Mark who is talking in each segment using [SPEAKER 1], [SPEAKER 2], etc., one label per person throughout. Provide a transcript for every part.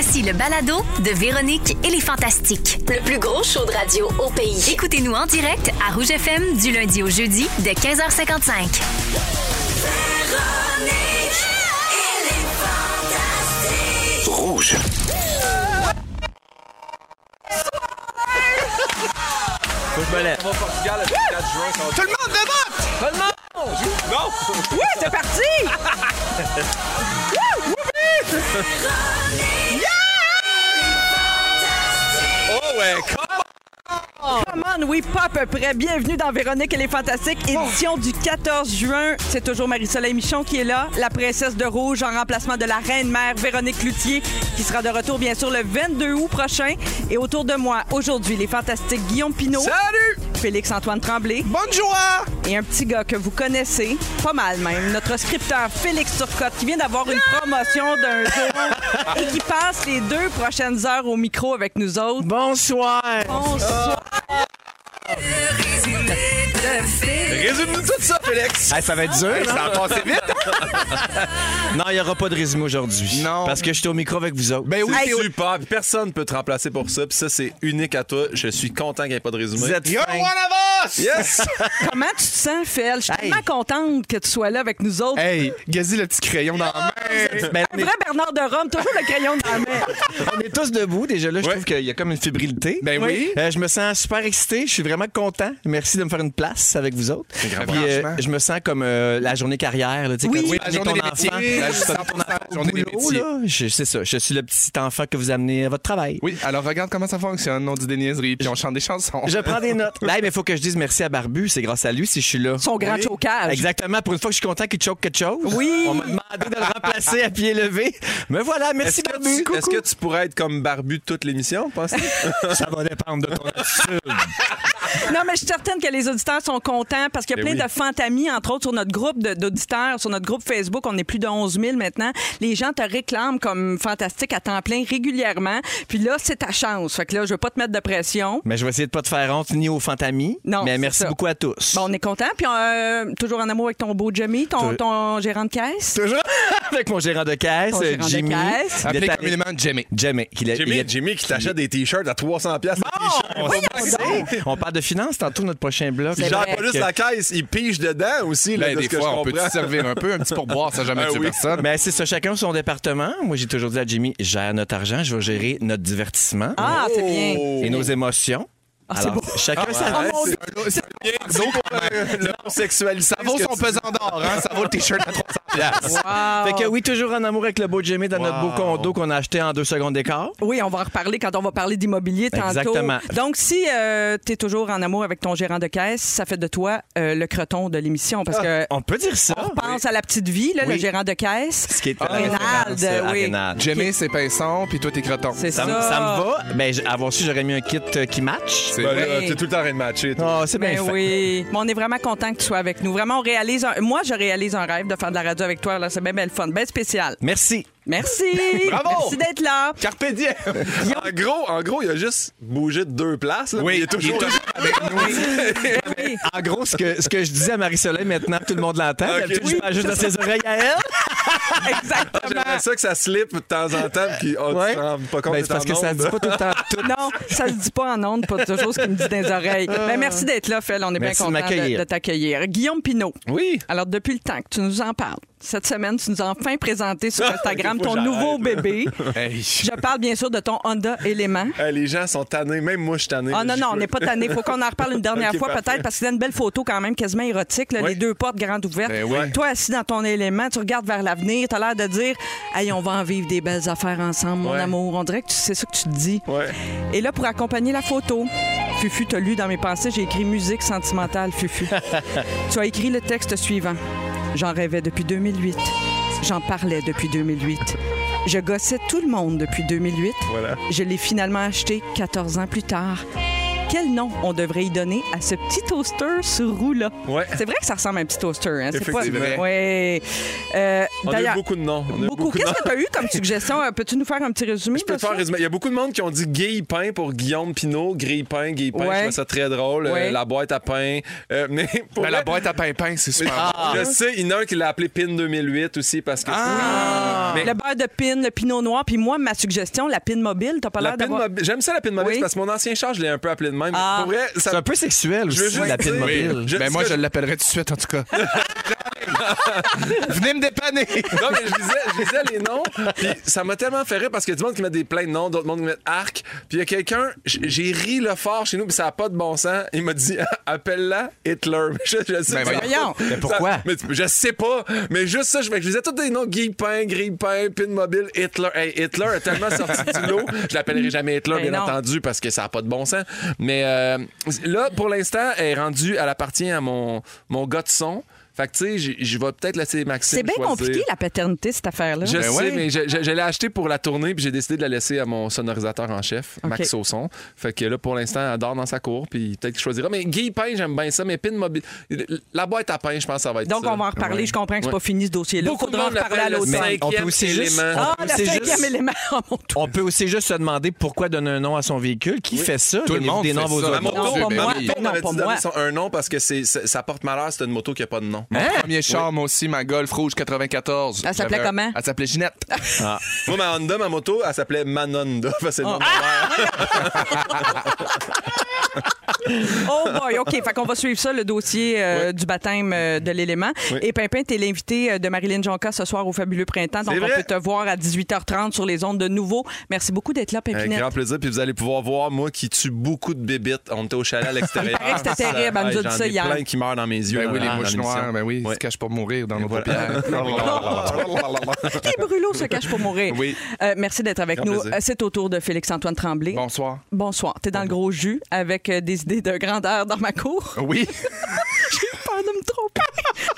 [SPEAKER 1] Voici le balado de Véronique et les Fantastiques. Le plus gros show de radio au pays. Écoutez-nous en direct à Rouge FM du lundi au jeudi de 15h55.
[SPEAKER 2] Rouge.
[SPEAKER 3] Faut que je me lève.
[SPEAKER 4] On va au Portugal le 24 juin. ça va-
[SPEAKER 5] Tout le monde!
[SPEAKER 3] Tout le monde!
[SPEAKER 4] Non!
[SPEAKER 5] Oui, c'est parti!
[SPEAKER 4] ouais!
[SPEAKER 5] Come on, oui, pas à peu près. Bienvenue dans Véronique et les Fantastiques, édition du 14 juin. C'est toujours Marie-Soleil Michon qui est là, la princesse de rouge en remplacement de la reine-mère Véronique Cloutier, qui sera de retour bien sûr le 22 août prochain. Et autour de moi, aujourd'hui, les Fantastiques Guillaume Pinot,
[SPEAKER 4] Salut!
[SPEAKER 5] Félix-Antoine Tremblay
[SPEAKER 4] Bonne joie!
[SPEAKER 5] et un petit gars que vous connaissez, pas mal même, notre scripteur Félix Turcotte, qui vient d'avoir une promotion d'un jour et qui passe les deux prochaines heures au micro avec nous autres.
[SPEAKER 3] Bonsoir!
[SPEAKER 5] Bonsoir.
[SPEAKER 4] Résume-nous tout ça, Félix!
[SPEAKER 3] Hey, ça va être dur, non?
[SPEAKER 4] ça a passé vite!
[SPEAKER 3] Non, il n'y aura pas de résumé aujourd'hui.
[SPEAKER 4] Non.
[SPEAKER 3] Parce que je suis au micro avec vous autres.
[SPEAKER 4] Ben oui,
[SPEAKER 5] Hey.
[SPEAKER 4] c'est super. Puis Personne ne peut te remplacer pour ça. Puis ça, c'est unique à toi. Je suis content qu'il n'y ait pas de résumé.
[SPEAKER 3] Vous êtes
[SPEAKER 4] You're
[SPEAKER 3] fin.
[SPEAKER 4] one of us! Yes!
[SPEAKER 5] Comment tu te sens, Fel? Je suis
[SPEAKER 3] Hey.
[SPEAKER 5] tellement contente que tu sois là avec nous autres.
[SPEAKER 6] Hey, gazi le petit crayon dans la main.
[SPEAKER 3] Ben,
[SPEAKER 5] Un
[SPEAKER 3] on, est,
[SPEAKER 5] vrai Bernard de Rome, toujours le crayon dans la main.
[SPEAKER 3] on est tous debout. Déjà là, je
[SPEAKER 4] Ouais.
[SPEAKER 3] trouve qu'il y a comme une fébrilité.
[SPEAKER 6] Ben oui.
[SPEAKER 3] Euh, je me sens super excité. Je suis vraiment content. Merci de me faire une place avec vous autres.
[SPEAKER 6] grand
[SPEAKER 3] Puis, euh, je me sens comme euh, la journée carrière. Là, tu sais,
[SPEAKER 5] Oui.
[SPEAKER 6] Oui,
[SPEAKER 3] amenes
[SPEAKER 6] la journée
[SPEAKER 3] ton enfant, journée
[SPEAKER 6] des métiers.
[SPEAKER 3] là. Je- C'est ça. Je suis le petit enfant que vous amenez à votre travail.
[SPEAKER 6] Oui, alors regarde comment ça fonctionne. On dit des niaiseries, puis on chante des chansons.
[SPEAKER 3] Je prends des notes. Là, mais il faut que je dise merci à Barbu. C'est grâce à lui si je suis là.
[SPEAKER 5] Son grand chocage.
[SPEAKER 3] Exactement. Pour une fois que je suis content qu'il choque quelque chose.
[SPEAKER 5] Oui.
[SPEAKER 3] On m'a demandé de le remplacer à pied levé. Mais voilà, merci Barbu.
[SPEAKER 4] est-ce que tu pourrais être comme barbu toute l'émission?
[SPEAKER 3] Ça va dépendre de ton attitude.
[SPEAKER 5] Non, mais je suis certaine que les auditeurs sont contents parce qu'il y a
[SPEAKER 4] Eh
[SPEAKER 5] plein
[SPEAKER 4] oui.
[SPEAKER 5] de fantamis, entre autres sur notre groupe d'auditeurs, sur notre groupe Facebook. On est plus de 11 000 maintenant. Les gens te réclament comme fantastique à temps plein régulièrement. Puis là, c'est ta chance. Fait que là, je veux pas te mettre de pression.
[SPEAKER 3] Mais je vais essayer de pas te faire honte ni aux fantamis.
[SPEAKER 5] Non,
[SPEAKER 3] Mais merci
[SPEAKER 5] ça.
[SPEAKER 3] beaucoup à tous.
[SPEAKER 5] Bon, on est content. Puis euh, toujours en amour avec ton beau Jimmy, ton, gérant de caisse.
[SPEAKER 3] Toujours avec mon gérant de caisse,
[SPEAKER 5] gérant
[SPEAKER 3] Jimmy.
[SPEAKER 5] caisse.
[SPEAKER 3] Il
[SPEAKER 6] Appelé communément Jimmy.
[SPEAKER 3] Jimmy. Il est- il
[SPEAKER 4] Jimmy,
[SPEAKER 3] est-
[SPEAKER 4] Jimmy qui t'achète des t-shirts à 300$ piastres le t-shirt.
[SPEAKER 3] On parle de finances tantôt, notre prochain bloc.
[SPEAKER 5] C'est
[SPEAKER 4] Genre juste la caisse, il pige dedans aussi. Là,
[SPEAKER 6] Ben,
[SPEAKER 4] de
[SPEAKER 6] des
[SPEAKER 4] ce que
[SPEAKER 6] fois,
[SPEAKER 4] je
[SPEAKER 6] on peut
[SPEAKER 4] comprends.
[SPEAKER 6] te servir un peu, un petit pourboire, ça n'a jamais
[SPEAKER 4] Ah
[SPEAKER 6] tué
[SPEAKER 4] oui.
[SPEAKER 6] personne.
[SPEAKER 3] Mais c'est ça, chacun son département. Moi, j'ai toujours dit à Jimmy, gère notre argent, je vais gérer notre divertissement
[SPEAKER 5] Ah, c'est bien.
[SPEAKER 4] Oh.
[SPEAKER 3] et nos émotions.
[SPEAKER 5] C'est
[SPEAKER 3] Alors,
[SPEAKER 5] beau.
[SPEAKER 3] chacun sa
[SPEAKER 4] Ouais, c'est-
[SPEAKER 6] C'est
[SPEAKER 4] le- l'homosexualité.
[SPEAKER 6] Ça vaut son pesant d'or, hein? Ça vaut le t-shirt à 300 piastres.
[SPEAKER 5] Wow.
[SPEAKER 3] Fait que oui, toujours en amour avec le beau Jimmy dans notre beau condo qu'on a acheté en deux secondes d'écart.
[SPEAKER 5] Oui, on va en reparler quand on va parler d'immobilier tantôt.
[SPEAKER 3] Exactement.
[SPEAKER 5] Donc, si tu es toujours en amour avec ton gérant de caisse, ça fait de toi euh, le creton de l'émission parce que
[SPEAKER 3] On peut dire ça.
[SPEAKER 5] on pense à la petite vie, là, le gérant de caisse.
[SPEAKER 3] Ce qui est
[SPEAKER 5] Ah, Reynald,
[SPEAKER 3] à
[SPEAKER 5] oui.
[SPEAKER 6] Jimmy, c'est pinson, puis toi, t'es croton.
[SPEAKER 5] C'est ça.
[SPEAKER 3] Ça, me- ça me va. Ben, j- avoir su, j'aurais mis un kit euh, qui match.
[SPEAKER 6] C'est
[SPEAKER 4] Ben là, t'es tout le temps en train de matcher. toi.
[SPEAKER 3] Oh, c'est bien
[SPEAKER 5] Ben
[SPEAKER 3] fait.
[SPEAKER 5] oui. Mais on est vraiment content que tu sois avec nous. Vraiment, on réalise un... Moi, je réalise un rêve de faire de la radio avec toi. Là, c'est bien, bien le fun. Bien spécial.
[SPEAKER 3] Merci.
[SPEAKER 5] Merci.
[SPEAKER 4] Bravo.
[SPEAKER 5] Merci d'être là.
[SPEAKER 4] Carpe diem. en gros, en gros, il a juste bougé de deux places. là, mais il est toujours, avec nous.
[SPEAKER 5] Oui.
[SPEAKER 3] En gros, ce que, ce que je disais à Marie-Soleil, maintenant, tout le monde l'entend. D'habitude,
[SPEAKER 4] Oui.
[SPEAKER 3] je parle juste dans ses oreilles à elle.
[SPEAKER 5] Exactement.
[SPEAKER 4] J'aimerais ça que ça slip de temps en temps puis qu'on
[SPEAKER 3] Ouais.
[SPEAKER 4] ne rend pas compte
[SPEAKER 3] Ben, c'est parce que ça dit pas tout le temps. tout.
[SPEAKER 5] Non, ça se dit pas en ondes, pas toujours ce qu'il me dit dans les oreilles. Ben, merci d'être là, Phil. On est
[SPEAKER 3] Merci de
[SPEAKER 5] bien content de,
[SPEAKER 3] m'accueillir.
[SPEAKER 5] de t'accueillir. Guillaume Pinot.
[SPEAKER 4] Oui.
[SPEAKER 5] Alors, depuis le temps que tu nous en parles, cette semaine, tu nous as enfin présenté sur Instagram
[SPEAKER 4] Faut que
[SPEAKER 5] ton nouveau bébé.
[SPEAKER 6] Hey.
[SPEAKER 5] Je parle bien sûr de ton Honda Element.
[SPEAKER 4] Eh, les gens sont tannés. Même moi, je suis tanné.
[SPEAKER 5] Ah non, non, on n'est pas tanné. Faut qu'on en reparle une dernière fois peut-être parce que c'est une belle photo quand même quasiment érotique. là. Les deux portes grandes ouvertes.
[SPEAKER 6] Ben.
[SPEAKER 5] Toi assis dans ton élément, tu regardes vers l'avenir, tu as l'air de dire Hey, on va en vivre des belles affaires ensemble, mon
[SPEAKER 4] Ouais.
[SPEAKER 5] amour. On dirait que tu- c'est ça que tu te dis.
[SPEAKER 4] Ouais.
[SPEAKER 5] Et là, pour accompagner la photo, Fufu, t'as lu dans mes pensées, j'ai écrit musique sentimentale, Fufu. tu as écrit le texte suivant. J'en rêvais depuis 2008. J'en parlais depuis 2008. Je gossais tout le monde depuis 2008.
[SPEAKER 4] Voilà.
[SPEAKER 5] Je l'ai finalement acheté 14 ans plus tard. Quel nom on devrait y donner à ce petit toaster sur roue-là?
[SPEAKER 4] Ouais.
[SPEAKER 5] C'est vrai que ça ressemble à un petit toaster. Hein? C'est pas...
[SPEAKER 4] Effectivement.
[SPEAKER 5] Ouais. Euh,
[SPEAKER 4] On a eu beaucoup de noms.
[SPEAKER 5] Beaucoup.
[SPEAKER 4] de
[SPEAKER 5] Qu'est-ce que tu as eu comme suggestion? Euh, Peux-tu nous faire un petit résumé
[SPEAKER 4] Je peux te faire un résumé. Il y a beaucoup de monde qui ont dit Guy Pain pour Guillaume Pinot. Grille pain, Guy Pain.
[SPEAKER 5] Ouais.
[SPEAKER 4] Je trouve ça très drôle. Euh,
[SPEAKER 5] Ouais.
[SPEAKER 4] la boîte à pain. Euh, mais pour
[SPEAKER 6] Ben, la
[SPEAKER 4] vrai,
[SPEAKER 6] boîte à pain-pain, c'est super
[SPEAKER 5] Ah.
[SPEAKER 6] bon.
[SPEAKER 4] Je sais, il y en a un qui l'a appelé PIN 2008 aussi parce que
[SPEAKER 6] Ah!
[SPEAKER 4] Mais-
[SPEAKER 5] Le beurre de pin, le pinot noir, puis moi, ma suggestion, la pin mobile, t'as pas
[SPEAKER 4] la
[SPEAKER 5] l'air
[SPEAKER 4] pin
[SPEAKER 5] d'avoir...
[SPEAKER 4] mobile. J'aime ça la pin mobile
[SPEAKER 5] Oui.
[SPEAKER 4] parce que mon ancien char, je l'ai un peu appelé de même.
[SPEAKER 5] Ah.
[SPEAKER 4] Pour vrai, ça
[SPEAKER 3] C'est un peu sexuel
[SPEAKER 4] Je veux
[SPEAKER 3] aussi,
[SPEAKER 4] juste
[SPEAKER 3] la pile mobile.
[SPEAKER 4] Je-
[SPEAKER 6] Ben, moi, je
[SPEAKER 4] je-
[SPEAKER 6] l'appellerais tout de suite, en tout cas. Venez me dépanner.
[SPEAKER 4] Non, mais je disais, je disais les noms, puis ça m'a tellement fait rire parce qu'il y a du monde qui met des plein de noms, d'autres monde qui met arc. Puis il y a quelqu'un, j'ai ri le fort chez nous, puis ça n'a pas de bon sens. Il m'a dit, appelle-la Hitler. Je, je sais
[SPEAKER 6] Ben,
[SPEAKER 4] ça-.
[SPEAKER 3] Mais pourquoi?
[SPEAKER 4] Ça- mais je sais pas, mais juste ça, je, je disais tous des noms Guy Pain, Grille Pain, Pin Mobile, Hitler. Hey, Hitler a tellement sorti du lot, je l'appellerai jamais Hitler,
[SPEAKER 5] Ben
[SPEAKER 4] bien
[SPEAKER 5] non.
[SPEAKER 4] entendu, parce que ça n'a pas de bon sens. Mais euh, là, pour l'instant, elle est rendue, elle appartient à mon, mon gars de son. Fait que, tu sais, je vais peut-être laisser Maxime
[SPEAKER 5] C'est bien
[SPEAKER 4] choisir.
[SPEAKER 5] compliqué, la paternité, cette affaire-là.
[SPEAKER 4] Je
[SPEAKER 6] Ben
[SPEAKER 4] sais,
[SPEAKER 6] ouais.
[SPEAKER 4] mais je, je- je l'ai acheté pour la tournée, puis j'ai décidé de la laisser à mon sonorisateur en chef. Max Sausson. Fait que là, pour l'instant, elle dort dans sa cour, puis peut-être qu'il choisira. Mais Guy Pain, j'aime bien ça, mais Pin Mobile. La boîte à pain, je pense que ça va être
[SPEAKER 5] Donc,
[SPEAKER 4] ça.
[SPEAKER 5] on va en reparler.
[SPEAKER 4] Ouais.
[SPEAKER 5] Je comprends que c'est
[SPEAKER 4] Ouais.
[SPEAKER 5] pas fini, ce dossier-là.
[SPEAKER 4] Beaucoup de
[SPEAKER 5] Faudra en
[SPEAKER 4] monde
[SPEAKER 5] reparler à.
[SPEAKER 3] Mais on peut aussi juste-.
[SPEAKER 5] Ah,
[SPEAKER 3] On
[SPEAKER 5] le
[SPEAKER 3] peut
[SPEAKER 5] cinquième
[SPEAKER 3] juste-
[SPEAKER 5] élément à mon tour.
[SPEAKER 3] On peut aussi juste se demander pourquoi donner un nom à son véhicule. Qui fait ça?
[SPEAKER 6] Tout le monde
[SPEAKER 3] des noms à
[SPEAKER 6] fait
[SPEAKER 3] vos
[SPEAKER 6] ça.
[SPEAKER 3] autres?
[SPEAKER 4] Un nom parce que ça porte malheur, c'est une moto qui n'a pas de nom.
[SPEAKER 6] Premier char, moi aussi, ma Golf Rouge 94.
[SPEAKER 5] Elle s'appelait
[SPEAKER 6] J'avais un-
[SPEAKER 5] comment?
[SPEAKER 6] Elle s'appelait Ginette.
[SPEAKER 4] Moi, ma Honda, ma moto, elle s'appelait Manonda. C'est le nom de ma mère.
[SPEAKER 5] Oh boy, OK. Fait qu'on va suivre ça, le dossier euh, du baptême euh, de l'élément.
[SPEAKER 4] Oui.
[SPEAKER 5] Et Pimpin, t'es l'invité euh, de Marilyn Jonca ce soir au Fabuleux Printemps. Donc, on peut te voir à 18h30 sur les ondes de nouveau. Merci beaucoup d'être là,
[SPEAKER 4] Avec
[SPEAKER 5] Pimpinette.
[SPEAKER 4] grand plaisir. Puis vous allez pouvoir voir, moi, qui tue beaucoup de bébites. On était au chalet à l'extérieur.
[SPEAKER 5] C'était terrible. Elle nous a dit ça hier.
[SPEAKER 4] plein qui meurent dans mes yeux.
[SPEAKER 6] Ben oui, les mouches noires, ben oui, ils se cachent pour mourir dans nos paupières.
[SPEAKER 5] Les brûlots se cachent pour mourir.
[SPEAKER 6] Oui.
[SPEAKER 5] Euh, merci d'être avec
[SPEAKER 4] Grand
[SPEAKER 5] nous. C'est au tour de Félix-Antoine Tremblay.
[SPEAKER 6] Bonsoir.
[SPEAKER 5] Bonsoir. T'es dans le gros jus avec des idées de grandeur dans ma cour.
[SPEAKER 6] Oui.
[SPEAKER 5] J'ai peur de me tromper.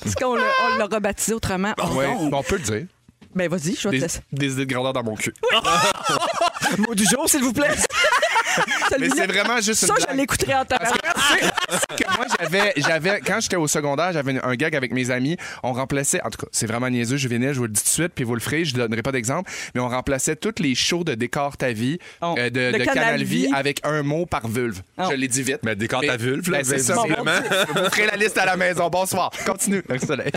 [SPEAKER 5] Parce qu'on l'a rebaptisé autrement.
[SPEAKER 6] Ouais,
[SPEAKER 5] d'onde.
[SPEAKER 6] bon, on peut le dire.
[SPEAKER 5] Ben vas-y, je vais te laisser.
[SPEAKER 6] des idées de grandeur dans mon cul.
[SPEAKER 3] Mot du jour, s'il vous plaît.
[SPEAKER 6] Mais c'est vraiment juste une
[SPEAKER 5] Ça, je
[SPEAKER 6] blague.
[SPEAKER 5] l'écouterai en tabarnak.
[SPEAKER 6] que moi, j'avais, j'avais, quand j'étais au secondaire, j'avais un gag avec mes amis. On remplaçait, en tout cas, c'est vraiment niaiseux, je venais, je vous le dis tout de suite, puis vous le ferez, je ne donnerai pas d'exemple, mais on remplaçait tous les shows de Décor ta vie,
[SPEAKER 5] Oh.
[SPEAKER 6] euh, de,
[SPEAKER 5] Canal
[SPEAKER 6] Canal Vie
[SPEAKER 5] Vie.
[SPEAKER 6] avec un mot par vulve.
[SPEAKER 5] Oh.
[SPEAKER 6] Je l'ai dit vite.
[SPEAKER 4] Mais décore ta vulve, là,
[SPEAKER 6] Ben, c'est ça.
[SPEAKER 4] visiblement.
[SPEAKER 6] Vous ferez la liste à la maison. Bonsoir. Continue. Le soleil.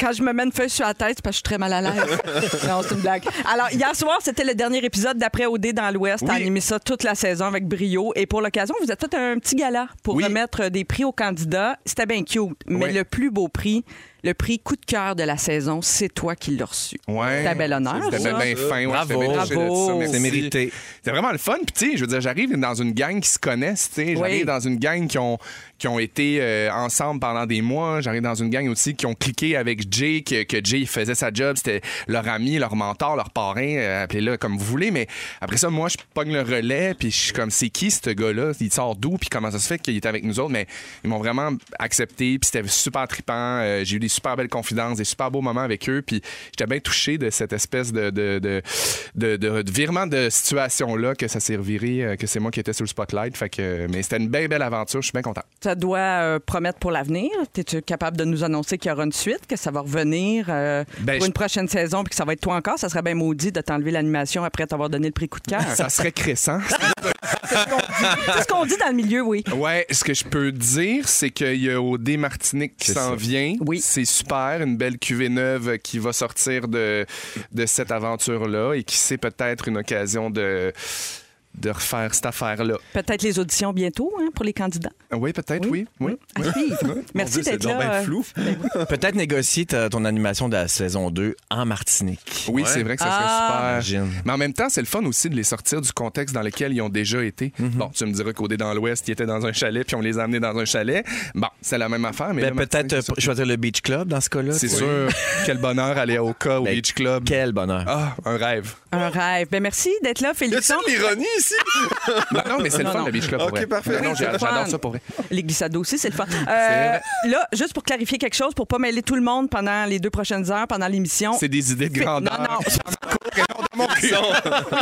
[SPEAKER 5] Quand je me mets une feuille sur la tête, c'est parce que je suis très mal à l'aise. non, c'est une blague. Alors, hier soir, c'était le dernier épisode d'après OD dans l'Ouest. T'as
[SPEAKER 6] Oui.
[SPEAKER 5] animé ça toute la saison avec brio. Et pour l'occasion, vous êtes fait un petit gala pour
[SPEAKER 6] Oui.
[SPEAKER 5] remettre des prix aux candidats. C'était bien cute. Mais
[SPEAKER 6] Oui.
[SPEAKER 5] le plus beau prix, le prix coup de cœur de la saison, c'est toi qui l'as reçu.
[SPEAKER 6] Ouais.
[SPEAKER 5] T'as bel honneur,
[SPEAKER 6] C'était
[SPEAKER 5] ça.
[SPEAKER 6] bien bien fin. ouais,
[SPEAKER 3] Bravo.
[SPEAKER 5] Bravo.
[SPEAKER 3] C'est mérité.
[SPEAKER 6] C'est vraiment le fun. Puis, tu sais, je veux dire, j'arrive dans une gang qui se connaissent. Tu sais, j'arrive
[SPEAKER 5] Oui.
[SPEAKER 6] dans une gang qui ont, qui ont été euh, ensemble pendant des mois. J'arrive dans une gang aussi qui ont cliqué avec Jay, que, que Jay faisait sa job. C'était leur ami, leur mentor, leur parrain. euh, Appelez-le comme vous voulez. Mais après ça, moi, je pogne le relais. Puis, je suis comme, c'est qui ce gars-là? Il sort d'où? Puis, comment ça se fait qu'il est avec nous autres? Mais ils m'ont vraiment accepté. Puis, c'était super trippant. Euh, J'ai eu des super belles confidences, des super beaux moments avec eux. Puis, j'étais bien touché de cette espèce de, de, de, de, de- de virement de situation-là que ça s'est reviré, euh, que c'est moi qui étais sur le spotlight. Fait que, mais c'était une belle, belle aventure. Je suis bien content.
[SPEAKER 5] Ça doit euh, promettre pour l'avenir. Es-tu capable de nous annoncer qu'il y aura une suite, que ça va revenir euh,
[SPEAKER 6] Ben,
[SPEAKER 5] pour
[SPEAKER 6] je-
[SPEAKER 5] une prochaine saison puis que ça va être toi encore? Ça serait bien maudit de t'enlever l'animation après t'avoir donné le prix coup de cœur.
[SPEAKER 6] Ça serait crissant.
[SPEAKER 5] C'est ce qu'on dit dans le milieu, oui.
[SPEAKER 6] Ouais, ce que je peux dire, c'est qu'il y a au Martinique qui s'en vient.
[SPEAKER 5] Oui.
[SPEAKER 6] C'est super, une belle cuvée neuve qui va sortir de, de cette aventure-là et qui c'est peut-être une occasion de, de refaire cette affaire-là.
[SPEAKER 5] Peut-être les auditions bientôt hein, pour les candidats.
[SPEAKER 6] Oui, peut-être, oui. oui.
[SPEAKER 5] À suivre. Merci d'être
[SPEAKER 4] c'est
[SPEAKER 5] là. euh,
[SPEAKER 4] flou.
[SPEAKER 3] Peut-être négocier ta- ton animation de la saison 2 en Martinique.
[SPEAKER 6] Oui,
[SPEAKER 4] Ouais.
[SPEAKER 6] c'est vrai que ça serait
[SPEAKER 5] Ah.
[SPEAKER 6] super.
[SPEAKER 3] Imagine.
[SPEAKER 6] Mais en même temps, c'est le fun aussi de les sortir du contexte dans lequel ils ont déjà été. Bon, tu me diras qu'au dé dans l'Ouest, ils étaient dans un chalet, puis on les a amenés dans un chalet. Bon, c'est la même affaire, mais
[SPEAKER 3] Ben, peut-être euh,
[SPEAKER 6] c'est sûr.
[SPEAKER 3] choisir le Beach Club dans ce cas-là.
[SPEAKER 6] C'est
[SPEAKER 3] Oui.
[SPEAKER 6] sûr. Quel bonheur aller au cas, au
[SPEAKER 3] Ben,
[SPEAKER 6] Beach Club.
[SPEAKER 3] Quel bonheur.
[SPEAKER 6] Ah, un rêve.
[SPEAKER 5] Un rêve. Ben, merci d'être là, Félix.
[SPEAKER 4] de l'ironie ici?
[SPEAKER 6] Non, non, mais c'est le fun, le Beach Club, pour
[SPEAKER 4] Ok,
[SPEAKER 6] vrai.
[SPEAKER 4] parfait.
[SPEAKER 6] Non, j'a- j'adore ça pour vrai.
[SPEAKER 5] Les glissades aussi, c'est le fun. Euh, là, juste pour clarifier quelque chose, pour pas mêler tout le monde pendant les deux prochaines heures, pendant l'émission.
[SPEAKER 6] C'est des idées de grandeur.
[SPEAKER 5] Non, non.
[SPEAKER 6] dans mon.
[SPEAKER 5] Oui,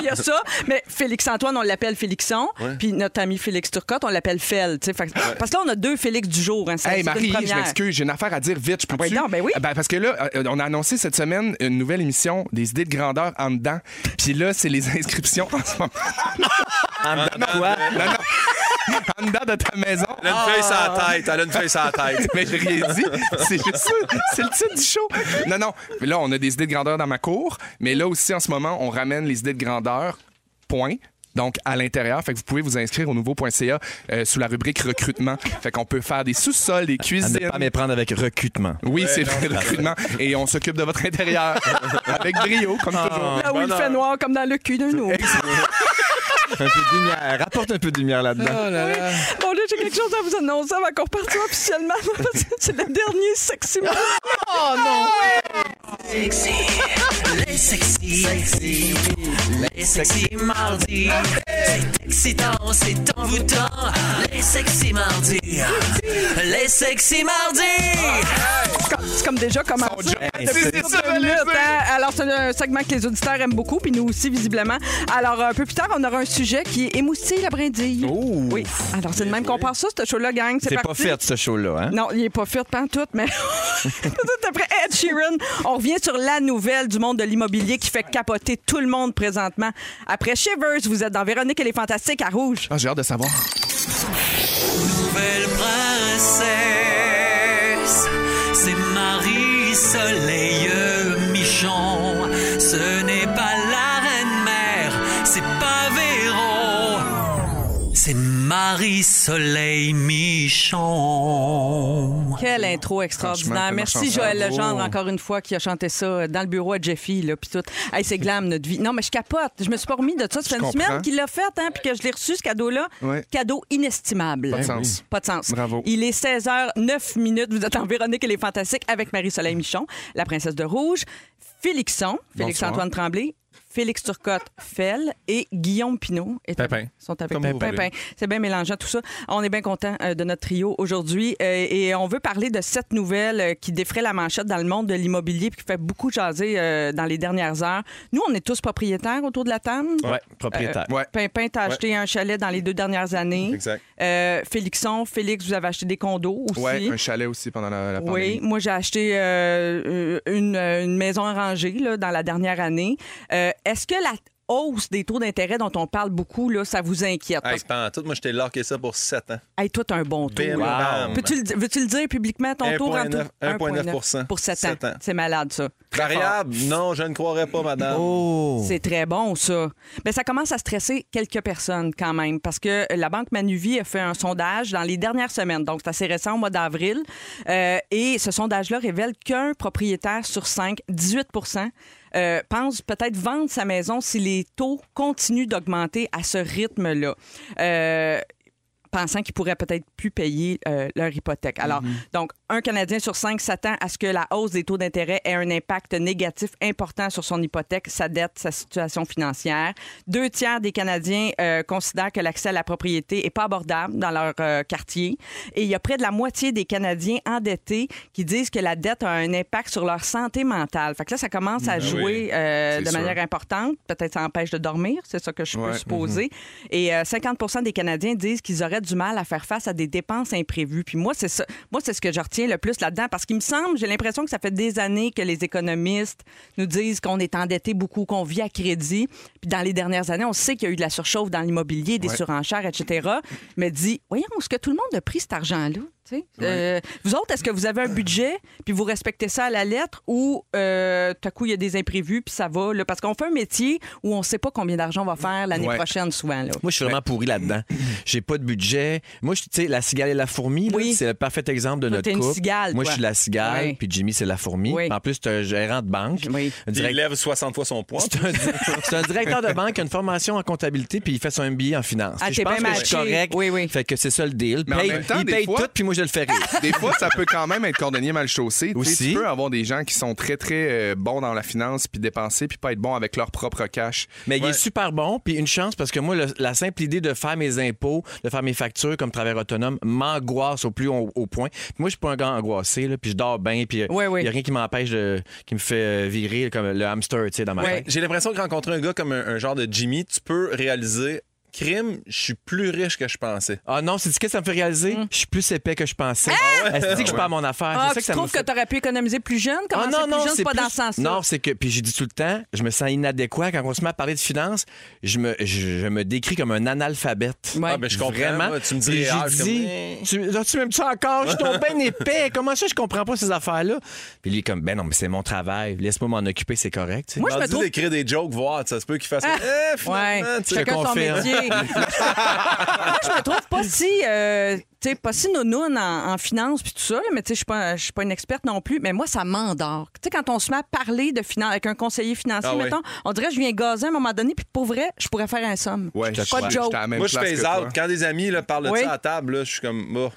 [SPEAKER 5] il y a ça. Mais Félix-Antoine, on l'appelle Félixon. Puis notre ami Félix Turcotte, on l'appelle Fel. tu sais. Fait que- Parce que là, on a deux Félix du jour. Hein, c'est-
[SPEAKER 6] Hey
[SPEAKER 5] c'est une
[SPEAKER 6] Marie, je
[SPEAKER 5] première.
[SPEAKER 6] m'excuse, j'ai une affaire à dire vite. Je peux
[SPEAKER 5] Ah, ben non, ben oui.
[SPEAKER 6] parce que là, euh, on a annoncé cette semaine une nouvelle émission des idées de grandeur en dedans. Puis là, c'est les inscriptions en ce moment.
[SPEAKER 3] En dedans de quoi?
[SPEAKER 6] Non, non. en dedans de ta maison?
[SPEAKER 4] Elle a une feuille sur la tête. Elle a une feuille sur la tête.
[SPEAKER 6] Mais j'ai rien dit. C'est juste ça. C'est le titre du show. Non, non. Mais là, on a des idées de grandeur dans ma cour. Mais là aussi, en ce moment, on ramène les idées de grandeur. Point. Donc, à l'intérieur. Fait que vous pouvez vous inscrire au nouveau.ca euh, sous la rubrique recrutement. Fait qu'on peut faire des sous-sols, des
[SPEAKER 3] À ne
[SPEAKER 6] cuisines.
[SPEAKER 3] pas méprendre avec recrutement.
[SPEAKER 6] Oui, c'est le recrutement. Et on s'occupe de votre intérieur. Avec brio, comme toujours.
[SPEAKER 5] Là où il fait noir comme dans le cul d'un autre.
[SPEAKER 3] Un peu de lumière. Apporte un peu de lumière là-dedans.
[SPEAKER 4] Oh là là.
[SPEAKER 5] Bon, là, j'ai quelque chose à vous annoncer avant qu'on parte officiellement. parce que c'est le dernier sexy moment. Oh non!
[SPEAKER 7] Sexy, les sexy, sexy, les sexy mardis. C'est excitant, c'est envoûtant. Les sexy mardis, les sexy mardis.
[SPEAKER 5] Comme- déjà commencé. Depuis
[SPEAKER 6] C'est ça,
[SPEAKER 5] hein. Alors, c'est un segment que les auditeurs aiment beaucoup, puis nous aussi, visiblement. Alors, un peu plus tard, on aura un sujet qui est émoustille la brindille.
[SPEAKER 3] Oh.
[SPEAKER 5] Oui. Alors, c'est de même qu'on passe ça, ce show-là, gang. C'est
[SPEAKER 3] pas fait, ce show-là. Hein?
[SPEAKER 5] Non, il est pas fait, pas en tout, mais tout après Ed Sheeran, on revient sur la nouvelle du monde de l'immobilier qui fait capoter tout le monde présentement. Après Shivers, vous êtes dans Véronique et les Fantastiques à Rouge.
[SPEAKER 6] Ah, j'ai hâte de savoir.
[SPEAKER 7] Nouvelle princesse, Marie-Soleil Michon. Ce Marie-Soleil Michon.
[SPEAKER 5] Quelle intro extraordinaire. Merci Joël. Legendre, encore une fois, qui a chanté ça euh, dans le bureau à Jeffy, là, puis tout. Hey, c'est glam, notre vie. Non, mais je capote. Je me suis pas remis de ça. Ça fait une semaine qu'il l'a fait, hein, puis que je l'ai reçu, ce cadeau-là.
[SPEAKER 6] Ouais.
[SPEAKER 5] Cadeau inestimable.
[SPEAKER 6] Pas de sens.
[SPEAKER 5] Pas de sens.
[SPEAKER 6] Bravo.
[SPEAKER 5] Il est 16h09 minutes. Vous êtes en Véronique et les Fantastiques avec Marie-Soleil Michon, la princesse de Rouge, Félixon, Félix-Antoine Tremblay, Félix Turcotte Fell et Guillaume Pinot. Et-
[SPEAKER 4] Pimpin.
[SPEAKER 5] sont avec nous. C'est bien mélangeant tout ça. On est bien content euh, de notre trio aujourd'hui euh, et on veut parler de cette nouvelle euh, qui défrait la manchette dans le monde de l'immobilier puis qui fait beaucoup jaser euh, dans les dernières heures. Nous, on est tous propriétaires autour de la table.
[SPEAKER 3] Ouais, propriétaire.
[SPEAKER 6] Ouais.
[SPEAKER 5] Pimpin, t'as acheté un chalet dans les deux dernières années.
[SPEAKER 4] Exact.
[SPEAKER 5] Euh, Félixon, Félix, vous avez acheté des condos aussi.
[SPEAKER 6] Ouais, un chalet aussi pendant la, la
[SPEAKER 5] Oui,
[SPEAKER 6] pandémie.
[SPEAKER 5] moi j'ai acheté euh, une, une maison rangée là, dans la dernière année. Euh, Est-ce que la hausse des taux d'intérêt dont on parle beaucoup, là, ça vous inquiète?
[SPEAKER 4] Hey, en tout. Moi, je t'ai locké ça pour 7 ans.
[SPEAKER 5] Hey, toi, t'as un bon taux.
[SPEAKER 4] Bam.
[SPEAKER 5] Peux-tu le, veux-tu le dire publiquement, ton taux?
[SPEAKER 4] 1,9
[SPEAKER 5] rentre-
[SPEAKER 4] 1,9
[SPEAKER 5] Pour 7 ans.
[SPEAKER 4] Sept ans.
[SPEAKER 5] C'est malade, ça.
[SPEAKER 4] Variable? Non, je ne croirais pas, madame.
[SPEAKER 3] Oh!
[SPEAKER 5] C'est très bon, ça. Mais ça commence à stresser quelques personnes quand même, parce que la Banque Manuvie a fait un sondage dans les dernières semaines, donc c'est assez récent, au mois d'avril. Euh, et ce sondage-là révèle qu'un propriétaire sur cinq, 18 euh, pense peut-être vendre sa maison si les taux continuent d'augmenter à ce rythme-là. Euh, pensant qu'ils pourraient peut-être plus payer euh, leur hypothèque. Alors, donc, un Canadien sur cinq s'attend à ce que la hausse des taux d'intérêt ait un impact négatif important sur son hypothèque, sa dette, sa situation financière. Deux tiers des Canadiens euh, considèrent que l'accès à la propriété est pas abordable dans leur euh, quartier. Et il y a près de la moitié des Canadiens endettés qui disent que la dette a un impact sur leur santé mentale. Fait que là, ça commence à jouer euh,
[SPEAKER 6] c'est
[SPEAKER 5] de
[SPEAKER 6] sûr.
[SPEAKER 5] manière importante. Peut-être ça empêche de dormir, c'est ça que je peux supposer. Et euh, 50 des Canadiens disent qu'ils auraient du mal à faire face à des dépenses imprévues. Puis moi, c'est ça. Moi, c'est ce que je retiens le plus là-dedans parce qu'il me semble, j'ai l'impression que ça fait des années que les économistes nous disent qu'on est endetté beaucoup, qu'on vit à crédit. Puis dans les dernières années, on sait qu'il y a eu de la surchauffe dans l'immobilier, des
[SPEAKER 6] Ouais.
[SPEAKER 5] surenchères, etc. Mais dit, voyons, est-ce que tout le monde a pris cet argent-là? Euh, vous autres, est-ce que vous avez un budget, puis vous respectez ça à la lettre, ou euh, tout à coup, il y a des imprévus, puis ça va? là? parce qu'on fait un métier où on ne sait pas combien d'argent on va faire l'année
[SPEAKER 6] Ouais.
[SPEAKER 5] prochaine, souvent. Là.
[SPEAKER 3] Moi, je suis vraiment pourri là-dedans. J'ai pas de budget. Moi, je- tu sais, la cigale et la fourmi,
[SPEAKER 5] Oui.
[SPEAKER 3] c'est le parfait exemple de
[SPEAKER 5] Toi,
[SPEAKER 3] notre
[SPEAKER 5] t'es une
[SPEAKER 3] couple.
[SPEAKER 5] cigale,
[SPEAKER 3] Moi, je suis la cigale,
[SPEAKER 5] Oui.
[SPEAKER 3] puis Jimmy, c'est la fourmi.
[SPEAKER 5] Oui.
[SPEAKER 3] En plus, c'est un gérant de banque. Direct-
[SPEAKER 4] il lève 60 fois son poids.
[SPEAKER 3] C'est un, directeur de banque qui a une formation en comptabilité puis il fait son MBA en finance.
[SPEAKER 5] Ah,
[SPEAKER 3] je pense
[SPEAKER 5] bien
[SPEAKER 3] que je suis
[SPEAKER 5] matché.
[SPEAKER 3] correct.
[SPEAKER 5] Oui, oui.
[SPEAKER 3] Fait que c'est ça le deal.
[SPEAKER 6] Mais en
[SPEAKER 3] Paye-
[SPEAKER 6] même temps,
[SPEAKER 3] il paye
[SPEAKER 6] fois-
[SPEAKER 3] tout puis moi je le fais rire.
[SPEAKER 6] Des fois, ça peut quand même être cordonnier mal chaussé.
[SPEAKER 3] Aussi.
[SPEAKER 6] Tu peux avoir des gens qui sont très, très euh, bons dans la finance, puis dépenser, puis pas être bons avec leur propre cash.
[SPEAKER 3] Mais il est super bon, puis une chance parce que moi, le- la simple idée de faire mes impôts, de faire mes factures comme travailleur autonome, m'angoisse au plus haut, au point. Puis moi, je suis pas un gars angoissé, là, puis je dors bien, puis il
[SPEAKER 5] Ouais, ouais.
[SPEAKER 3] y a rien qui m'empêche, de- qui me fait euh, virer comme le hamster, tu sais, dans ma
[SPEAKER 5] Ouais.
[SPEAKER 3] tête.
[SPEAKER 4] J'ai l'impression que rencontrer un gars comme un, un genre de Jimmy, tu peux réaliser crime, je suis plus riche que je pensais.
[SPEAKER 3] Ah non, c'est ce que ça me fait réaliser? Je suis plus épais que je pensais. Est-ce que je suis pas à mon affaire?
[SPEAKER 5] Ah,
[SPEAKER 3] c'est ça
[SPEAKER 5] tu
[SPEAKER 3] que ça me
[SPEAKER 5] trouves que
[SPEAKER 3] fait-
[SPEAKER 5] tu aurais pu économiser plus jeune? Comment
[SPEAKER 3] Ah
[SPEAKER 5] ça,
[SPEAKER 3] non,
[SPEAKER 5] plus
[SPEAKER 3] non,
[SPEAKER 5] jeune,
[SPEAKER 3] c'est
[SPEAKER 5] pas
[SPEAKER 3] plus-
[SPEAKER 5] dans ce sens-là.
[SPEAKER 3] Non, c'est que, puis j'ai dit tout le temps, je me sens inadéquat. Quand on se met à parler de finances, je me, je, je me décris comme un analphabète.
[SPEAKER 5] Ouais.
[SPEAKER 4] Ah, ben, je comprends.
[SPEAKER 3] Vraiment.
[SPEAKER 4] moi, tu me dis,
[SPEAKER 3] Puis
[SPEAKER 4] ah,
[SPEAKER 3] j'ai
[SPEAKER 4] je suis
[SPEAKER 3] dit,
[SPEAKER 4] comme, eh.
[SPEAKER 3] tu, là, tu m'aimes ça encore? Je suis ton ben épais. Comment ça, je comprends pas ces affaires-là? Puis lui, comme, ben non, mais c'est mon travail. Laisse-moi m'en occuper, c'est correct. tu sais.
[SPEAKER 5] Moi, je me
[SPEAKER 4] Rendu
[SPEAKER 5] trouve-
[SPEAKER 4] d'écrire des jokes, voir, ça se peut qu'il fasse.
[SPEAKER 5] Ah.
[SPEAKER 4] Eh,
[SPEAKER 5] Ouais,
[SPEAKER 4] tu sais.
[SPEAKER 5] chacun son
[SPEAKER 3] confirme.
[SPEAKER 5] métier. Moi, je me trouve pas si, euh, tu sais, pas si nounoune en, en finance puis tout ça, là, mais tu sais, je suis pas, je suis pas une experte non plus, mais moi, ça m'endort. Tu sais, quand on se met à parler de finance avec un conseiller financier,
[SPEAKER 4] Ah
[SPEAKER 5] mettons, on dirait que je viens gazer à un moment donné, puis pour vrai, je pourrais faire un somme.
[SPEAKER 6] Ouais,
[SPEAKER 5] Pas de joke.
[SPEAKER 6] j'étais à la même
[SPEAKER 4] Moi, je
[SPEAKER 6] place
[SPEAKER 4] fais
[SPEAKER 6] que
[SPEAKER 4] out.
[SPEAKER 6] toi.
[SPEAKER 4] Quand des amis là, parlent de
[SPEAKER 5] Oui.
[SPEAKER 4] ça à table, là, je suis comme. bah.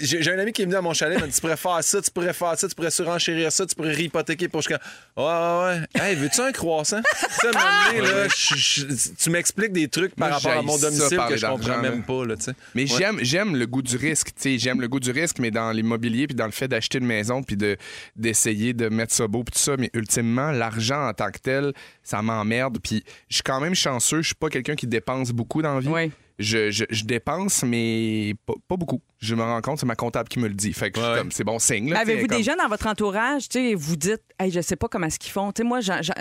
[SPEAKER 4] J'ai un ami qui est venu à mon chalet, il m'a dit Tu pourrais faire ça, tu pourrais faire ça, tu pourrais surenchérir ça, tu pourrais réhypothéquer pour. Comme Ouais, ouais, ouais. Hey, veux-tu un croissant Tu sais, à un moment donné, là, je- je- tu m'expliques des trucs par
[SPEAKER 6] Moi,
[SPEAKER 4] rapport à mon domicile que je comprends même pas, là, tu sais.
[SPEAKER 6] Mais
[SPEAKER 4] Ouais.
[SPEAKER 6] j'aime j'aime le goût du risque, tu sais, j'aime le goût du risque, mais dans l'immobilier puis dans le fait d'acheter une maison puis de d'essayer de mettre ça beau puis tout ça, mais ultimement l'argent en tant que tel, ça m'emmerde puis je suis quand même chanceux, je suis pas quelqu'un qui dépense beaucoup dans la vie.
[SPEAKER 5] Oui.
[SPEAKER 6] Je, je- je dépense mais pas, pas beaucoup. Je me rends compte, c'est ma comptable qui me le dit. Fait que je suis
[SPEAKER 4] Ouais.
[SPEAKER 6] comme c'est bon signe
[SPEAKER 5] Avez-vous des gens dans votre entourage, tu sais, vous dites, hey, je sais pas comment est-ce qu'ils font. Tu sais, moi,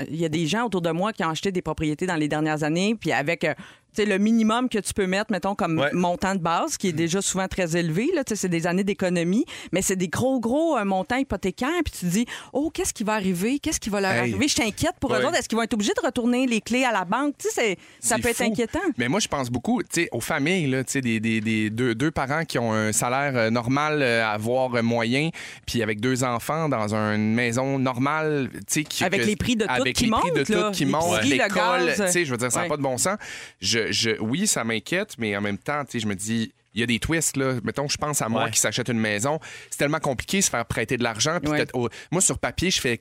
[SPEAKER 5] il y a des gens autour de moi qui ont acheté des propriétés dans les dernières années, puis avec euh, tu sais, le minimum que tu peux mettre, mettons, comme
[SPEAKER 4] Ouais.
[SPEAKER 5] montant de base, qui est déjà souvent très élevé. Là, c'est des années d'économie, mais c'est des gros, gros euh, montants hypothécaires. Puis tu te dis, oh, qu'est-ce qui va arriver? Qu'est-ce qui va leur
[SPEAKER 6] Hey.
[SPEAKER 5] arriver? Je t'inquiète pour eux
[SPEAKER 4] Ouais.
[SPEAKER 5] autres. Est-ce qu'ils vont être obligés de retourner les clés à la banque? C'est- ça peut être inquiétant.
[SPEAKER 6] Mais moi, je pense beaucoup aux familles, là, des, des- des deux, deux parents qui ont un salaire euh, normal, euh, à avoir euh, moyen, puis avec deux enfants dans une maison normale. Qui,
[SPEAKER 5] Avec
[SPEAKER 6] que-
[SPEAKER 5] les prix de tout
[SPEAKER 6] avec
[SPEAKER 5] qui
[SPEAKER 6] les prix de
[SPEAKER 5] montent, là.
[SPEAKER 6] tout qui montent, l'école. Je veux dire, ça n'a
[SPEAKER 5] Ouais.
[SPEAKER 6] pas de bon sens. Je, je- oui, ça m'inquiète, mais en même temps, tu sais, je me dis. Il y a des twists, là. Mettons, je pense à moi
[SPEAKER 3] Ouais.
[SPEAKER 6] qui s'achète une maison. C'est tellement compliqué de se faire prêter de l'argent.
[SPEAKER 5] Ouais.
[SPEAKER 6] Moi, sur papier, je fais.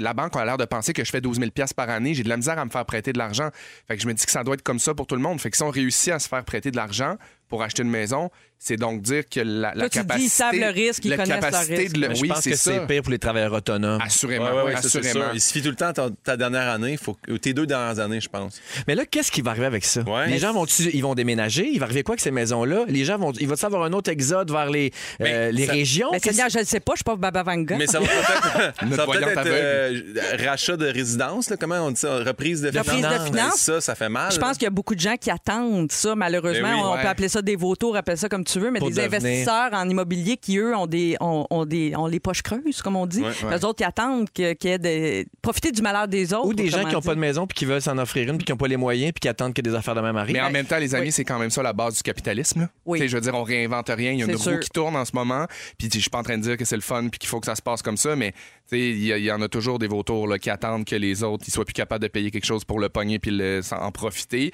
[SPEAKER 6] La banque a l'air de penser que je fais 12 000 par année. J'ai de la misère à me faire prêter de l'argent. Fait que je me dis que ça doit être comme ça pour tout le monde. Fait que si on réussit à se faire prêter de l'argent pour acheter une maison, c'est donc dire que la, la
[SPEAKER 5] Toi, dis,
[SPEAKER 6] capacité.
[SPEAKER 5] ils savent le risque, ils
[SPEAKER 6] la
[SPEAKER 5] connaissent le
[SPEAKER 6] capacité
[SPEAKER 5] risque.
[SPEAKER 6] de le-
[SPEAKER 3] Mais je
[SPEAKER 6] oui,
[SPEAKER 3] pense
[SPEAKER 6] c'est
[SPEAKER 3] que
[SPEAKER 6] ça.
[SPEAKER 3] c'est pire pour les travailleurs autonomes.
[SPEAKER 6] Assurément.
[SPEAKER 4] Ouais, ouais, ouais,
[SPEAKER 6] oui,
[SPEAKER 4] ça, c'est
[SPEAKER 6] assurément.
[SPEAKER 4] sûr. Il suffit tout le temps ta, ta dernière année, faut, tes deux dernières années, je pense.
[SPEAKER 3] Mais là, qu'est-ce qui va arriver avec ça?
[SPEAKER 4] Ouais.
[SPEAKER 3] Les gens vont ils vont déménager? Il va arriver quoi avec ces maisons-là? Les gens vont. Il va y avoir un autre exode vers les, euh, les
[SPEAKER 4] ça-
[SPEAKER 3] régions?
[SPEAKER 5] Mais
[SPEAKER 3] Qu'est-ce-
[SPEAKER 5] Seigneur, je ne sais pas, je suis pas Baba Vanga.
[SPEAKER 4] Mais ça va peut-être ça va peut-être
[SPEAKER 6] voyante
[SPEAKER 4] être euh, rachat de résidence, là, comment on dit ça? Reprise de
[SPEAKER 5] Reprise
[SPEAKER 4] finances.
[SPEAKER 5] de finances.
[SPEAKER 4] Ça, ça fait mal.
[SPEAKER 5] Je pense qu'il y a beaucoup de gens qui attendent ça, malheureusement. On peut appeler ça des vautours, appelle ça comme tu veux, mais
[SPEAKER 3] Pour
[SPEAKER 5] des
[SPEAKER 3] devenir.
[SPEAKER 5] investisseurs en immobilier qui, eux, ont des ont, ont des ont les poches creuses, comme on dit.
[SPEAKER 4] Ouais,
[SPEAKER 5] Les autres qui attendent que- qu'il y ait des... profiter du malheur des autres.
[SPEAKER 3] Ou des gens qui n'ont pas de maison puis qui veulent s'en offrir une puis qui n'ont pas les moyens puis qui attendent que des affaires de même arrivent.
[SPEAKER 6] Mais en même temps, les amis,
[SPEAKER 5] oui.
[SPEAKER 6] c'est quand même ça la base du capitalisme. là.
[SPEAKER 5] Oui.
[SPEAKER 6] Tu sais, Je veux dire, on réinvente rien. Il y a une roue qui tourne en ce moment. Puis je suis pas en train de dire que c'est le fun puis qu'il faut que ça se passe comme ça, mais tu sais, il y, en a toujours des vautours là, qui attendent que les autres ils soient plus capables de payer quelque chose pour le pogner puis en profiter.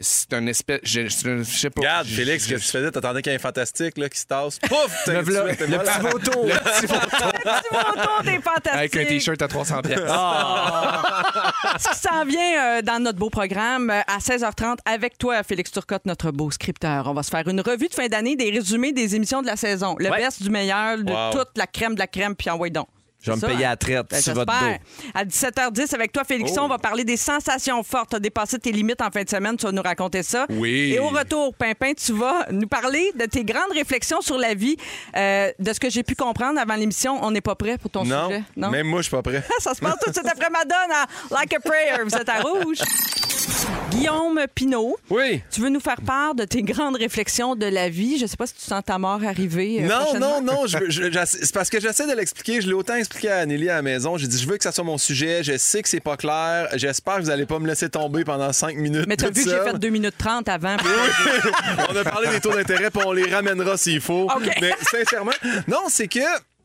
[SPEAKER 6] C'est un espèce. Je, je- je sais pas.
[SPEAKER 4] Regarde, Félix, qu'est-ce que tu faisais? T'attendais qu'il y ait un fantastique là, qui se tasse. Pouf!
[SPEAKER 3] Le,
[SPEAKER 4] t'es
[SPEAKER 3] le petit vautour.
[SPEAKER 5] Petit vautour, t'es fantastique.
[SPEAKER 6] Avec un t-shirt à 300 pièces.
[SPEAKER 5] Ce qui s'en vient euh, dans notre beau programme euh, à 16h30 avec toi, Félix Turcotte, notre beau scripteur. On va se faire une revue de fin d'année des résumés des émissions de la saison. Le
[SPEAKER 3] Ouais.
[SPEAKER 5] best du meilleur, de
[SPEAKER 4] Wow.
[SPEAKER 5] toute la crème de la crème, puis envoie donc.
[SPEAKER 3] Je vais me payer
[SPEAKER 5] hein?
[SPEAKER 3] à la traite
[SPEAKER 5] Ben,
[SPEAKER 3] sur votre
[SPEAKER 5] j'espère.
[SPEAKER 3] dos.
[SPEAKER 5] À 17h10, avec toi, Félixon, on va parler des sensations fortes. Tu as dépassé tes limites en fin de semaine. Tu vas nous raconter ça.
[SPEAKER 6] Oui.
[SPEAKER 5] Et au retour, Pimpin, tu vas nous parler de tes grandes réflexions sur la vie. Euh, de ce que j'ai pu comprendre avant l'émission, on n'est pas prêt pour ton
[SPEAKER 4] Non,
[SPEAKER 5] sujet.
[SPEAKER 4] même moi, je suis pas prêt.
[SPEAKER 5] Ça se passe tout de suite après Madonna, Like a Prayer. Vous êtes à rouge. Guillaume Pinault,
[SPEAKER 4] Oui.
[SPEAKER 5] tu veux nous faire part de tes grandes réflexions de la vie? Je sais pas si tu sens ta mort arriver. euh,
[SPEAKER 4] Non, non, non, c'est parce que j'essaie de l'expliquer. Je l'ai autant expliqué à Anneli à la maison. J'ai dit, je veux que ça soit mon sujet. Je sais que c'est pas clair. J'espère que vous allez pas me laisser tomber pendant cinq minutes.
[SPEAKER 5] Mais tu as
[SPEAKER 4] toute
[SPEAKER 5] vu que j'ai fait 2 minutes 30 avant.
[SPEAKER 4] on a parlé des taux d'intérêt, puis on les ramènera s'il faut. Mais sincèrement, non, c'est que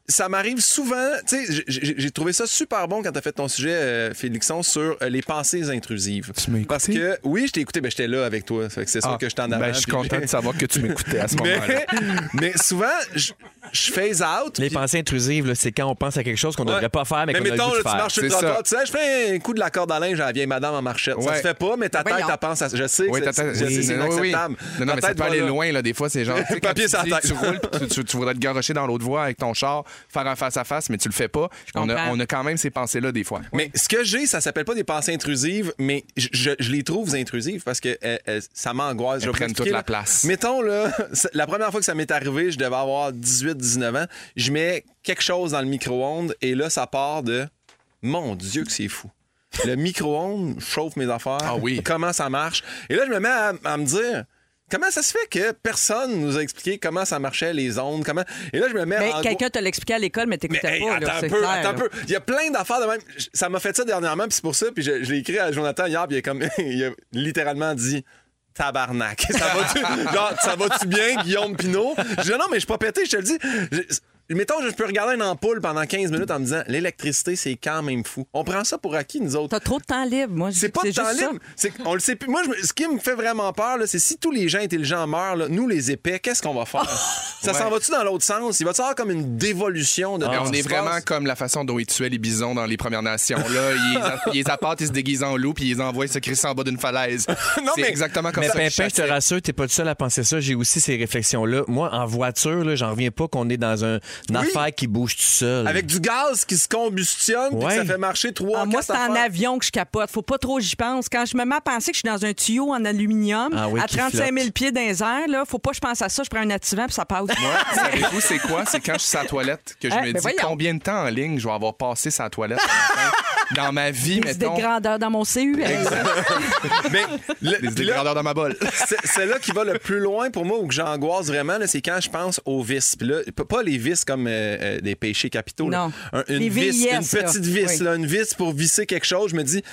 [SPEAKER 4] ça m'arrive souvent. Tu sais, j'ai- trouvé ça super bon quand t'as fait ton sujet, euh, Félixon, sur euh, les pensées intrusives.
[SPEAKER 6] Tu m'as?
[SPEAKER 4] Parce que, oui, je t'ai écouté, ben j'étais là avec toi. Fait que c'est sûr
[SPEAKER 6] Ah,
[SPEAKER 4] que je t'en
[SPEAKER 6] ben,
[SPEAKER 4] avant.
[SPEAKER 6] je suis content de savoir que tu m'écoutais à ce moment-là.
[SPEAKER 4] mais, mais souvent, je, je phase out.
[SPEAKER 3] Les pensées intrusives, c'est quand on pense à quelque chose qu'on ne
[SPEAKER 4] Ouais.
[SPEAKER 3] devrait pas faire, mais,
[SPEAKER 4] Mais
[SPEAKER 3] qu'on a le
[SPEAKER 4] mettons,
[SPEAKER 3] goût de
[SPEAKER 4] là, tu marches sur le trottoir,
[SPEAKER 6] ça.
[SPEAKER 4] tu sais, je fais un coup de la corde à linge à la vieille madame en marchette. Ça
[SPEAKER 6] Ouais.
[SPEAKER 4] se fait pas, mais ta tête,
[SPEAKER 5] Voyons.
[SPEAKER 4] t'as pense à Je sais que
[SPEAKER 6] Oui,
[SPEAKER 4] c'est- inacceptable.
[SPEAKER 6] Non, non, mais ça
[SPEAKER 4] tête
[SPEAKER 6] peut aller loin, là. Des fois, c'est genre.
[SPEAKER 4] Papier sur la tête.
[SPEAKER 6] Tu roules, tu, voudrais te garocher dans l'autre voie avec ton char, faire un face-à-face, mais tu le fais pas. On a, on a quand même ces pensées-là, des fois.
[SPEAKER 4] Mais ce que j'ai, ça s'appelle pas des pensées intrusives, mais je, je- je les trouve intrusives parce que euh, euh, ça m'angoisse. Je
[SPEAKER 6] prennent toute la place.
[SPEAKER 4] Mettons, là, c'est- la première fois que ça m'est arrivé, je devais avoir 18-19 ans, je mets quelque chose dans le micro-ondes et là, ça part de Mon Dieu, que c'est fou. Le micro-ondes chauffe mes affaires.
[SPEAKER 6] Ah oui.
[SPEAKER 4] Comment ça marche? Et là, je me mets à, à me dire. Comment ça se fait que personne nous a expliqué comment ça marchait les ondes? Comment... Et là, je me mets
[SPEAKER 5] Mais quelqu'un te l'expliquait à l'école, mais
[SPEAKER 4] mais
[SPEAKER 5] t'écoutais
[SPEAKER 4] hey,
[SPEAKER 5] pas.
[SPEAKER 4] attends
[SPEAKER 5] là,
[SPEAKER 4] un peu,
[SPEAKER 5] clair,
[SPEAKER 4] attends un peu. Il y a plein d'affaires de même. Ça m'a fait ça dernièrement, puis c'est pour ça. Puis je, je l'ai écrit à Jonathan hier, puis il a, comme, il a littéralement dit tabarnak. Ça va-tu, genre, ça va-tu bien, Guillaume Pinot? Je dis non, mais je suis pas pété, je te le dis. Je- mettons, je peux regarder une ampoule pendant 15 minutes en me disant l'électricité, c'est quand même fou. On prend ça pour acquis, nous autres.
[SPEAKER 5] T'as trop de temps libre, moi.
[SPEAKER 4] C'est pas de temps libre. C'est qu'on le sait plus. Moi, je ce qui me fait vraiment peur, là, c'est si tous les gens intelligents meurent, là, nous, les épais, qu'est-ce qu'on va faire? ça s'en va-tu dans l'autre sens? Il va-tu avoir comme une dévolution de
[SPEAKER 6] Mais
[SPEAKER 4] ce
[SPEAKER 6] on est vraiment comme la façon dont ils tuaient les bisons dans les Premières Nations. Là, ils, ils les apportent, ils se déguisent en loup, puis ils les envoient se crisser en bas d'une falaise.
[SPEAKER 4] Non,
[SPEAKER 6] c'est
[SPEAKER 4] mais-
[SPEAKER 6] exactement comme
[SPEAKER 3] Mais
[SPEAKER 6] ça. qu'ils
[SPEAKER 3] Pimpin, je te rassure, t'es pas le seul à penser ça. J'ai aussi ces réflexions-là. Moi, en voiture, là, j'en reviens pas qu'on est dans un, une
[SPEAKER 4] Oui.
[SPEAKER 3] affaire qui bouge tout seul.
[SPEAKER 4] Avec du gaz qui se combustionne, puis que
[SPEAKER 3] Ouais.
[SPEAKER 4] ça fait marcher trois,
[SPEAKER 5] Ah, moi, c'est en avion que je capote. Faut pas trop j'y pense. Quand je me mets à penser que je suis dans un tuyau en aluminium
[SPEAKER 3] Ah oui,
[SPEAKER 5] à
[SPEAKER 3] qui
[SPEAKER 5] 35 000
[SPEAKER 3] flotte.
[SPEAKER 5] pieds dans les airs, là, faut pas que je pense à ça. Je prends un activant puis ça passe.
[SPEAKER 6] Moi, savez-vous, c'est quoi? C'est quand je suis à la toilette que je
[SPEAKER 5] Hein,
[SPEAKER 6] me
[SPEAKER 5] ben
[SPEAKER 6] dis
[SPEAKER 5] voyons.
[SPEAKER 6] combien de temps en ligne je vais avoir passé sa toilette dans ma vie,
[SPEAKER 5] Des de
[SPEAKER 6] mettons.
[SPEAKER 5] grandeur dans mon CU.
[SPEAKER 4] Mais le-
[SPEAKER 6] Des dans ma bolle.
[SPEAKER 4] c'est là qui va le plus loin pour moi, où que j'angoisse vraiment, c'est quand je pense aux vis. Puis là, pas les vis comme euh, euh, des péchés capitaux.
[SPEAKER 5] Non.
[SPEAKER 4] Un- une
[SPEAKER 5] Les
[SPEAKER 4] vis,
[SPEAKER 5] VIS,
[SPEAKER 4] une
[SPEAKER 5] là.
[SPEAKER 4] petite vis,
[SPEAKER 5] Oui.
[SPEAKER 4] là, une vis pour visser quelque chose. Je me dis.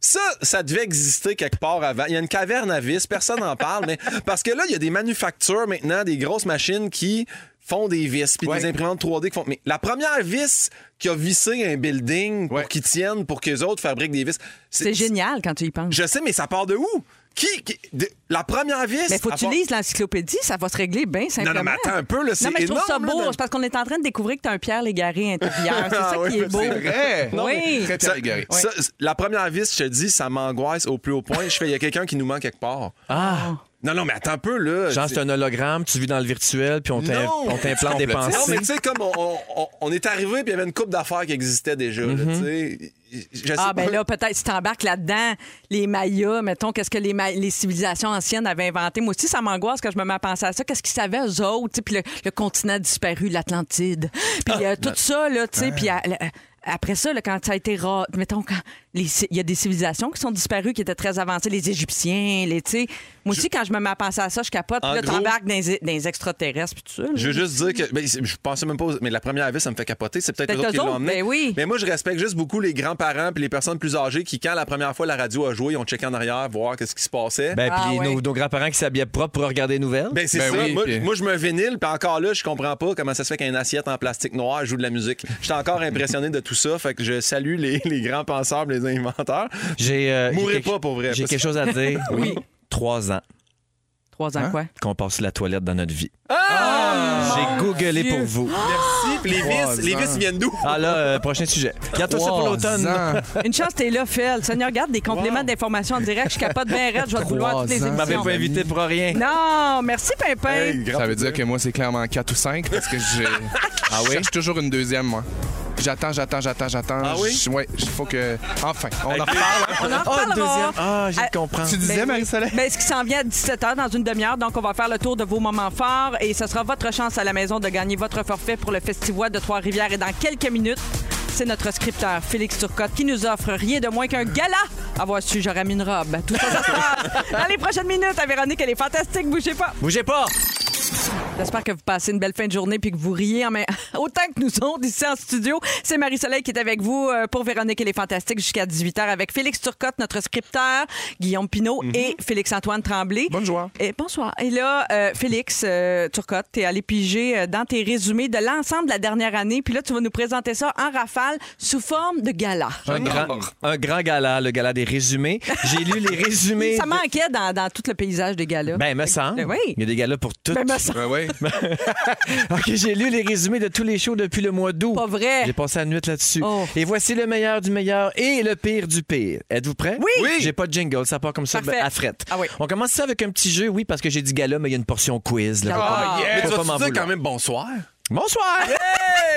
[SPEAKER 4] Ça, ça devait exister quelque part avant. Il y a une caverne à vis, personne n'en parle, mais parce que là, il y a des manufactures maintenant, des grosses machines qui font des vis, puis
[SPEAKER 6] Ouais.
[SPEAKER 4] des imprimantes 3D qui font. Mais la première vis qui a vissé un building pour
[SPEAKER 6] Ouais.
[SPEAKER 4] qu'il tienne, pour que les autres fabriquent des vis.
[SPEAKER 5] C'est génial quand tu y penses.
[SPEAKER 4] Je sais, mais ça part de où? Qui? qui- de- la première vis?
[SPEAKER 5] Mais faut que tu
[SPEAKER 4] part-
[SPEAKER 5] lises l'encyclopédie, ça va se régler bien simplement.
[SPEAKER 4] Non, non, mais attends un peu, là, c'est
[SPEAKER 5] Non, mais je trouve ça
[SPEAKER 4] énorme,
[SPEAKER 5] beau. parce qu'on est en train de découvrir que tu as un Pierre Légaré intérieur. C'est ça
[SPEAKER 4] Ah oui,
[SPEAKER 5] qui est beau.
[SPEAKER 6] C'est vrai.
[SPEAKER 5] Oui.
[SPEAKER 6] Très
[SPEAKER 4] Ça-
[SPEAKER 6] Pierre Légaré.
[SPEAKER 4] ça, la première vis, je te dis, ça m'angoisse au plus haut point. Je fais, il y a quelqu'un qui nous manque quelque part.
[SPEAKER 3] Ah!
[SPEAKER 4] Non, non, mais attends un peu, là.
[SPEAKER 3] Genre, c'est un hologramme, tu vis dans le virtuel, puis on t'im-
[SPEAKER 4] Non.
[SPEAKER 3] on t'implante des
[SPEAKER 6] Complètement.
[SPEAKER 4] Non,
[SPEAKER 3] pensées.
[SPEAKER 4] mais tu sais, comme on, on- on- on est arrivé, puis il y avait une coupe d'affaires qui existait déjà, là, tu sais. Je sais
[SPEAKER 5] Ah, ben
[SPEAKER 4] pas.
[SPEAKER 5] là, peut-être si t'embarques là-dedans, les Mayas, mettons, qu'est-ce que les, Ma- les civilisations anciennes avaient inventé? Moi aussi, ça m'angoisse quand je me mets à penser à ça. Qu'est-ce qu'ils savaient, eux autres? tu sais, Puis le, le continent disparu, l'Atlantide. Puis
[SPEAKER 4] Ah,
[SPEAKER 5] euh, tout ça, là, tu sais. Puis à- à- après ça, là, quand ça a été ra... mettons, quand il y a des civilisations qui sont disparues, qui étaient très avancées, les Égyptiens, les, tu sais. Moi aussi, quand je me mets à penser à ça, je capote. Puis
[SPEAKER 4] En
[SPEAKER 5] là, t'embarques dans, dans les extraterrestres, puis tout ça. là.
[SPEAKER 4] Je veux juste dire que. ben, je pensais même pas. aux- Mais la première vis, ça me fait capoter. C'est peut-être
[SPEAKER 5] Peut-être
[SPEAKER 4] eux autres qui l'ont emmené.
[SPEAKER 5] ben oui.
[SPEAKER 4] Mais moi, je respecte juste beaucoup les grands-parents puis les personnes plus âgées qui, quand la première fois la radio a joué, ils ont checké en arrière, voir qu'est-ce qui se passait.
[SPEAKER 3] Ben,
[SPEAKER 5] Ah,
[SPEAKER 3] puis
[SPEAKER 5] ouais.
[SPEAKER 3] nos, nos grands-parents qui s'habillaient propre pour regarder les nouvelles.
[SPEAKER 4] Ben, c'est
[SPEAKER 6] Ben
[SPEAKER 4] ça.
[SPEAKER 6] oui,
[SPEAKER 4] moi,
[SPEAKER 6] puis-
[SPEAKER 4] moi, je me vénile, puis encore là, je comprends pas comment ça se fait qu'une assiette en plastique noir joue de la musique. J'étais encore impressionné de tout ça, fait que je salue les, les grands penseurs, les inventeurs.
[SPEAKER 3] J'ai. euh,
[SPEAKER 4] Mourrez pas, pour vrai,
[SPEAKER 3] J'ai
[SPEAKER 4] parce
[SPEAKER 3] quelque chose à dire.
[SPEAKER 5] Oui.
[SPEAKER 3] Trois ans
[SPEAKER 5] Trois ans,
[SPEAKER 6] Hein?
[SPEAKER 5] quoi?
[SPEAKER 3] qu'on passe la toilette dans notre vie.
[SPEAKER 4] Ah!
[SPEAKER 3] J'ai googlé
[SPEAKER 5] Dieu.
[SPEAKER 3] pour vous.
[SPEAKER 4] Merci. Puis les vis, les vis viennent d'où?
[SPEAKER 3] Ah là, euh, prochain sujet. Ça pour l'automne.
[SPEAKER 5] Une chance, t'es là, Phil. Seigneur, regarde des compléments d'information en direct. Je capote bien raide. Je vais te vouloir toutes les
[SPEAKER 6] ans.
[SPEAKER 3] Vous m'avez
[SPEAKER 5] émissions.
[SPEAKER 3] pas invité pour rien.
[SPEAKER 5] Non, merci, Pimpin.
[SPEAKER 4] Hey,
[SPEAKER 6] Ça veut dire que moi, c'est clairement 4 ou 5 parce que j'ai. Ah oui? Je cherche toujours une deuxième, moi. J'attends, j'attends, j'attends, j'attends.
[SPEAKER 4] Ah oui?
[SPEAKER 6] Je- Ouais, il faut que. Enfin, on en reparle.
[SPEAKER 5] On en
[SPEAKER 3] Ah,
[SPEAKER 5] reparlera.
[SPEAKER 3] le deuxième. Ah, j'ai
[SPEAKER 5] Ah,
[SPEAKER 3] de comprendre.
[SPEAKER 6] Tu disais,
[SPEAKER 5] Ben oui.
[SPEAKER 6] Marie-Soleil?
[SPEAKER 5] Ben, ce qui s'en vient à 17h dans une demi-heure. Donc, on va faire le tour de vos moments forts et ce sera votre chance à la maison de gagner votre forfait pour le Festival de Trois-Rivières. Et dans quelques minutes, c'est notre scripteur Félix Turcotte qui nous offre rien de moins qu'un gala. Avoir su, j'aurais mis une robe. Tout ça, ça se passe dans les prochaines minutes à Véronique. Elle est fantastique. Bougez pas.
[SPEAKER 3] Bougez pas!
[SPEAKER 5] J'espère que vous passez une belle fin de journée puis que vous riez en même... autant que nous autres ici en studio. C'est Marie-Soleil qui est avec vous euh, pour Véronique et les Fantastiques jusqu'à 18h avec Félix Turcotte, notre scripteur, Guillaume Pinot et Félix-Antoine Tremblay.
[SPEAKER 6] Bonjour.
[SPEAKER 5] Et bonsoir. Et là, euh, Félix euh, Turcotte, t'es allé piger dans tes résumés de l'ensemble de la dernière année. Puis là, tu vas nous présenter ça en rafale sous forme de gala.
[SPEAKER 3] Un grand, un grand gala, le gala des résumés. J'ai lu les résumés.
[SPEAKER 5] Ça
[SPEAKER 3] de-
[SPEAKER 5] manquait dans, dans tout le paysage des galas.
[SPEAKER 3] Ben, me semble.
[SPEAKER 5] Ben oui.
[SPEAKER 3] Il y a des galas pour toutes.
[SPEAKER 5] Ben, semble.
[SPEAKER 6] Ouais, ouais.
[SPEAKER 3] OK, j'ai lu les résumés de tous les shows depuis le mois d'août.
[SPEAKER 5] Pas vrai.
[SPEAKER 3] J'ai passé la nuit là-dessus.
[SPEAKER 5] Oh.
[SPEAKER 3] Et voici le meilleur du meilleur et le pire du pire. Êtes-vous prêts?
[SPEAKER 5] Oui.
[SPEAKER 3] Oui. J'ai pas de jingle, ça part comme ça ben, à frette.
[SPEAKER 5] Ah oui.
[SPEAKER 3] On commence ça avec un petit jeu, oui, parce que j'ai dit gala, mais il y a une portion quiz. Là.
[SPEAKER 5] Ah,
[SPEAKER 4] Mais tu vas dire
[SPEAKER 3] vouloir.
[SPEAKER 4] quand même bonsoir?
[SPEAKER 3] Bonsoir!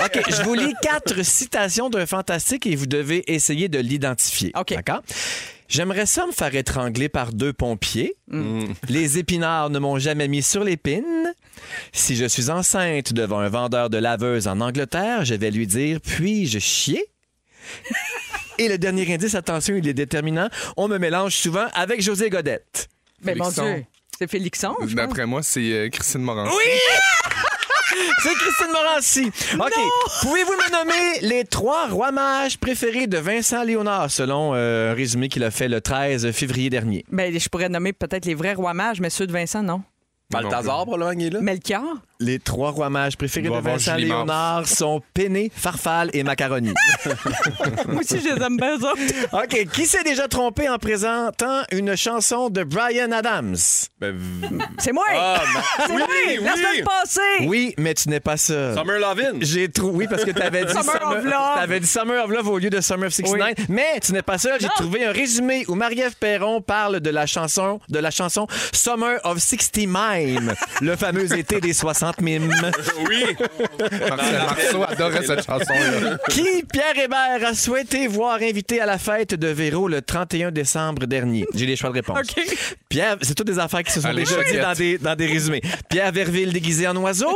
[SPEAKER 3] OK, je vous lis quatre citations d'un fantastique et vous devez essayer de l'identifier.
[SPEAKER 5] OK.
[SPEAKER 3] D'accord? J'aimerais ça me faire étrangler par deux pompiers. Les épinards ne m'ont jamais mis sur l'épine. Si je suis enceinte devant un vendeur de laveuse en Angleterre, je vais lui dire Puis-je chier? Et le dernier indice, attention, il est déterminant. On me mélange souvent avec José Godette.
[SPEAKER 5] Ben, mon. Dieu. C'est Félixon.
[SPEAKER 6] D'après moi, c'est euh, Christine Morin.
[SPEAKER 3] C'est Christine Morancy. OK. Pouvez-vous me nommer les trois rois mages préférés de Vincent Léonard, selon euh, un résumé qu'il a fait le 13 février dernier?
[SPEAKER 5] Ben, je pourrais nommer peut-être les vrais rois mages, mais ceux de Vincent, non.
[SPEAKER 4] Balthazar, probablement, il est là.
[SPEAKER 5] Melchior?
[SPEAKER 3] Les trois rois mages préférés de Vincent
[SPEAKER 6] Julie.
[SPEAKER 3] Léonard sont Péné, Farfalle et Macaroni.
[SPEAKER 5] Moi aussi, je les aime bien, ça.
[SPEAKER 3] OK. Qui s'est déjà trompé en présentant une chanson de Brian Adams?
[SPEAKER 4] Ben, v-
[SPEAKER 5] C'est moi!
[SPEAKER 4] Ah,
[SPEAKER 5] C'est
[SPEAKER 4] oui,
[SPEAKER 5] moi! La
[SPEAKER 4] oui.
[SPEAKER 5] semaine passée!
[SPEAKER 3] Oui, mais tu n'es pas seul.
[SPEAKER 4] Summer Lovin'.
[SPEAKER 3] J'ai trouvé, oui, parce que tu avais dit
[SPEAKER 5] Summer of Love.
[SPEAKER 3] T'avais dit Summer of Love au lieu de Summer of 69. Mais tu n'es pas seul. J'ai trouvé un résumé où Marie-Ève Perron parle de la chanson, de la chanson Summer of 60 Mime, le fameux été des 60 mimes.
[SPEAKER 4] Oui.
[SPEAKER 6] Marcel Marceau adorait cette chanson-là.
[SPEAKER 3] Qui, Pierre Hébert, a souhaité voir invité à la fête de Véro le 31 décembre dernier? J'ai les choix de réponse.
[SPEAKER 5] OK.
[SPEAKER 3] Pierre, c'est toutes des affaires qui se sont
[SPEAKER 6] Allez,
[SPEAKER 3] déjà dites dans des, dans des résumés. Pierre Verville déguisé en oiseau,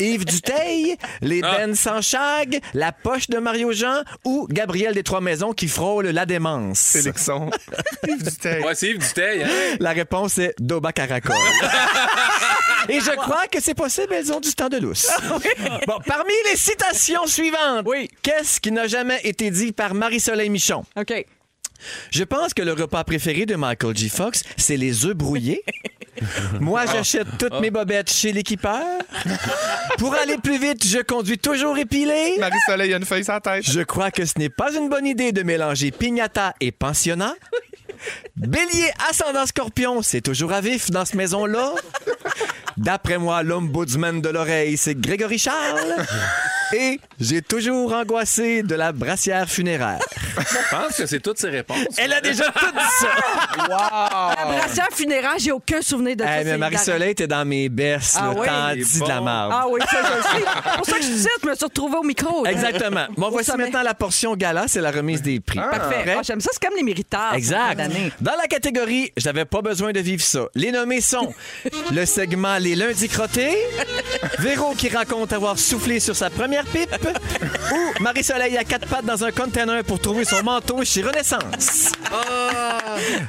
[SPEAKER 3] Yves Duteil, les bennes sans chag, la poche de Mario Jean ou Gabriel des Trois Maisons qui frôle la démence?
[SPEAKER 6] Félixon. Yves Duteil.
[SPEAKER 4] Ouais, c'est Yves Duteil. Hein?
[SPEAKER 3] La réponse est Doba Caracol. Et je crois que c'est possible, elles ont du temps de lousse. Bon, parmi les citations suivantes,
[SPEAKER 5] Oui.
[SPEAKER 3] qu'est-ce qui n'a jamais été dit par Marie-Soleil Michon?
[SPEAKER 5] OK.
[SPEAKER 3] Je pense que le repas préféré de Michael J. Fox, c'est les œufs brouillés. Moi, j'achète toutes mes bobettes chez l'équipeur. Pour aller plus vite, je conduis toujours épilé.
[SPEAKER 6] Marie-Soleil a une feuille sur la tête.
[SPEAKER 3] Je crois que ce n'est pas une bonne idée de mélanger pignata et pensionnat. Bélier ascendant scorpion, c'est toujours à vif dans cette maison-là. D'après moi, l'ombudsman de l'oreille, c'est Grégory Charles. Et j'ai toujours angoissé de la brassière funéraire.
[SPEAKER 4] Je pense que c'est toutes ces réponses.
[SPEAKER 3] Elle a déjà tout dit ça.
[SPEAKER 5] La brassière funéraire, j'ai aucun souvenir de ça.
[SPEAKER 3] Hey,
[SPEAKER 5] c'est
[SPEAKER 3] mais Marie-Soleil, t'es dans mes bestes.
[SPEAKER 5] Ah
[SPEAKER 3] là.
[SPEAKER 5] oui?
[SPEAKER 4] Est
[SPEAKER 3] dis de la
[SPEAKER 4] bon.
[SPEAKER 3] marde.
[SPEAKER 5] Ah oui, ça, je le sais. C'est pour ça que je dis, je me suis retrouvée au micro. là.
[SPEAKER 3] Exactement. Bon,
[SPEAKER 5] Au
[SPEAKER 3] voici
[SPEAKER 5] sommet.
[SPEAKER 3] maintenant la portion gala, c'est la remise des prix.
[SPEAKER 5] Parfait. Ah, J'aime ça, c'est comme les méritables.
[SPEAKER 3] Exact. Dans la catégorie, j'avais pas besoin de vivre ça. Les nommés sont le segment Les lundis crottés, Véro qui raconte avoir soufflé sur sa première pipe, ou Marie-Soleil à quatre pattes dans un container pour trouver son manteau chez Renaissance.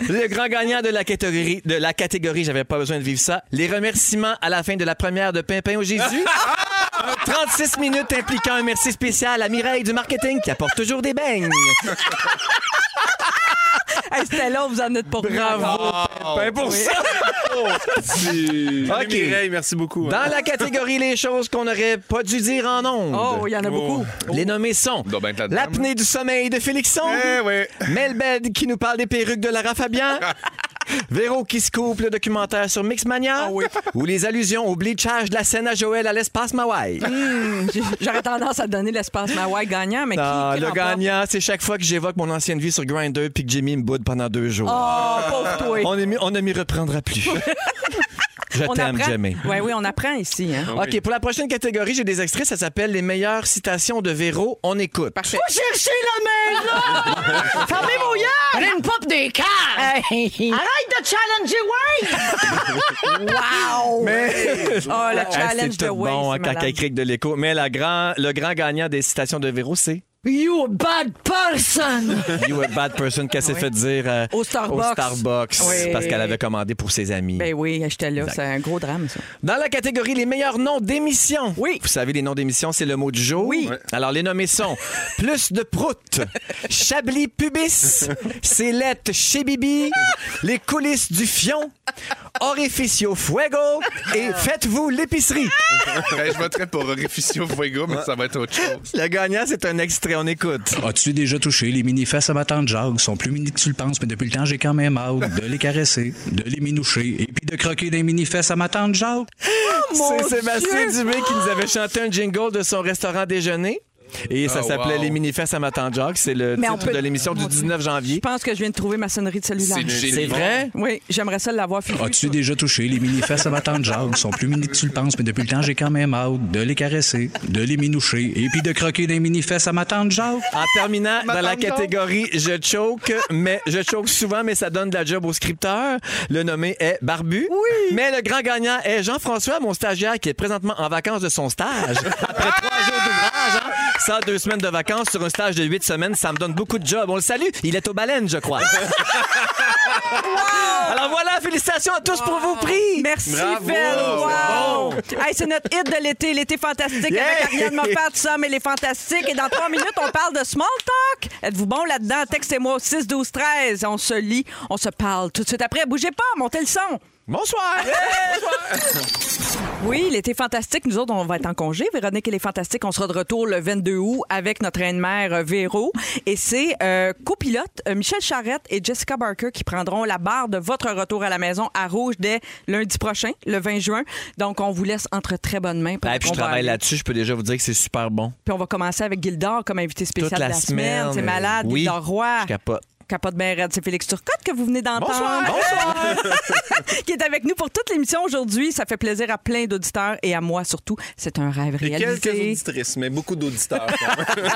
[SPEAKER 3] Le grand gagnant de la catégorie, de la catégorie, j'avais pas besoin de vivre ça. Les remerciements à la fin de la première de Pimpin au Jésus. 36 minutes impliquant un merci spécial à Mireille du marketing qui apporte toujours des beignes.
[SPEAKER 5] Hey, C'était là, vous en êtes pour
[SPEAKER 3] Bravo, Pimpin, pour ça.
[SPEAKER 4] OK.
[SPEAKER 3] OK.
[SPEAKER 4] Mireille, merci beaucoup. hein.
[SPEAKER 3] Dans la catégorie les choses qu'on n'aurait pas dû dire en ondes.
[SPEAKER 5] Oh, il y en a beaucoup.
[SPEAKER 3] Les nommés sont
[SPEAKER 6] là-dedans.
[SPEAKER 3] l'apnée du sommeil de Félixon,
[SPEAKER 6] Eh oui.
[SPEAKER 3] Melbed qui nous parle des perruques de Lara Fabian, Véro qui se coupe le documentaire sur Mixmania, ou les allusions au bleachage de la scène à Joël à l'espace Mawai.
[SPEAKER 5] J'ai- J'aurais tendance à donner l'espace Mawai gagnant, mais qui,
[SPEAKER 3] Non,
[SPEAKER 5] qui
[SPEAKER 3] le gagnant, c'est chaque fois que j'évoque mon ancienne vie sur Grindr puis que Jimmy me boude pendant deux jours.
[SPEAKER 5] Oh, pauvre toi.
[SPEAKER 3] On ne m'y- on ne m'y reprendra plus. Je
[SPEAKER 5] On
[SPEAKER 3] t'aime,
[SPEAKER 5] apprend.
[SPEAKER 3] Jamie.
[SPEAKER 5] Oui, oui, on apprend ici. Hein.
[SPEAKER 3] OK, pour la prochaine catégorie, j'ai des extraits. Ça s'appelle Les meilleures citations de Véro. On écoute.
[SPEAKER 5] Parfait.
[SPEAKER 8] chercher la maison! Fermez vos yeux! Une pop des cars! Arrête de challenger Wayne! wow!
[SPEAKER 3] Mais...
[SPEAKER 5] Oh, le
[SPEAKER 3] Hey,
[SPEAKER 5] challenge
[SPEAKER 3] c'est
[SPEAKER 5] de Wayne,
[SPEAKER 3] bon, hein,
[SPEAKER 5] c'est
[SPEAKER 3] quand elle crique de l'écho. Mais la grand, le grand gagnant des citations de Véro, c'est?
[SPEAKER 8] You a bad person!
[SPEAKER 3] You a bad person qu'elle s'est fait dire euh,
[SPEAKER 5] Au Starbucks.
[SPEAKER 3] Starbucks,
[SPEAKER 5] Oui.
[SPEAKER 3] parce qu'elle avait commandé pour ses amis.
[SPEAKER 5] Ben oui, j'étais là. C'est un gros drame, ça.
[SPEAKER 3] Dans la catégorie les meilleurs noms d'émissions.
[SPEAKER 5] Oui.
[SPEAKER 3] Vous savez, les noms d'émissions, c'est le mot du jour.
[SPEAKER 5] Oui.
[SPEAKER 4] Ouais.
[SPEAKER 3] Alors, les nommés sont Plus de prout, Chablis Pubis, Célette chez Bibi, Les coulisses du fion, Orificio Fuego et Faites-vous l'épicerie.
[SPEAKER 6] Ben, je voterais pour Orificio Fuego, mais ça va être autre chose.
[SPEAKER 3] Le gagnant, c'est un extrait, on écoute.
[SPEAKER 9] As-tu déjà touché les mini-fesses à ma tante Jacques? Ils sont plus mini que tu le penses, mais depuis le temps, j'ai quand même hâte de les caresser, de les minoucher et puis de croquer des mini-fesses à ma tante Jacques.
[SPEAKER 3] C'est Sébastien Dubé qui nous avait chanté un jingle de son restaurant déjeuner. Et ça
[SPEAKER 6] Oh,
[SPEAKER 3] s'appelait
[SPEAKER 6] wow.
[SPEAKER 3] Les Mini-Fesses à ma tante Jacques. C'est le
[SPEAKER 5] Mais
[SPEAKER 3] titre
[SPEAKER 5] peut-
[SPEAKER 3] de l'émission du
[SPEAKER 5] Mon Dieu.
[SPEAKER 3] 19 janvier.
[SPEAKER 5] Je pense que je viens de trouver ma sonnerie de cellulaire.
[SPEAKER 6] C'est
[SPEAKER 3] vrai?
[SPEAKER 5] Oui, j'aimerais ça l'avoir. Fufu.
[SPEAKER 9] As-tu déjà touché les mini-fesses à ma tante Jacques? Ils sont plus mini que tu le penses, mais depuis le temps, j'ai quand même hâte de les caresser, de les minoucher et puis de croquer des mini-fesses à ma tante Jacques.
[SPEAKER 3] En terminant,
[SPEAKER 6] Ma
[SPEAKER 3] dans la catégorie Je choke, mais je choke souvent, mais ça donne de la job au scripteur. Le nommé est Barbu. Oui. Mais le grand gagnant est Jean-François, mon stagiaire, qui est présentement en vacances de son stage. Après trois jours hein, ça, deux semaines de vacances sur un stage de huit semaines, ça me donne beaucoup de job. On le salue. Il est aux baleines, je crois. Alors voilà, félicitations à tous pour vos prix.
[SPEAKER 5] Merci,
[SPEAKER 4] Bravo.
[SPEAKER 5] Fel. Wow.
[SPEAKER 3] C'est
[SPEAKER 5] Hey, c'est notre hit de l'été, l'été fantastique
[SPEAKER 3] Yeah.
[SPEAKER 5] avec Ariane Moffat, ça, mais les fantastiques. Et dans trois minutes, on parle de small talk. Êtes-vous bon là-dedans? Textez-moi au 6 12 13. On se lit, on se parle tout de suite après. Bougez pas, montez le son.
[SPEAKER 3] Bonsoir.
[SPEAKER 5] Oui, l'été fantastique, nous autres, on va être en congé. Véronique et les fantastiques, on sera de retour le 22 août avec notre reine-mère euh, Véro. Et c'est euh, copilote euh, Michel Charrette et Jessica Barker qui prendront la barre de votre retour à la maison à Rouge dès lundi prochain, le 20 juin. Donc, on vous laisse entre très bonnes mains. parce
[SPEAKER 3] Ben, puis je
[SPEAKER 5] va
[SPEAKER 3] travaille
[SPEAKER 5] aller-
[SPEAKER 3] là-dessus. Je peux déjà vous dire que c'est super bon.
[SPEAKER 5] Puis on va commencer avec Gildor comme invité spécial
[SPEAKER 3] Toute la
[SPEAKER 5] de la semaine.
[SPEAKER 3] semaine.
[SPEAKER 5] C'est malade,
[SPEAKER 3] Oui,
[SPEAKER 5] Gildor Roy.
[SPEAKER 3] Je capote.
[SPEAKER 5] Capote bien raide. C'est Félix Turcotte que vous venez d'entendre.
[SPEAKER 3] Bonsoir.
[SPEAKER 5] qui est avec nous pour toute l'émission aujourd'hui. Ça fait plaisir à plein d'auditeurs et à moi surtout. C'est un rêve
[SPEAKER 4] Et
[SPEAKER 5] réalisé.
[SPEAKER 4] quelques auditrices, mais beaucoup d'auditeurs. quand même.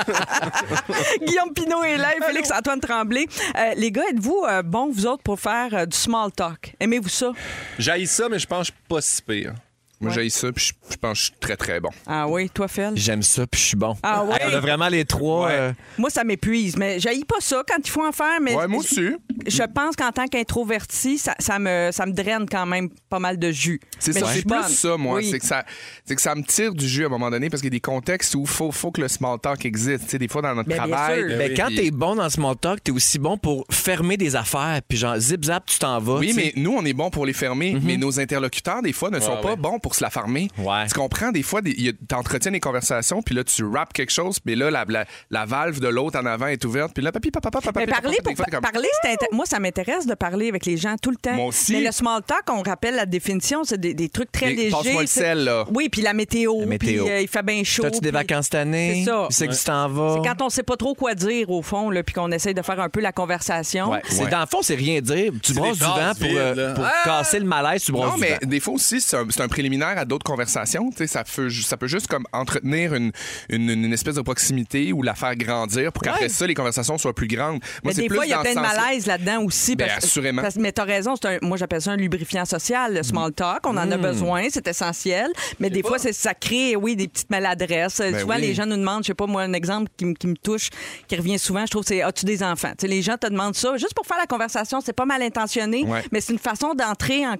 [SPEAKER 5] Guillaume Pinot est là et Félix-Antoine Tremblay. Euh, les gars, êtes-vous euh, bons, vous autres, pour faire euh, du small talk? Aimez-vous ça?
[SPEAKER 4] J'haïs ça, mais je pense que je suis pas si pire.
[SPEAKER 6] Moi, j'ai ça, puis je je pense que je suis très, très bon.
[SPEAKER 5] Ah oui, toi, Fel?
[SPEAKER 3] J'aime ça, puis je suis bon.
[SPEAKER 5] Ah ouais?
[SPEAKER 3] On a vraiment les trois.
[SPEAKER 6] Ouais.
[SPEAKER 3] euh,
[SPEAKER 5] Moi, ça m'épuise, mais j'haïs pas ça quand il faut en faire. Mais
[SPEAKER 6] Ouais, moi aussi.
[SPEAKER 5] Je pense qu'en tant qu'introverti, ça, ça me, ça me draine quand même pas mal de jus.
[SPEAKER 6] C'est
[SPEAKER 5] Mais
[SPEAKER 6] ça,
[SPEAKER 5] je suis
[SPEAKER 6] c'est plus ça, moi.
[SPEAKER 5] Oui.
[SPEAKER 6] C'est que ça, c'est que ça me tire du jus à un moment donné parce qu'il y a des contextes où il faut, faut que le small talk existe. Tu sais, des fois, dans notre
[SPEAKER 5] Ben, bien
[SPEAKER 6] travail.
[SPEAKER 5] sûr.
[SPEAKER 3] Ben,
[SPEAKER 4] oui.
[SPEAKER 3] quand t'es bon dans le small talk, t'es aussi bon pour fermer des affaires, puis genre zip zap, tu t'en vas.
[SPEAKER 6] Oui,
[SPEAKER 3] tu sais.
[SPEAKER 6] mais nous, on est bon pour les fermer,
[SPEAKER 5] Mhm.
[SPEAKER 6] mais nos interlocuteurs, des fois, ne sont
[SPEAKER 4] Ouais,
[SPEAKER 6] pas
[SPEAKER 4] ouais.
[SPEAKER 6] bons pour se la fermer.
[SPEAKER 3] Ouais.
[SPEAKER 6] Tu comprends, des fois, a- t'entretiens des conversations, puis là, tu rappes quelque chose, puis là, la, la, la valve de l'autre en avant est ouverte, puis là, papi, papa, papa,
[SPEAKER 5] Mais
[SPEAKER 6] papa,
[SPEAKER 5] parler pour
[SPEAKER 6] fois, comme-
[SPEAKER 5] parler, inté- moi ça m'intéresse de parler avec les gens tout le temps.
[SPEAKER 6] Moi aussi.
[SPEAKER 5] Mais le small talk, on rappelle la définition, c'est des, des trucs très
[SPEAKER 6] Des-
[SPEAKER 5] légers.
[SPEAKER 6] passe-moi le sel, là.
[SPEAKER 5] Oui, puis la météo,
[SPEAKER 3] La météo.
[SPEAKER 5] puis euh, il fait bien chaud.
[SPEAKER 3] T'as-tu des vacances cette année?
[SPEAKER 5] C'est ça.
[SPEAKER 3] Tu sais que tu t'en vas?
[SPEAKER 5] C'est quand on sait pas trop quoi dire au fond, là, puis qu'on essaye de faire un peu la conversation.
[SPEAKER 3] Ouais. C'est,
[SPEAKER 6] Ouais.
[SPEAKER 3] Dans le fond, c'est rien dire. Tu
[SPEAKER 4] des
[SPEAKER 3] du vent pour,
[SPEAKER 4] vides,
[SPEAKER 3] euh, pour
[SPEAKER 6] Ah!
[SPEAKER 3] casser le malaise, tu brasses
[SPEAKER 6] Non,
[SPEAKER 3] du
[SPEAKER 6] mais
[SPEAKER 3] vent.
[SPEAKER 6] des fois aussi, c'est un, c'est un préliminaire à d'autres conversations. Tu sais, Ça, peut, ça peut juste comme entretenir une, une, une espèce de proximité ou la faire grandir pour qu'après
[SPEAKER 5] Ouais.
[SPEAKER 6] ça, les conversations soient plus grandes. Moi,
[SPEAKER 5] Mais des
[SPEAKER 6] plus
[SPEAKER 5] fois, il y a plein de malaise là-dedans aussi.
[SPEAKER 6] Ben,
[SPEAKER 5] parce-
[SPEAKER 6] assurément.
[SPEAKER 5] parce- mais t'as raison, c'est un- moi j'appelle ça un lubrifiant social, le small talk. On en a besoin, c'est essentiel. Mais des fois, c'est- ça crée, oui, des petites maladresses.
[SPEAKER 6] Ben
[SPEAKER 5] souvent,
[SPEAKER 6] oui.
[SPEAKER 5] les gens nous demandent, je sais pas, moi, un exemple qui, me- qui me touche, qui revient souvent, je trouve, c'est As-tu des enfants? Tu sais, les gens te demandent ça juste pour faire la conversation. C'est pas mal intentionné,
[SPEAKER 6] Ouais.
[SPEAKER 5] mais c'est une façon d'entrer en-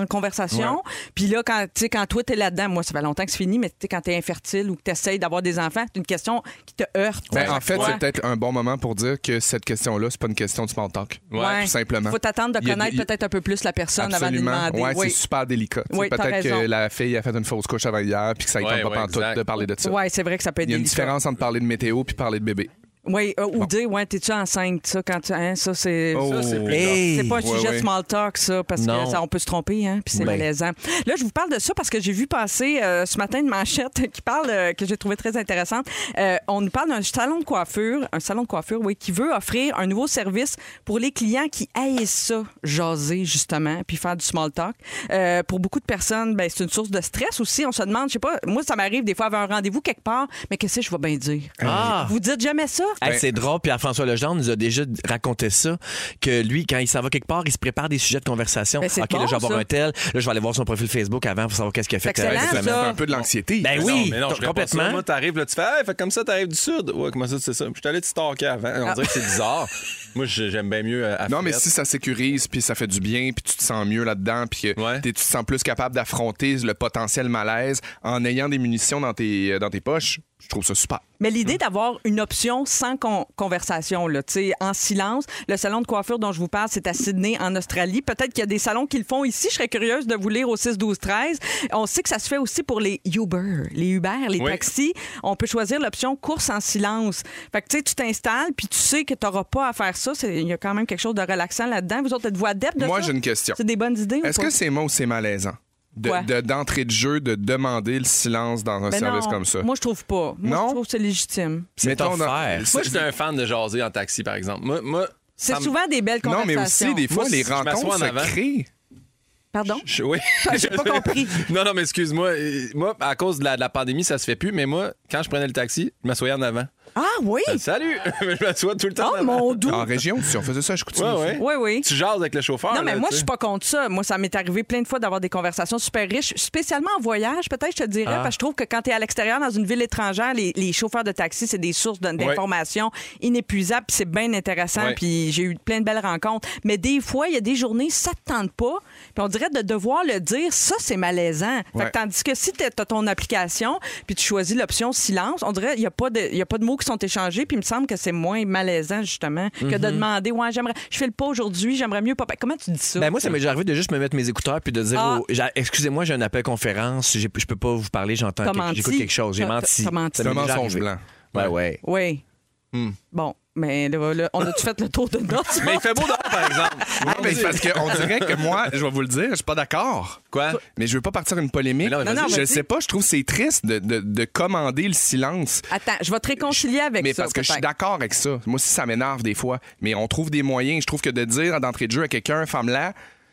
[SPEAKER 5] en conversation. Puis là, quand, tu sais, quand toi, t'es là-dedans, moi, ça fait longtemps que c'est fini, mais tu sais, quand t'es infertile ou que t'essayes d'avoir des enfants, c'est une question qui te heurte.
[SPEAKER 6] Ben, en fait, c'est peut-être un bon moment pour dire que cette question-là, c'est pas une question de small talk.
[SPEAKER 5] Ouais.
[SPEAKER 6] Tout simplement.
[SPEAKER 5] Faut t'attendre de
[SPEAKER 6] y
[SPEAKER 5] connaître peut-être un peu plus la personne
[SPEAKER 6] Absolument.
[SPEAKER 5] avant de demander.
[SPEAKER 6] Ouais,
[SPEAKER 5] Oui.
[SPEAKER 6] c'est super délicat.
[SPEAKER 5] Oui,
[SPEAKER 6] peut-être que la fille a fait une fausse couche avant hier puis que ça ne
[SPEAKER 4] Ouais,
[SPEAKER 6] tente pas
[SPEAKER 4] ouais,
[SPEAKER 6] pantoute
[SPEAKER 4] exact.
[SPEAKER 6] de parler de ça.
[SPEAKER 5] Ouais, c'est vrai que ça peut être
[SPEAKER 6] Il y a une différence entre parler de météo puis parler de bébé.
[SPEAKER 5] Oui, euh, ou dire, ouais, t'es-tu enceinte, ça, quand tu. Hein, ça, c'est.
[SPEAKER 6] Oh.
[SPEAKER 5] ça, c'est plus
[SPEAKER 3] Hey!
[SPEAKER 5] C'est pas un
[SPEAKER 6] Ouais,
[SPEAKER 5] sujet
[SPEAKER 6] ouais.
[SPEAKER 5] de small talk, ça, parce
[SPEAKER 3] Non.
[SPEAKER 5] que ça, on peut se tromper, hein, puis c'est
[SPEAKER 3] Ben.
[SPEAKER 5] malaisant. Là, je vous parle de ça parce que j'ai vu passer euh, ce matin une manchette qui parle, euh, que j'ai trouvé très intéressante. Euh, on nous parle d'un salon de coiffure, un salon de coiffure, oui, qui veut offrir un nouveau service pour les clients qui haïssent ça, jaser, justement, puis faire du small talk. Euh, pour beaucoup de personnes, ben, c'est une source de stress aussi. On se demande, je sais pas, moi, ça m'arrive des fois avoir un rendez-vous quelque part, mais qu'est-ce que je vais bien dire?
[SPEAKER 3] Ah!
[SPEAKER 5] Vous dites jamais ça?
[SPEAKER 3] Hey, c'est drôle, puis François Legendre nous a déjà raconté ça, que lui, quand il s'en va quelque part, il se prépare des sujets de conversation.
[SPEAKER 5] Ben, c'est
[SPEAKER 3] OK, là, je vais avoir
[SPEAKER 5] ça.
[SPEAKER 3] un tel, là, je vais aller voir son profil Facebook avant pour savoir qu'est-ce qu'il a fait.
[SPEAKER 5] C'est excellent,
[SPEAKER 3] euh,
[SPEAKER 6] un peu de l'anxiété.
[SPEAKER 3] Ben
[SPEAKER 4] Non,
[SPEAKER 3] oui,
[SPEAKER 4] mais non, je ferais pas
[SPEAKER 3] complètement.
[SPEAKER 4] ça. Moi, t'arrives, là, tu fais, hey, fait comme ça, t'arrives du Sud. Ouais, comment ça, c'est ça? Je suis allé te stalker avant. On dirait que c'est bizarre. Moi, je- j'aime bien mieux euh, à
[SPEAKER 6] Non, mais si ça sécurise, puis ça fait du bien, puis tu te sens mieux là-dedans, puis
[SPEAKER 4] Ouais.
[SPEAKER 6] tu te sens plus capable d'affronter le potentiel malaise en ayant des munitions dans tes, euh, dans tes poches, je trouve ça super.
[SPEAKER 5] Mais l'idée d'avoir une option sans con- conversation, là, en silence. Le salon de coiffure dont je vous parle, c'est à Sydney, en Australie. Peut-être qu'il y a des salons qui le font ici. Je serais curieuse de vous lire au 6, 12, 13. On sait que ça se fait aussi pour les Uber, les Uber, les
[SPEAKER 4] Oui.
[SPEAKER 5] taxis. On peut choisir l'option course en silence. Fait que, tu sais, tu t'installes, puis tu sais que tu n'auras pas à faire ça. Il y a quand même quelque chose de relaxant là-dedans. Vous autres, êtes-vous adeptes de
[SPEAKER 6] Moi,
[SPEAKER 5] ça?
[SPEAKER 6] j'ai une question.
[SPEAKER 5] C'est des bonnes idées
[SPEAKER 6] Est-ce que c'est moi ou c'est malaisant? De-
[SPEAKER 5] Quoi?
[SPEAKER 6] de- D'entrée de, jeu, de demander le silence dans un
[SPEAKER 5] Ben
[SPEAKER 6] service
[SPEAKER 5] non,
[SPEAKER 6] comme ça.
[SPEAKER 5] Moi, je trouve pas. Moi,
[SPEAKER 6] Non?
[SPEAKER 5] je trouve que c'est légitime.
[SPEAKER 3] C'est ton
[SPEAKER 6] dans-.
[SPEAKER 4] Moi, j'étais un fan de jaser en taxi, par exemple. Moi, moi
[SPEAKER 5] C'est souvent des belles
[SPEAKER 6] Non,
[SPEAKER 5] conversations.
[SPEAKER 6] mais aussi, des fois,
[SPEAKER 4] Moi,
[SPEAKER 6] les
[SPEAKER 4] si je
[SPEAKER 6] rencontres
[SPEAKER 4] en
[SPEAKER 6] se créent.
[SPEAKER 5] Pardon?
[SPEAKER 4] Je- oui.
[SPEAKER 5] J'ai pas compris.
[SPEAKER 4] Non, non, mais excuse-moi. Moi, à cause de la, de la pandémie, ça se fait plus. Mais moi, quand je prenais le taxi, je m'assoyais en avant.
[SPEAKER 5] Ah oui?
[SPEAKER 4] Salut! je m'assois tout le temps.
[SPEAKER 5] Oh
[SPEAKER 4] en avant.
[SPEAKER 5] mon doux!
[SPEAKER 6] En région, si on faisait ça, je continue.
[SPEAKER 4] Ouais, ouais.
[SPEAKER 5] Oui, oui.
[SPEAKER 4] Tu jases avec le chauffeur.
[SPEAKER 5] Non, mais
[SPEAKER 4] là,
[SPEAKER 5] moi, je suis pas contre ça. Moi, ça m'est arrivé plein de fois d'avoir des conversations super riches, spécialement en voyage, peut-être, je te dirais,
[SPEAKER 3] Ah.
[SPEAKER 5] parce que je trouve que quand tu es à l'extérieur, dans une ville étrangère, les, les chauffeurs de taxi, c'est des sources d'informations inépuisables, puis c'est bien intéressant,
[SPEAKER 4] Ouais.
[SPEAKER 5] puis j'ai eu plein de belles rencontres. Mais des fois, il y a des journées, ça te tente pas, puis on dirait de devoir le dire, ça, c'est malaisant. Fait que tandis que si tu as ton application, puis tu choisis l'option silence, on dirait qu'il n'y a, pas de- il y a pas de mots qui sont échangés, puis il me semble que c'est moins malaisant, justement, que de demander, ouais, j'aimerais, je fais le pas aujourd'hui, j'aimerais mieux pas. Comment tu dis ça?
[SPEAKER 3] Ben moi, ça m'est déjà arrivé de juste me mettre mes écouteurs puis de dire
[SPEAKER 5] Ah.
[SPEAKER 3] excusez-moi, j'ai un appel conférence, je peux pas vous parler, j'entends quelque-
[SPEAKER 5] menti.
[SPEAKER 3] j'écoute quelque chose, j'ai menti.
[SPEAKER 6] C'est un mensonge blanc.
[SPEAKER 3] Ouais, ouais.
[SPEAKER 5] Oui.
[SPEAKER 6] Hmm.
[SPEAKER 5] Bon, mais là, là, on a-tu fait le tour de notes?
[SPEAKER 4] Mais il fait beau dehors, par exemple.
[SPEAKER 6] Ah, mais c'est parce qu'on dirait que moi, je vais vous le dire, je suis pas d'accord.
[SPEAKER 4] Quoi?
[SPEAKER 6] Mais je veux pas partir une polémique.
[SPEAKER 4] Mais non, mais
[SPEAKER 5] Non, non,
[SPEAKER 6] je
[SPEAKER 5] vas-y.
[SPEAKER 6] sais pas, je trouve que c'est triste de, de- de commander le silence.
[SPEAKER 5] Attends, je vais te réconcilier avec
[SPEAKER 6] mais
[SPEAKER 5] ça.
[SPEAKER 6] parce que je suis d'accord avec ça. Moi aussi, ça m'énerve des fois. Mais on trouve des moyens. Je trouve que de dire d'entrée de jeu à quelqu'un,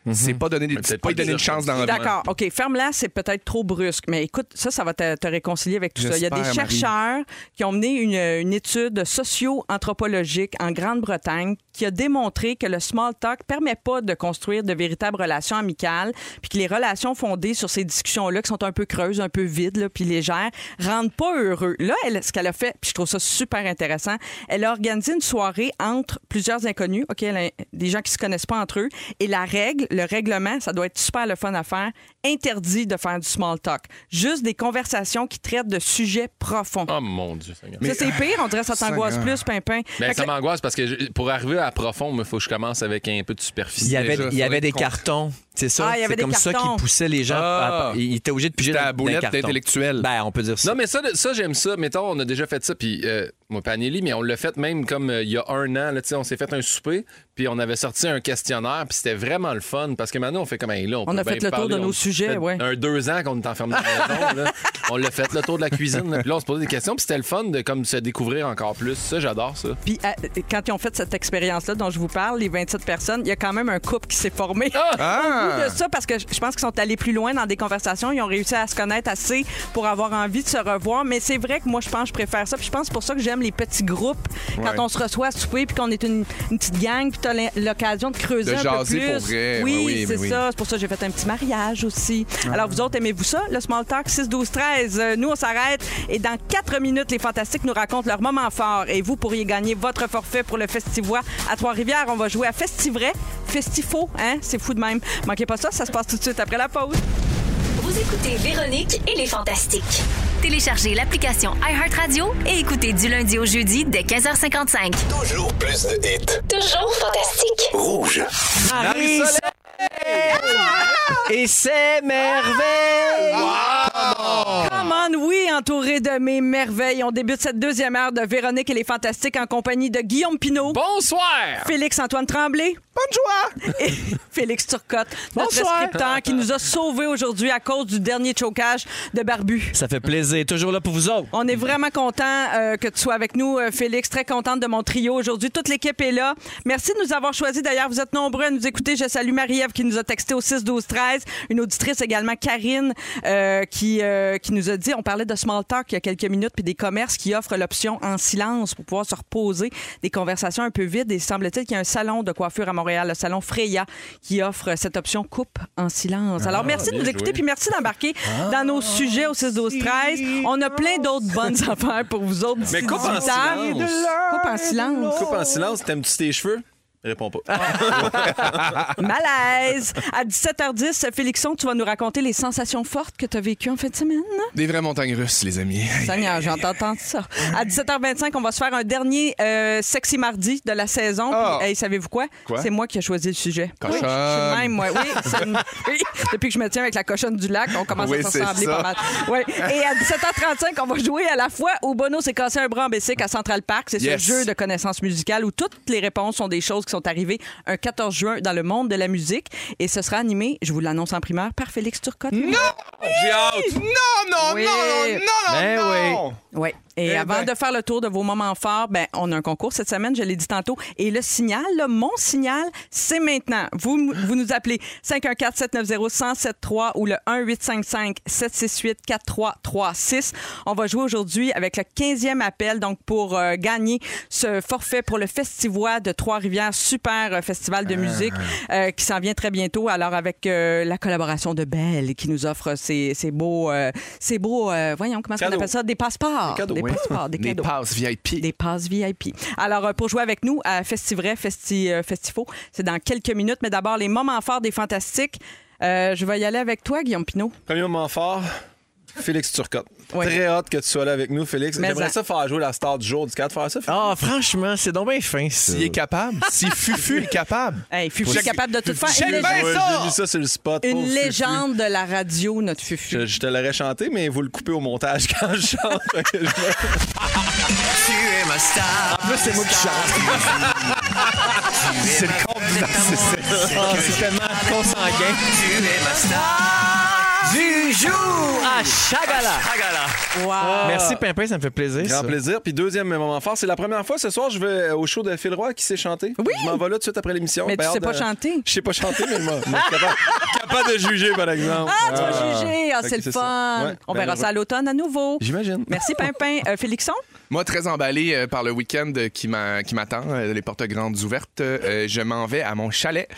[SPEAKER 6] femme-là, c'est pas donner, des- c'est pas lui donner une chance dans la
[SPEAKER 5] D'accord, OK. Ferme-la, c'est peut-être trop brusque. Mais écoute, ça, ça va te, te réconcilier avec tout ça. Il y a des
[SPEAKER 6] Marie.
[SPEAKER 5] chercheurs qui ont mené une, une étude socio-anthropologique en Grande-Bretagne qui a démontré que le small talk permet pas de construire de véritables relations amicales, puis que les relations fondées sur ces discussions-là, qui sont un peu creuses, un peu vides, là, puis légères, rendent pas heureux. Là, elle, ce qu'elle a fait, puis je trouve ça super intéressant, elle a organisé une soirée entre plusieurs inconnus, OK, elle a des gens qui se connaissent pas entre eux, et la règle, le règlement, ça doit être super le fun à faire, interdit de faire du small talk. Juste des conversations qui traitent de sujets profonds.
[SPEAKER 4] Oh mon Dieu, Seigneur.
[SPEAKER 5] ça, c'est pire, on dirait que ça t'angoisse plus, Pimpin.
[SPEAKER 4] Ben, ça
[SPEAKER 5] que-
[SPEAKER 4] m'angoisse parce que je- pour arriver à profond, il faut que je commence avec un peu de
[SPEAKER 3] Il
[SPEAKER 4] superficie.
[SPEAKER 3] y avait,
[SPEAKER 6] Déjà,
[SPEAKER 3] il y avait des cartons. C'est ça.
[SPEAKER 5] Ah,
[SPEAKER 3] c'est comme ça qui poussait les gens.
[SPEAKER 6] Ah.
[SPEAKER 3] à- il était obligé de piger dans,
[SPEAKER 6] la boulette intellectuelle.
[SPEAKER 3] Ben, on peut dire ça.
[SPEAKER 4] Non, mais ça, ça j'aime ça. Mettons, on a déjà fait ça, puis euh, moi, pas Anneli, mais on l'a fait même comme euh, il y a un an. Là, tu sais, on s'est fait un souper, puis on avait sorti un questionnaire, puis c'était vraiment le fun, parce que maintenant, on fait comme, hey, là, on,
[SPEAKER 5] On
[SPEAKER 4] peut
[SPEAKER 5] a
[SPEAKER 4] bien
[SPEAKER 5] fait le tour de nos
[SPEAKER 4] On
[SPEAKER 5] sujets, ouais.
[SPEAKER 4] Un deux ans qu'on est enfermé dans la maison. là. On l'a fait le tour de la cuisine, là, puis là, on se posait des questions, puis c'était le fun de comme se découvrir encore plus. Ça, j'adore ça.
[SPEAKER 5] Puis euh, quand ils ont fait cette expérience-là dont je vous parle, les 27 personnes, il y a quand même un couple qui s'est formé.
[SPEAKER 6] Ah!
[SPEAKER 5] Bout de ça, parce que je pense qu'ils sont allés plus loin dans des conversations. Ils ont réussi à se connaître assez pour avoir envie de se revoir. Mais c'est vrai que moi, je pense que je préfère ça. Puis je pense que c'est pour ça que j'aime les petits groupes. Quand
[SPEAKER 6] Ouais.
[SPEAKER 5] on se reçoit à souper, puis qu'on est une, une petite gang, puis tu as l'occasion de creuser
[SPEAKER 6] De
[SPEAKER 5] un
[SPEAKER 6] jaser
[SPEAKER 5] peu plus.
[SPEAKER 6] pour vrai.
[SPEAKER 5] Oui, c'est
[SPEAKER 6] oui.
[SPEAKER 5] ça. C'est pour ça que j'ai fait un petit mariage aussi. Alors, vous autres, aimez-vous ça, le Small Talk 6, 12, 13? Euh, nous, on s'arrête. Et dans 4 minutes, les Fantastiques nous racontent leur moment fort. Et vous pourriez gagner votre forfait pour le Festivois à Trois-Rivières. On va jouer à Festivray. Festifaux, hein? C'est fou de même. Manquez pas ça, ça se passe tout de suite après la pause.
[SPEAKER 1] Vous écoutez Véronique et les Fantastiques. Téléchargez l'application iHeartRadio et écoutez du lundi au jeudi dès 15h55.
[SPEAKER 2] Toujours plus de hits.
[SPEAKER 1] Toujours fantastique.
[SPEAKER 2] Rouge.
[SPEAKER 3] Marie Et c'est merveille!
[SPEAKER 5] Come on, oui, entouré de mes merveilles. On débute cette deuxième heure de Véronique et les Fantastiques en compagnie de Guillaume Pinot,
[SPEAKER 4] Bonsoir!
[SPEAKER 5] Félix-Antoine Tremblay
[SPEAKER 6] Bonne joie!
[SPEAKER 5] Et Félix Turcotte, notre
[SPEAKER 3] Bonsoir.
[SPEAKER 5] scripteur qui nous a sauvés aujourd'hui à cause du dernier chocage de Barbu.
[SPEAKER 3] Ça fait plaisir. Toujours là pour vous autres.
[SPEAKER 5] On est vraiment content euh, que tu sois avec nous, euh, Félix. Très contente de mon trio aujourd'hui. Toute l'équipe est là. Merci de nous avoir choisis. D'ailleurs, vous êtes nombreux à nous écouter. Je salue Marie-Ève qui nous a texté au 6 12 13 Une auditrice également, Karine, euh, qui, euh, qui nous a dit, on parlait de small talk il y a quelques minutes, puis des commerces qui offrent l'option en silence pour pouvoir se reposer. Des conversations un peu vides. Et semble-t-il qu'il y a un salon de coiffure à Montréal, le salon Freya, qui offre cette option coupe en silence. Alors, merci de nous écouter, puis merci d'embarquer dans nos sujets au 6 12 13 On a plein d'autres bonnes affaires pour vous autres.
[SPEAKER 4] Mais coupe en
[SPEAKER 5] 18 ans.
[SPEAKER 4] silence.
[SPEAKER 5] Coupe en silence.
[SPEAKER 4] Coupe en silence, t'aimes-tu tes cheveux? Réponds pas.
[SPEAKER 5] Malaise. À 17h10, Félixon, tu vas nous raconter les sensations fortes que tu as vécues en fin de semaine?
[SPEAKER 6] Des vraies montagnes russes, les amis.
[SPEAKER 5] Seigneur, j'entends tant ça. À 17h25, on va se faire un dernier euh, sexy mardi de la saison. Puis, hey, savez-vous quoi?
[SPEAKER 6] Quoi?
[SPEAKER 5] C'est moi qui ai choisi le sujet.
[SPEAKER 6] Cochonne.
[SPEAKER 5] Oui, je suis de même, moi. Oui, c'est une- oui, Depuis que je me tiens avec la cochonne du lac, on commence
[SPEAKER 6] Oui,
[SPEAKER 5] à se ressembler pas mal. Oui. Et à 17h35, on va jouer à la fois où Bono s'est cassé un bras en Bessic à Central Park. C'est
[SPEAKER 6] Yes.
[SPEAKER 5] ce jeu de connaissances musicales où toutes les réponses sont des choses qui sont arrivées un 14 juin dans le monde de la musique. Et ce sera animé, je vous l'annonce en primeur, par Félix Turcotte.
[SPEAKER 6] Non!
[SPEAKER 4] J'ai hâte!
[SPEAKER 6] Non, non,
[SPEAKER 5] Oui.
[SPEAKER 6] non, non, non,
[SPEAKER 3] Ben
[SPEAKER 6] non!
[SPEAKER 5] Oui. Et
[SPEAKER 6] Eh
[SPEAKER 5] avant
[SPEAKER 6] ben.
[SPEAKER 5] de faire le tour de vos moments forts, ben, on a un concours cette semaine, je l'ai dit tantôt. Et le signal, là, mon signal, c'est maintenant. Vous, vous nous appelez 514-790-1073 ou le 1-855-768-4336. On va jouer aujourd'hui avec le 15e appel, donc pour euh, gagner ce forfait pour le Festivois de Trois-Rivières, super euh, festival de musique euh, qui s'en vient très bientôt. Alors, avec euh, la collaboration de Belle qui nous offre ces, ces beaux, euh, ces beaux euh, voyons, comment est-ce qu'on
[SPEAKER 4] Cadeaux.
[SPEAKER 5] appelle ça? Des passeports.
[SPEAKER 4] Des cadeaux,
[SPEAKER 5] Des
[SPEAKER 4] oui.
[SPEAKER 5] passeports, des
[SPEAKER 6] Des
[SPEAKER 5] cadeaux.
[SPEAKER 6] passes VIP.
[SPEAKER 5] Des passes VIP. Alors, euh, pour jouer avec nous à Festivray, Festi, euh, Festifo, c'est dans quelques minutes. Mais d'abord, les moments forts des Fantastiques. Euh, je vais y aller avec toi, Guillaume Pinot.
[SPEAKER 4] Premier moment fort, Félix Turcotte.
[SPEAKER 5] Oui.
[SPEAKER 4] Très hâte que tu sois là avec nous, Félix.
[SPEAKER 5] Mais
[SPEAKER 4] J'aimerais ça faire jouer la star du jour du 4 faire ça. Félix?
[SPEAKER 3] Ah, franchement, c'est donc bien fin, ça.
[SPEAKER 6] S'il est capable, si Fufu est capable.
[SPEAKER 5] Hey, Fufu est capable de tout faire.
[SPEAKER 6] J'aime
[SPEAKER 5] Une,
[SPEAKER 6] bien
[SPEAKER 5] légende,
[SPEAKER 4] Ouais,
[SPEAKER 6] ça!
[SPEAKER 4] J'ai vu ça sur le spot.
[SPEAKER 5] une
[SPEAKER 4] Fufu.
[SPEAKER 5] légende de la radio, notre Fufu.
[SPEAKER 4] Je, je te l'aurais chanté, mais vous le coupez au montage quand je chante.
[SPEAKER 7] Tu es ma star.
[SPEAKER 3] En plus, c'est moi qui chante.
[SPEAKER 7] C'est le compte
[SPEAKER 3] Ah, c'est tellement consanguin.
[SPEAKER 7] Tu es ma star.
[SPEAKER 3] Du jour à Chagala.
[SPEAKER 7] Chagala.
[SPEAKER 5] Wow.
[SPEAKER 3] Merci, Pimpin, ça me fait plaisir.
[SPEAKER 4] Grand
[SPEAKER 3] ça.
[SPEAKER 4] plaisir. Puis deuxième moment fort, c'est la première fois ce soir, je vais au show de Phil Roy qui sait chanter.
[SPEAKER 5] Oui.
[SPEAKER 4] Je m'en vais là tout de suite après l'émission.
[SPEAKER 5] Mais
[SPEAKER 4] Ben,
[SPEAKER 5] tu sais pas
[SPEAKER 4] de-
[SPEAKER 5] chanter.
[SPEAKER 4] Je sais pas chanter, mais moi, moi, je suis capable, capable de juger, par exemple.
[SPEAKER 5] Ah, tu vas juger. Ah, c'est le fun.
[SPEAKER 4] ça. Ouais,
[SPEAKER 5] On
[SPEAKER 4] ben
[SPEAKER 5] verra
[SPEAKER 4] heureux.
[SPEAKER 5] ça à l'automne à nouveau.
[SPEAKER 4] J'imagine.
[SPEAKER 5] Merci, Pimpin. Euh, Félixon?
[SPEAKER 6] Moi, très emballé euh, par le week-end qui m'a- qui m'attend, euh, les portes grandes ouvertes, euh, je m'en vais à mon chalet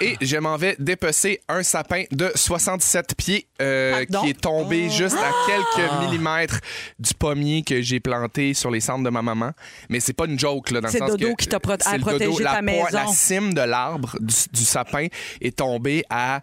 [SPEAKER 6] et je m'en vais dépecer un sapin de 77 pieds
[SPEAKER 5] Pardon?
[SPEAKER 6] qui est tombé juste à quelques millimètres du pommier que j'ai planté sur les cendres de ma maman. Mais c'est pas une joke, là, dans le sens
[SPEAKER 5] Dodo
[SPEAKER 6] que-
[SPEAKER 5] qui t'a
[SPEAKER 6] c'est le
[SPEAKER 5] protégé
[SPEAKER 6] dodo.
[SPEAKER 5] ta
[SPEAKER 6] la,
[SPEAKER 5] maison.
[SPEAKER 6] La cime de l'arbre du, du sapin est tombée à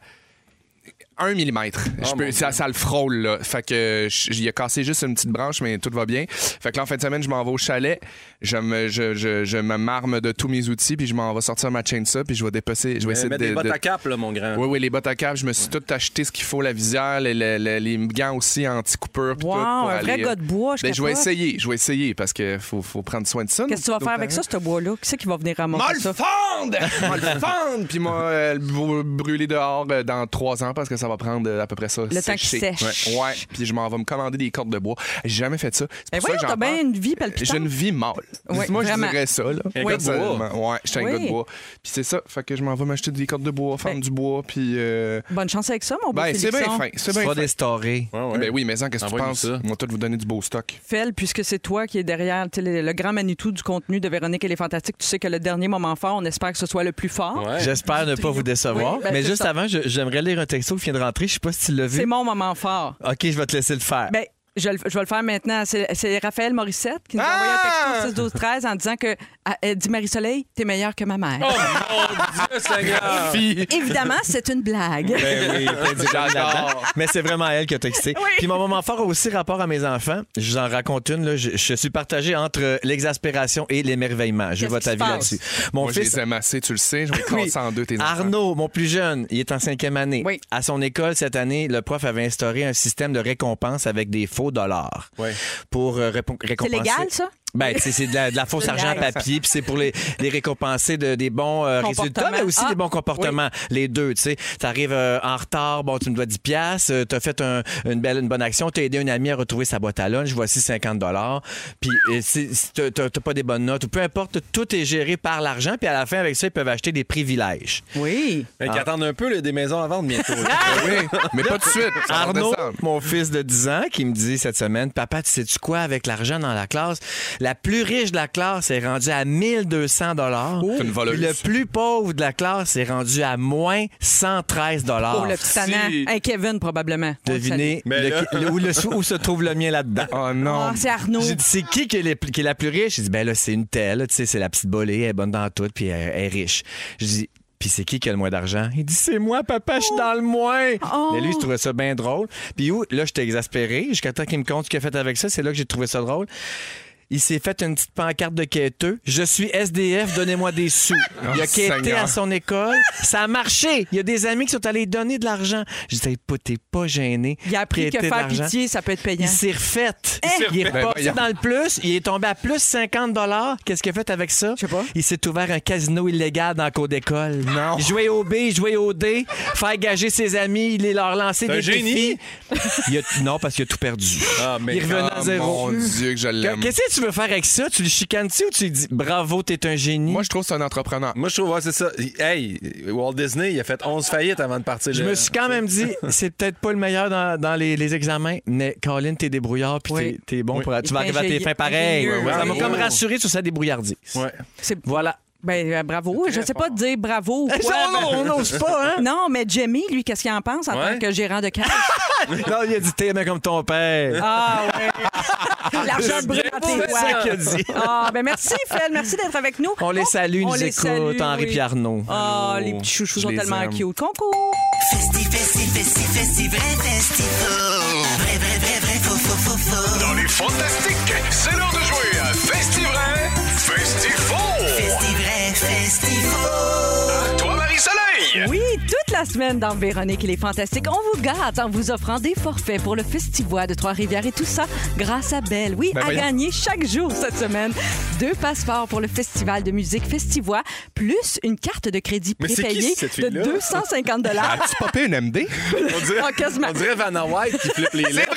[SPEAKER 6] un millimètre. Je peux- ça, ça le frôle, là. Fait que j'y ai cassé juste une petite branche, mais tout va bien. Fait que là, en fin de semaine, je m'en vais au chalet. Je me, je, je, je me marme de tous mes outils, puis je m'en vais sortir ma chainsaw, puis je vais dépecer. Je vais essayer
[SPEAKER 4] Mets
[SPEAKER 6] de.
[SPEAKER 4] des bottes
[SPEAKER 6] de-
[SPEAKER 4] à cap, là, mon grand.
[SPEAKER 6] oui, oui, les bottes à cap, je me suis tout acheté ce qu'il faut, la visière, les, les- les- les gants aussi anti-coupure.
[SPEAKER 5] Wow,
[SPEAKER 6] tout, pour
[SPEAKER 5] un vrai
[SPEAKER 6] aller, euh,
[SPEAKER 5] gars de bois, je
[SPEAKER 6] ben, je vais essayer, je vais essayer, parce qu'il faut, faut prendre soin de ça.
[SPEAKER 5] Qu'est-ce que tu vas faire avec ça, ce bois-là? Qui c'est qui va venir
[SPEAKER 6] M'a
[SPEAKER 5] ramasser
[SPEAKER 6] le
[SPEAKER 5] ça?
[SPEAKER 6] le fendre! Puis moi, euh, le br- brûler dehors euh, dans trois ans parce que ça va prendre euh, à peu près ça.
[SPEAKER 5] Le temps
[SPEAKER 6] sécher.
[SPEAKER 5] sèche.
[SPEAKER 6] Ouais. ouais. Puis je m'en vais me commander des cordes de bois. J'ai jamais fait ça. C'est
[SPEAKER 5] Ben
[SPEAKER 6] pour ça
[SPEAKER 5] voyons,
[SPEAKER 6] que
[SPEAKER 5] t'as
[SPEAKER 6] j'en
[SPEAKER 5] bien une vie palpitante.
[SPEAKER 6] J'ai une vie Moi,
[SPEAKER 5] vraiment.
[SPEAKER 6] je dirais ça. Là.
[SPEAKER 4] Un gars de bois.
[SPEAKER 6] Ouais, je suis un
[SPEAKER 5] Oui.
[SPEAKER 6] gars de bois. Puis c'est ça. Fait que je m'en vais m'acheter des cordes de bois, fendre
[SPEAKER 5] Ben-
[SPEAKER 6] du bois. Puis. euh,
[SPEAKER 5] Bonne chance avec ça, mon beau
[SPEAKER 6] Ben, c'est bien fin. C'est bien fin.
[SPEAKER 3] des.
[SPEAKER 4] Ouais, ouais.
[SPEAKER 6] Ben oui, mais ça, qu'est-ce que tu penses?
[SPEAKER 4] ça.
[SPEAKER 6] On va tout vous donner du beau stock.
[SPEAKER 5] Fel, puisque c'est toi qui es derrière le, le grand Manitou du contenu de Véronique et les Fantastiques, tu sais que le dernier moment fort, on espère que ce soit le plus fort.
[SPEAKER 4] Ouais.
[SPEAKER 3] J'espère ne pas vous décevoir.
[SPEAKER 5] Oui, ben,
[SPEAKER 3] mais juste
[SPEAKER 5] ça.
[SPEAKER 3] avant, j'aimerais lire un texto qui vient de rentrer. Je sais pas si tu l'as vu.
[SPEAKER 5] C'est mon moment fort.
[SPEAKER 3] OK, je vais te laisser le faire.
[SPEAKER 5] Ben, je, je vais le faire maintenant. C'est Raphaël Morissette qui nous a envoyé un texto 6 12 13 en disant que elle dit Marie-Soleil, t'es meilleure que ma mère.
[SPEAKER 4] Oh mon Dieu, Seigneur!
[SPEAKER 6] Fille.
[SPEAKER 5] Évidemment, c'est une blague.
[SPEAKER 3] Ben oui. Mais c'est vraiment elle qui a texté.
[SPEAKER 5] Oui.
[SPEAKER 3] Puis mon moment fort a aussi rapport à mes enfants. Je vous en raconte une. Là. Je, je suis partagé entre l'exaspération et l'émerveillement. Je
[SPEAKER 5] se
[SPEAKER 3] avis
[SPEAKER 5] passe?
[SPEAKER 3] là-dessus. Mon
[SPEAKER 6] Moi, je
[SPEAKER 3] fils
[SPEAKER 6] les aime assez, tu le sais. Je vais
[SPEAKER 3] Oui.
[SPEAKER 6] en deux tes enfants.
[SPEAKER 3] Arnaud, mon plus jeune, il est en cinquième année.
[SPEAKER 5] Oui.
[SPEAKER 3] À son école, cette année, le prof avait instauré un système de récompense avec des faux dollars
[SPEAKER 4] Ouais.
[SPEAKER 3] pour euh, répo-
[SPEAKER 5] C'est
[SPEAKER 3] récompenser.
[SPEAKER 5] légal, ça?
[SPEAKER 3] Ben, tu sais, c'est de la, de la fausse argent à papier, puis c'est pour les, les récompenser de, des bons euh, résultats, mais aussi
[SPEAKER 5] Ah.
[SPEAKER 3] des bons comportements. Les deux, tu sais. T'arrives euh, en retard, bon, tu me dois 10 piastres, euh, t'as fait un- une belle, une bonne action, t'as aidé un ami à retrouver sa boîte à lunch, voici 50 dollars. Puis euh, t'as pas des bonnes notes, ou peu importe, tout est géré par l'argent, puis à la fin, avec ça, ils peuvent acheter des privilèges.
[SPEAKER 5] Oui.
[SPEAKER 4] Mais qui attendent un peu là, des maisons à vendre bientôt. là.
[SPEAKER 6] Oui, mais pas tout de suite.
[SPEAKER 3] Arnaud, mon fils de 10 ans, qui me dit cette semaine, papa, tu sais-tu quoi avec l'argent dans la classe? La plus riche de la classe est rendue à 1200 dollars.
[SPEAKER 6] Voleuse.
[SPEAKER 3] Le plus pauvre de la classe est rendu à moins 113 dollars.
[SPEAKER 5] Oh, le petit
[SPEAKER 6] si.
[SPEAKER 5] Kevin, probablement.
[SPEAKER 3] Devinez
[SPEAKER 4] Mais
[SPEAKER 3] le-
[SPEAKER 4] là-
[SPEAKER 3] le- où, le- où se trouve le mien là-dedans?
[SPEAKER 6] Oh non.
[SPEAKER 5] Ah, c'est Arnaud.
[SPEAKER 3] J'ai dit, c'est qui qui est, le- qui est la plus riche? J'ai dit, ben là, c'est une telle, tu sais, c'est la petite bolée, elle est bonne dans tout, puis elle, elle est riche. J'ai dit, puis c'est qui qui a le moins d'argent? Il dit, c'est moi, papa, je suis dans le moins.
[SPEAKER 5] Oh.
[SPEAKER 3] Mais lui, il trouvait ça bien drôle. Puis où, là, j'étais exaspéré. Jusqu'à temps qu'il me compte ce qu'il a fait avec ça, c'est là que j'ai trouvé ça drôle. Il s'est fait une petite pancarte de quêteux. Je suis SDF, donnez-moi des sous. Il a quêté à son école. Ça a marché. Il y a des amis qui sont allés donner de l'argent. Je disais, pas, t'es pas gêné.
[SPEAKER 5] Il a appris que faire
[SPEAKER 3] l'argent.
[SPEAKER 5] pitié, ça peut être payant.
[SPEAKER 3] Il s'est refait. Il est
[SPEAKER 6] Ben,
[SPEAKER 3] reparti
[SPEAKER 6] voyons.
[SPEAKER 3] dans le plus. Il est tombé à plus 50 Qu'est-ce qu'il a fait avec ça?
[SPEAKER 5] Je sais pas.
[SPEAKER 3] Il s'est ouvert un casino illégal dans la cour d'école.
[SPEAKER 6] Non.
[SPEAKER 3] Il jouait au B, il jouait au D, faire gager ses amis, il leur lançait
[SPEAKER 4] C'est
[SPEAKER 3] des
[SPEAKER 4] génie.
[SPEAKER 3] défis. Il a- non, parce qu'il a tout perdu.
[SPEAKER 4] Ah, mais
[SPEAKER 3] il revenait à
[SPEAKER 6] Oh,
[SPEAKER 3] zéro.
[SPEAKER 6] mon Dieu que je l'aime.
[SPEAKER 3] Qu'est-ce que tu veux faire avec ça? Tu le chicanes-tu ou tu lui dis bravo, t'es un génie?
[SPEAKER 6] Moi, je trouve que c'est un entrepreneur.
[SPEAKER 4] Moi, je trouve, ouais, c'est ça. Hey, Walt Disney, il a fait 11 faillites avant de partir.
[SPEAKER 3] Je me suis quand même dit, c'est peut-être pas le meilleur dans, dans les, les examens, mais Colin, t'es débrouillard puis
[SPEAKER 5] Oui.
[SPEAKER 3] t'es- t'es bon pour. Tu vas arriver à tes fins pareil.
[SPEAKER 5] ingénieux,
[SPEAKER 3] Ça m'a comme rassuré sur sa débrouillardise.
[SPEAKER 4] Ouais.
[SPEAKER 5] C'est-
[SPEAKER 3] Voilà.
[SPEAKER 5] Ben, euh, bravo. Je sais pas te dire bravo ou quoi.
[SPEAKER 3] Ça, on on n'ose pas, hein?
[SPEAKER 5] Non, mais Jamie, lui, qu'est-ce qu'il en pense en
[SPEAKER 4] Ouais.
[SPEAKER 5] tant que gérant de caisse?
[SPEAKER 3] Non, il a dit t'es mais comme ton père.
[SPEAKER 5] Ah, ouais. L'argent brûle tes
[SPEAKER 3] C'est ça qu'il a dit.
[SPEAKER 5] Ah, ben merci, Phil. Merci d'être avec nous.
[SPEAKER 3] On les salue, ils
[SPEAKER 5] On
[SPEAKER 3] nous
[SPEAKER 5] les
[SPEAKER 3] écoutent,
[SPEAKER 5] salue,
[SPEAKER 3] Henri
[SPEAKER 5] oui.
[SPEAKER 3] Arnaud.
[SPEAKER 5] Ah, les petits chouchous
[SPEAKER 6] Je
[SPEAKER 5] sont tellement
[SPEAKER 6] aime.
[SPEAKER 5] cute. Concours.
[SPEAKER 7] Festi, festi, festi, festi, vrai. Vrai, vrai, vrai, vrai, faux, faux, faux, faux.
[SPEAKER 2] Dans les fantastiques, c'est l'heure de jouer à À toi, Marie-Soleil?
[SPEAKER 5] Oui, toute la semaine dans Véronique et les Fantastiques, on vous gâte en vous offrant des forfaits pour le Festivois de Trois-Rivières et tout ça grâce à Belle. Oui,
[SPEAKER 6] Ben
[SPEAKER 5] à
[SPEAKER 6] voyons.
[SPEAKER 5] gagner chaque jour cette semaine. Deux passeports pour le Festival de musique Festivois, plus une carte de crédit
[SPEAKER 4] Mais c'est qui,
[SPEAKER 5] prépayée
[SPEAKER 4] cette
[SPEAKER 5] de
[SPEAKER 4] fille-là?
[SPEAKER 5] 250
[SPEAKER 6] As-tu popé une MD?
[SPEAKER 4] On dirait,
[SPEAKER 5] Ah, quasiment.
[SPEAKER 4] on dirait Vanna White qui flippe les lèvres.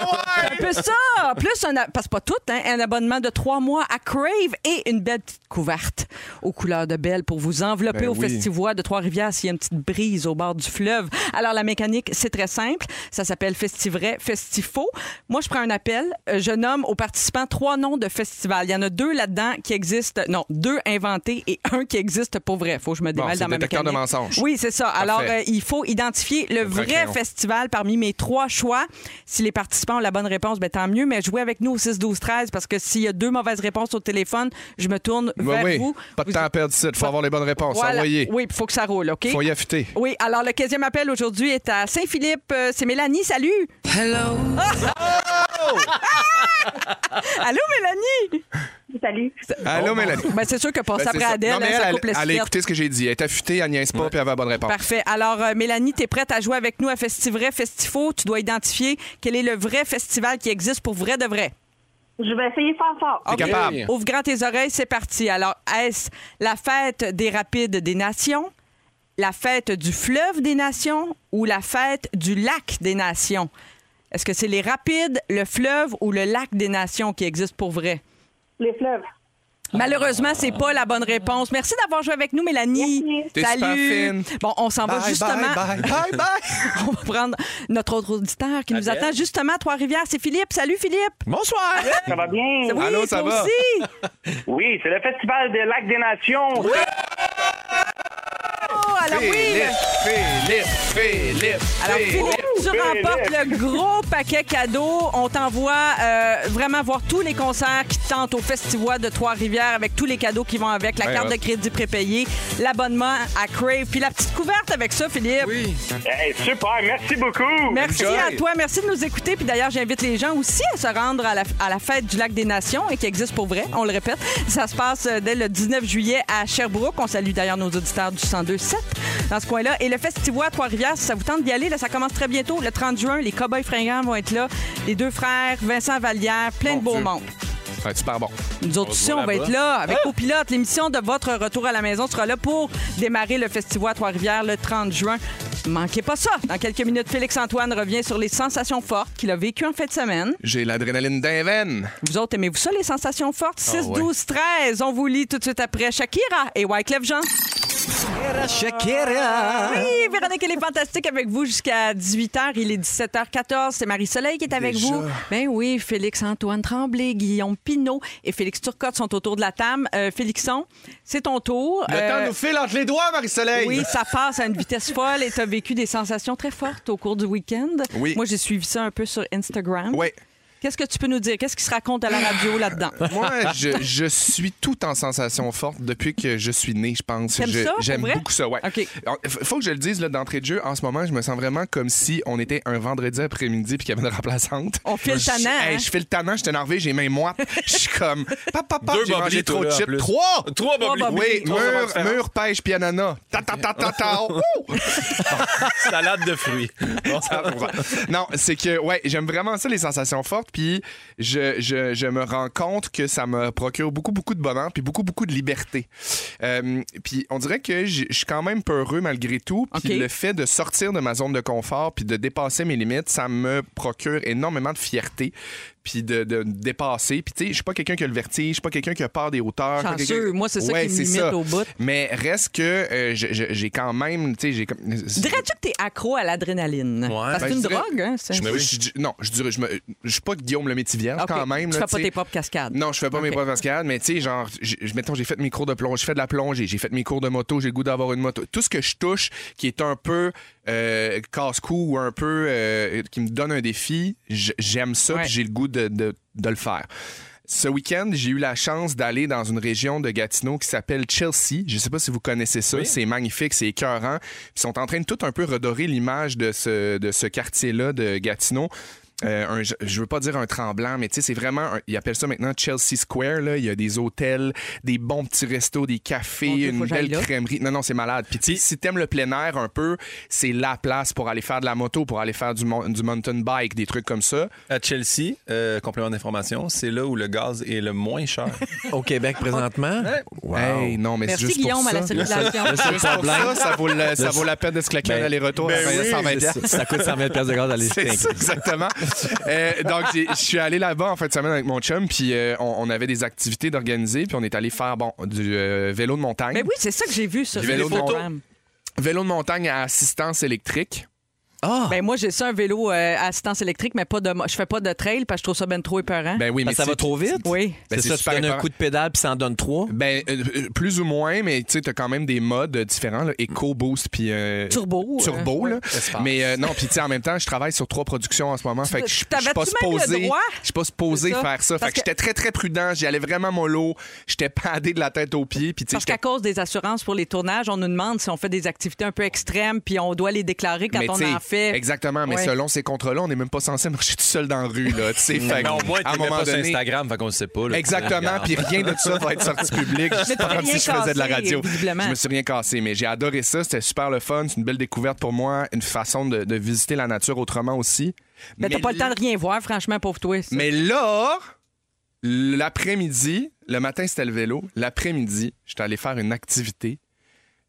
[SPEAKER 5] Un peu ça. Plus un, a- parce que pas tout, hein, un abonnement de trois mois à Crave et une belle petite couverte aux couleurs de Belle pour vous envelopper
[SPEAKER 6] Ben
[SPEAKER 5] au
[SPEAKER 6] oui.
[SPEAKER 5] Festivois de Trois-Rivières s'il y a une petite brise au bord du fleuve. Alors, la mécanique, c'est très simple. Ça s'appelle Festivray, Festifaux. Moi, je prends un appel. Euh, Je nomme aux participants trois noms de festivals. Il y en a deux là-dedans qui existent. Non, deux inventés et un qui existe pour vrai. Faut que je me démêle
[SPEAKER 6] c'est
[SPEAKER 5] dans ma
[SPEAKER 6] détecteur de
[SPEAKER 5] mécanique.
[SPEAKER 6] mensonges.
[SPEAKER 5] Oui, c'est ça. Alors, euh, il faut identifier le vrai
[SPEAKER 6] crayon.
[SPEAKER 5] festival parmi mes trois choix. Si les participants ont la bonne réponse, ben, tant mieux. Mais jouez avec nous au 6, 12, 13 parce que s'il y a deux mauvaises réponses au téléphone, je me tourne
[SPEAKER 6] Oui,
[SPEAKER 5] vers
[SPEAKER 6] oui.
[SPEAKER 5] vous.
[SPEAKER 6] Pas de
[SPEAKER 5] Vous-
[SPEAKER 6] temps à perdre ici. Il faut avoir les bonnes réponses.
[SPEAKER 5] Voilà.
[SPEAKER 6] Envoyez.
[SPEAKER 5] Oui, il faut que ça roule, OK?
[SPEAKER 6] Faut y affûter.
[SPEAKER 5] Oui, alors le 15e appel aujourd'hui est à Saint-Philippe. Euh, C'est Mélanie, salut!
[SPEAKER 7] Hello.
[SPEAKER 5] Allô, Mélanie?
[SPEAKER 10] Salut.
[SPEAKER 6] Allô, Mélanie.
[SPEAKER 5] Ben, c'est sûr que passer
[SPEAKER 6] Ben,
[SPEAKER 5] après
[SPEAKER 6] ça.
[SPEAKER 5] Adèle,
[SPEAKER 6] Non, mais elle,
[SPEAKER 5] ça
[SPEAKER 6] elle,
[SPEAKER 5] coupe les
[SPEAKER 6] elle a écouté ce que j'ai dit. Elle est affûtée, elle niaise pas, puis elle avait la bonne réponse.
[SPEAKER 5] Parfait. Alors, euh, Mélanie, tu es prête à jouer avec nous à Festivray, Festifaux. Tu dois identifier quel est le vrai festival qui existe pour vrai de vrai.
[SPEAKER 10] Je vais essayer fort fort.
[SPEAKER 6] T'es
[SPEAKER 5] OK.
[SPEAKER 6] capable.
[SPEAKER 5] Ouvre grand tes oreilles, c'est parti. Alors, est-ce la fête des rapides des nations, la fête du fleuve des nations ou la fête du lac des nations? Est-ce que c'est les rapides, le fleuve ou le lac des nations qui existent pour vrai?
[SPEAKER 10] Les fleuves.
[SPEAKER 5] Malheureusement, c'est pas la bonne réponse. Merci d'avoir joué avec nous, Mélanie.
[SPEAKER 10] Merci.
[SPEAKER 5] Salut.
[SPEAKER 6] fine.
[SPEAKER 5] Bon, on s'en va
[SPEAKER 6] Bye,
[SPEAKER 5] justement.
[SPEAKER 6] bye, bye, bye, bye.
[SPEAKER 5] On va prendre notre autre auditeur qui nous attend justement à Trois-Rivières. C'est Philippe. Salut, Philippe.
[SPEAKER 3] Bonsoir!
[SPEAKER 10] Ça va bien?
[SPEAKER 5] Oui,
[SPEAKER 6] Allô, ça
[SPEAKER 5] toi
[SPEAKER 6] va?
[SPEAKER 5] aussi?
[SPEAKER 10] Oui, c'est le Festival des Lacs des Nations.
[SPEAKER 5] Oh, alors oui.
[SPEAKER 6] Philippe, Philippe, Philippe,
[SPEAKER 5] Alors,
[SPEAKER 6] Philippe.
[SPEAKER 5] Philippe, tu remportes le gros paquet cadeau. On t'envoie euh, vraiment voir tous les concerts qui te tentent au Festival de Trois-Rivières avec tous les cadeaux qui vont avec, la
[SPEAKER 6] Ouais,
[SPEAKER 5] carte de crédit prépayée, l'abonnement à Crave, puis la petite couverte avec ça, Philippe.
[SPEAKER 4] Oui.
[SPEAKER 10] Hey, super, merci beaucoup.
[SPEAKER 5] Merci
[SPEAKER 6] Enjoy.
[SPEAKER 5] à toi. Merci de nous écouter. Puis d'ailleurs, j'invite les gens aussi à se rendre à la, à la fête du Lac des Nations et qui existe pour vrai, on le répète. Ça se passe euh, dès le 19 juillet à Sherbrooke. On salue d'ailleurs nos auditeurs du 102.7 dans ce coin-là. Et le Festival à Trois-Rivières, si ça vous tente d'y aller, là, ça commence très bientôt. Le 30 juin, les Cowboys fringants vont être là. Les deux frères, Vincent Vallière, plein de
[SPEAKER 6] Mon
[SPEAKER 5] beaux
[SPEAKER 6] Dieu.
[SPEAKER 5] mondes.
[SPEAKER 6] Ça va être super bon.
[SPEAKER 5] Nous autres aussi, on va être là avec Copilote. L'émission de votre retour à la maison sera là pour démarrer le festival à Trois-Rivières le 30 juin. Manquez pas ça. Dans quelques minutes, Félix-Antoine revient sur les sensations fortes qu'il a vécues en fin de semaine.
[SPEAKER 6] J'ai l'adrénaline d'un veine.
[SPEAKER 5] Vous autres, aimez-vous ça, les sensations fortes? 6,
[SPEAKER 6] Ah ouais.
[SPEAKER 5] 12, 13. On vous lit tout de suite après Shakira et Wyclef Jean.
[SPEAKER 3] Shakira.
[SPEAKER 5] Oui, Véronique, elle est fantastique avec vous jusqu'à 18h. Il est 17h14. C'est Marie-Soleil qui est avec
[SPEAKER 6] Déjà?
[SPEAKER 5] vous. Ben oui, Félix-Antoine Tremblay, Guillaume Pinot et Félix Turcotte sont autour de la table. Euh, Félixon, c'est ton tour.
[SPEAKER 6] Le
[SPEAKER 5] Euh,
[SPEAKER 6] temps nous file entre les doigts, Marie-Soleil.
[SPEAKER 5] Oui, ça passe à une vitesse folle et tu as vécu des sensations très fortes au cours du week-end.
[SPEAKER 6] Oui.
[SPEAKER 5] Moi, j'ai suivi ça un peu sur Instagram.
[SPEAKER 6] Oui.
[SPEAKER 5] Qu'est-ce que tu peux nous dire? Qu'est-ce qui se raconte à la radio là-dedans?
[SPEAKER 6] Moi, je, je suis tout en sensation forte depuis que je suis né, je pense. J'aime beaucoup ça, ouais.
[SPEAKER 5] OK.
[SPEAKER 6] Alors, f- Faut que je le dise là, d'entrée de jeu. En ce moment, je me sens vraiment comme si on était un vendredi après-midi puis qu'il y avait une remplaçante.
[SPEAKER 5] On file
[SPEAKER 6] Je-
[SPEAKER 5] tannant,
[SPEAKER 6] Hey,
[SPEAKER 5] hein?
[SPEAKER 6] Je file tannant, je suis énervé, j'ai main moite. Je suis comme, papa, papa,
[SPEAKER 4] Deux
[SPEAKER 6] j'ai mangé trop de chips. Trois!
[SPEAKER 4] Trois boblis.
[SPEAKER 6] Oui,
[SPEAKER 4] Trois
[SPEAKER 6] mur, mur, pêche, puis ananas. Ta, ta, ta, ta, ta.
[SPEAKER 3] Salade de fruits.
[SPEAKER 6] non, c'est que, ouais, j'aime vraiment ça, les sensations fortes. Puis je, je, je me rends compte que ça me procure beaucoup, beaucoup de bonheur, puis beaucoup, beaucoup de liberté. Euh, puis on dirait que je suis quand même peureux malgré tout. Puis
[SPEAKER 5] OK.
[SPEAKER 6] le fait de sortir de ma zone de confort, puis de dépasser mes limites, ça me procure énormément de fierté. Puis de, de me dépasser. Puis tu sais, je suis pas quelqu'un qui a le vertige, je suis pas quelqu'un qui a peur des hauteurs.
[SPEAKER 5] Chanceux. Moi, c'est ça
[SPEAKER 6] Ouais,
[SPEAKER 5] qui me limite
[SPEAKER 6] ça.
[SPEAKER 5] au bout.
[SPEAKER 6] Mais reste que euh, j'ai quand même, tu sais, j'ai comme.
[SPEAKER 5] Dirais-tu que t'es accro à l'adrénaline? Parce que
[SPEAKER 6] Ben,
[SPEAKER 5] c'est une
[SPEAKER 6] dirais-
[SPEAKER 5] drogue, hein? c'est-
[SPEAKER 6] Je me- je- non, je dirais, je, me, je suis pas Guillaume le
[SPEAKER 5] OK.
[SPEAKER 6] quand même.
[SPEAKER 5] Tu
[SPEAKER 6] là,
[SPEAKER 5] fais pas tes propres cascades.
[SPEAKER 6] Non, je fais pas mes propres cascades, mais tu sais, genre, mettons, j'ai fait mes cours de plongée, j'ai fait de la plongée, j'ai fait mes cours de moto, j'ai le goût d'avoir une moto. Tout ce que je touche qui est un peu euh, casse-cou ou un peu euh, qui me donne un défi, j'aime ça,
[SPEAKER 5] Ouais.
[SPEAKER 6] j'ai le goût de, de- de le faire. Ce week-end, j'ai eu la chance d'aller dans une région de Gatineau qui s'appelle Chelsea. Je sais pas si vous connaissez ça. C'est magnifique, c'est écœurant. Ils sont en train de tout un peu redorer l'image de ce, de ce quartier-là de Gatineau. Euh, un- je- veux pas dire un tremblant, mais tu sais, c'est vraiment, un- ils appellent ça maintenant Chelsea Square. Là. Il y a des hôtels, des bons petits restos, des cafés,
[SPEAKER 5] Dieu,
[SPEAKER 6] une belle crèmerie. Non, non, c'est malade. Puis tu sais, si t'aimes le plein air un peu, c'est la place pour aller faire de la moto, pour aller faire du, mon- du mountain bike, des trucs comme ça.
[SPEAKER 11] À Chelsea, euh, complément d'information, c'est là où le gaz est le moins cher.
[SPEAKER 3] Au Québec présentement? Wow.
[SPEAKER 6] Hey, non, mais c'est
[SPEAKER 5] Merci,
[SPEAKER 6] juste
[SPEAKER 5] Guillaume,
[SPEAKER 6] pour
[SPEAKER 5] à
[SPEAKER 6] ça.
[SPEAKER 5] la circulation.
[SPEAKER 6] Juste pour ça, ça vaut, le- ça vaut la peine de se claquer un aller-retour
[SPEAKER 3] Ben
[SPEAKER 6] à 120 piastres.
[SPEAKER 3] Ça coûte 100 000 de gaz à aller
[SPEAKER 6] C'est ça, exactement. Euh, donc, je suis allé là-bas en fin de semaine avec mon chum, puis euh, on, on avait des activités d'organiser, puis on est allé faire bon du euh, vélo de montagne.
[SPEAKER 5] Mais oui, c'est ça que j'ai vu sur Instagram.
[SPEAKER 6] Vélo de montagne à assistance électrique.
[SPEAKER 3] Ah!
[SPEAKER 5] Ben moi, j'ai ça, un vélo euh, à assistance électrique, mais pas de, je fais pas de trail parce que je trouve ça ben trop épeurant.
[SPEAKER 6] Ben oui, mais
[SPEAKER 3] ça va trop vite?
[SPEAKER 5] oui.
[SPEAKER 6] Ben,
[SPEAKER 3] c'est ça, tu donnes un coup de pédale puis ça en donne trois?
[SPEAKER 6] Ben, euh, euh, plus ou moins, mais tu sais, t'as quand même des modes différents, là, Eco, Boost, puis... euh,
[SPEAKER 5] Turbo. euh,
[SPEAKER 6] Turbo,
[SPEAKER 5] ouais.
[SPEAKER 6] là. Mais euh, non, puis tu sais, en même temps, je travaille sur trois productions en ce moment. Fait que je suis pas supposé. Je suis pas supposé faire ça.
[SPEAKER 5] Parce
[SPEAKER 6] Fait que j'étais très, très prudent. J'y allais vraiment mollo. J'étais padé de la tête aux pieds. Puis tu sais,
[SPEAKER 5] Parce qu'à cause des assurances pour les tournages, on nous demande si on fait des activités un peu extrêmes, puis on doit les déclarer quand on en fait.
[SPEAKER 6] Exactement, mais
[SPEAKER 5] Ouais.
[SPEAKER 6] selon ces contrats-là, on n'est même pas censé marcher tout seul dans la rue, là. Tu sais, fait que,
[SPEAKER 11] Non, au moins,
[SPEAKER 6] à un
[SPEAKER 11] tu mets
[SPEAKER 6] moment
[SPEAKER 11] pas sur
[SPEAKER 6] donné.
[SPEAKER 11] Instagram, fait qu'on le sait pas. là.
[SPEAKER 6] Exactement,
[SPEAKER 11] Regarde.
[SPEAKER 6] puis rien de ça va être sorti public. C'est
[SPEAKER 5] t'as
[SPEAKER 6] pas comme
[SPEAKER 5] rien
[SPEAKER 6] si je faisais de la
[SPEAKER 5] cassé,
[SPEAKER 6] radio.
[SPEAKER 5] visiblement.
[SPEAKER 6] Je me suis rien cassé, mais j'ai adoré ça. C'était super le fun. C'est une belle découverte pour moi. Une façon de, de visiter la nature autrement aussi.
[SPEAKER 5] Mais t'as pas le temps de rien voir, franchement, pauvre toi. ça.
[SPEAKER 6] Mais là, l'après-midi, le matin c'était le vélo. L'après-midi, j'étais allé faire une activité.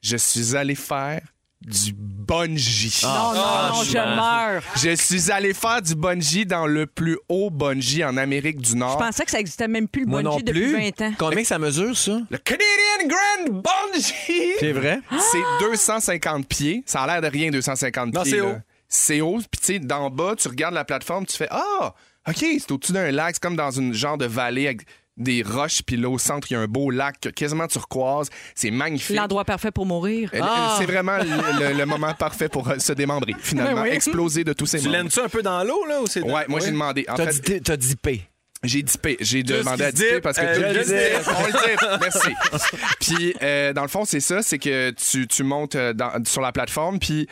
[SPEAKER 6] Je suis allé faire du bungee.
[SPEAKER 5] non, non, non, je meurs.
[SPEAKER 6] Je suis allé faire du bungee dans le plus haut bungee en Amérique du Nord.
[SPEAKER 5] Je pensais que ça existait même plus le
[SPEAKER 3] Moi non
[SPEAKER 5] bungee depuis
[SPEAKER 3] plus.
[SPEAKER 5] 20 ans.
[SPEAKER 3] Combien que ça mesure, ça?
[SPEAKER 6] Le Canadian Grand Bungee!
[SPEAKER 3] C'est vrai?
[SPEAKER 6] C'est 250 pieds. Ça a l'air de rien, 250
[SPEAKER 11] Non,
[SPEAKER 6] pieds.
[SPEAKER 11] c'est
[SPEAKER 6] là.
[SPEAKER 11] haut.
[SPEAKER 6] C'est haut. Puis, tu sais, d'en bas, tu regardes la plateforme, tu fais Ah, OK, c'est au-dessus d'un lac. C'est comme dans une genre de vallée avec des roches. Puis là, au centre, il y a un beau lac que quasiment tu recroises. C'est magnifique.
[SPEAKER 5] L'endroit parfait pour mourir.
[SPEAKER 6] Euh, euh, C'est vraiment le, le- le moment parfait pour euh, se démembrer, finalement.
[SPEAKER 5] Oui.
[SPEAKER 6] Exploser de tous ses
[SPEAKER 11] Tu
[SPEAKER 6] membres.
[SPEAKER 11] l'aimes-tu un peu dans l'eau, là? Ou c'est
[SPEAKER 6] Ouais, moi, j'ai demandé. En
[SPEAKER 3] T'as
[SPEAKER 6] fait,
[SPEAKER 3] dit, t'as dit P.
[SPEAKER 6] j'ai dipé. J'ai demandé à dipper
[SPEAKER 11] dip,
[SPEAKER 6] parce que
[SPEAKER 11] euh,
[SPEAKER 6] tout
[SPEAKER 11] je
[SPEAKER 6] le dip. On le dip. Merci. Puis, euh, dans le fond, c'est ça, c'est que tu, tu montes euh, dans- sur la plateforme, puis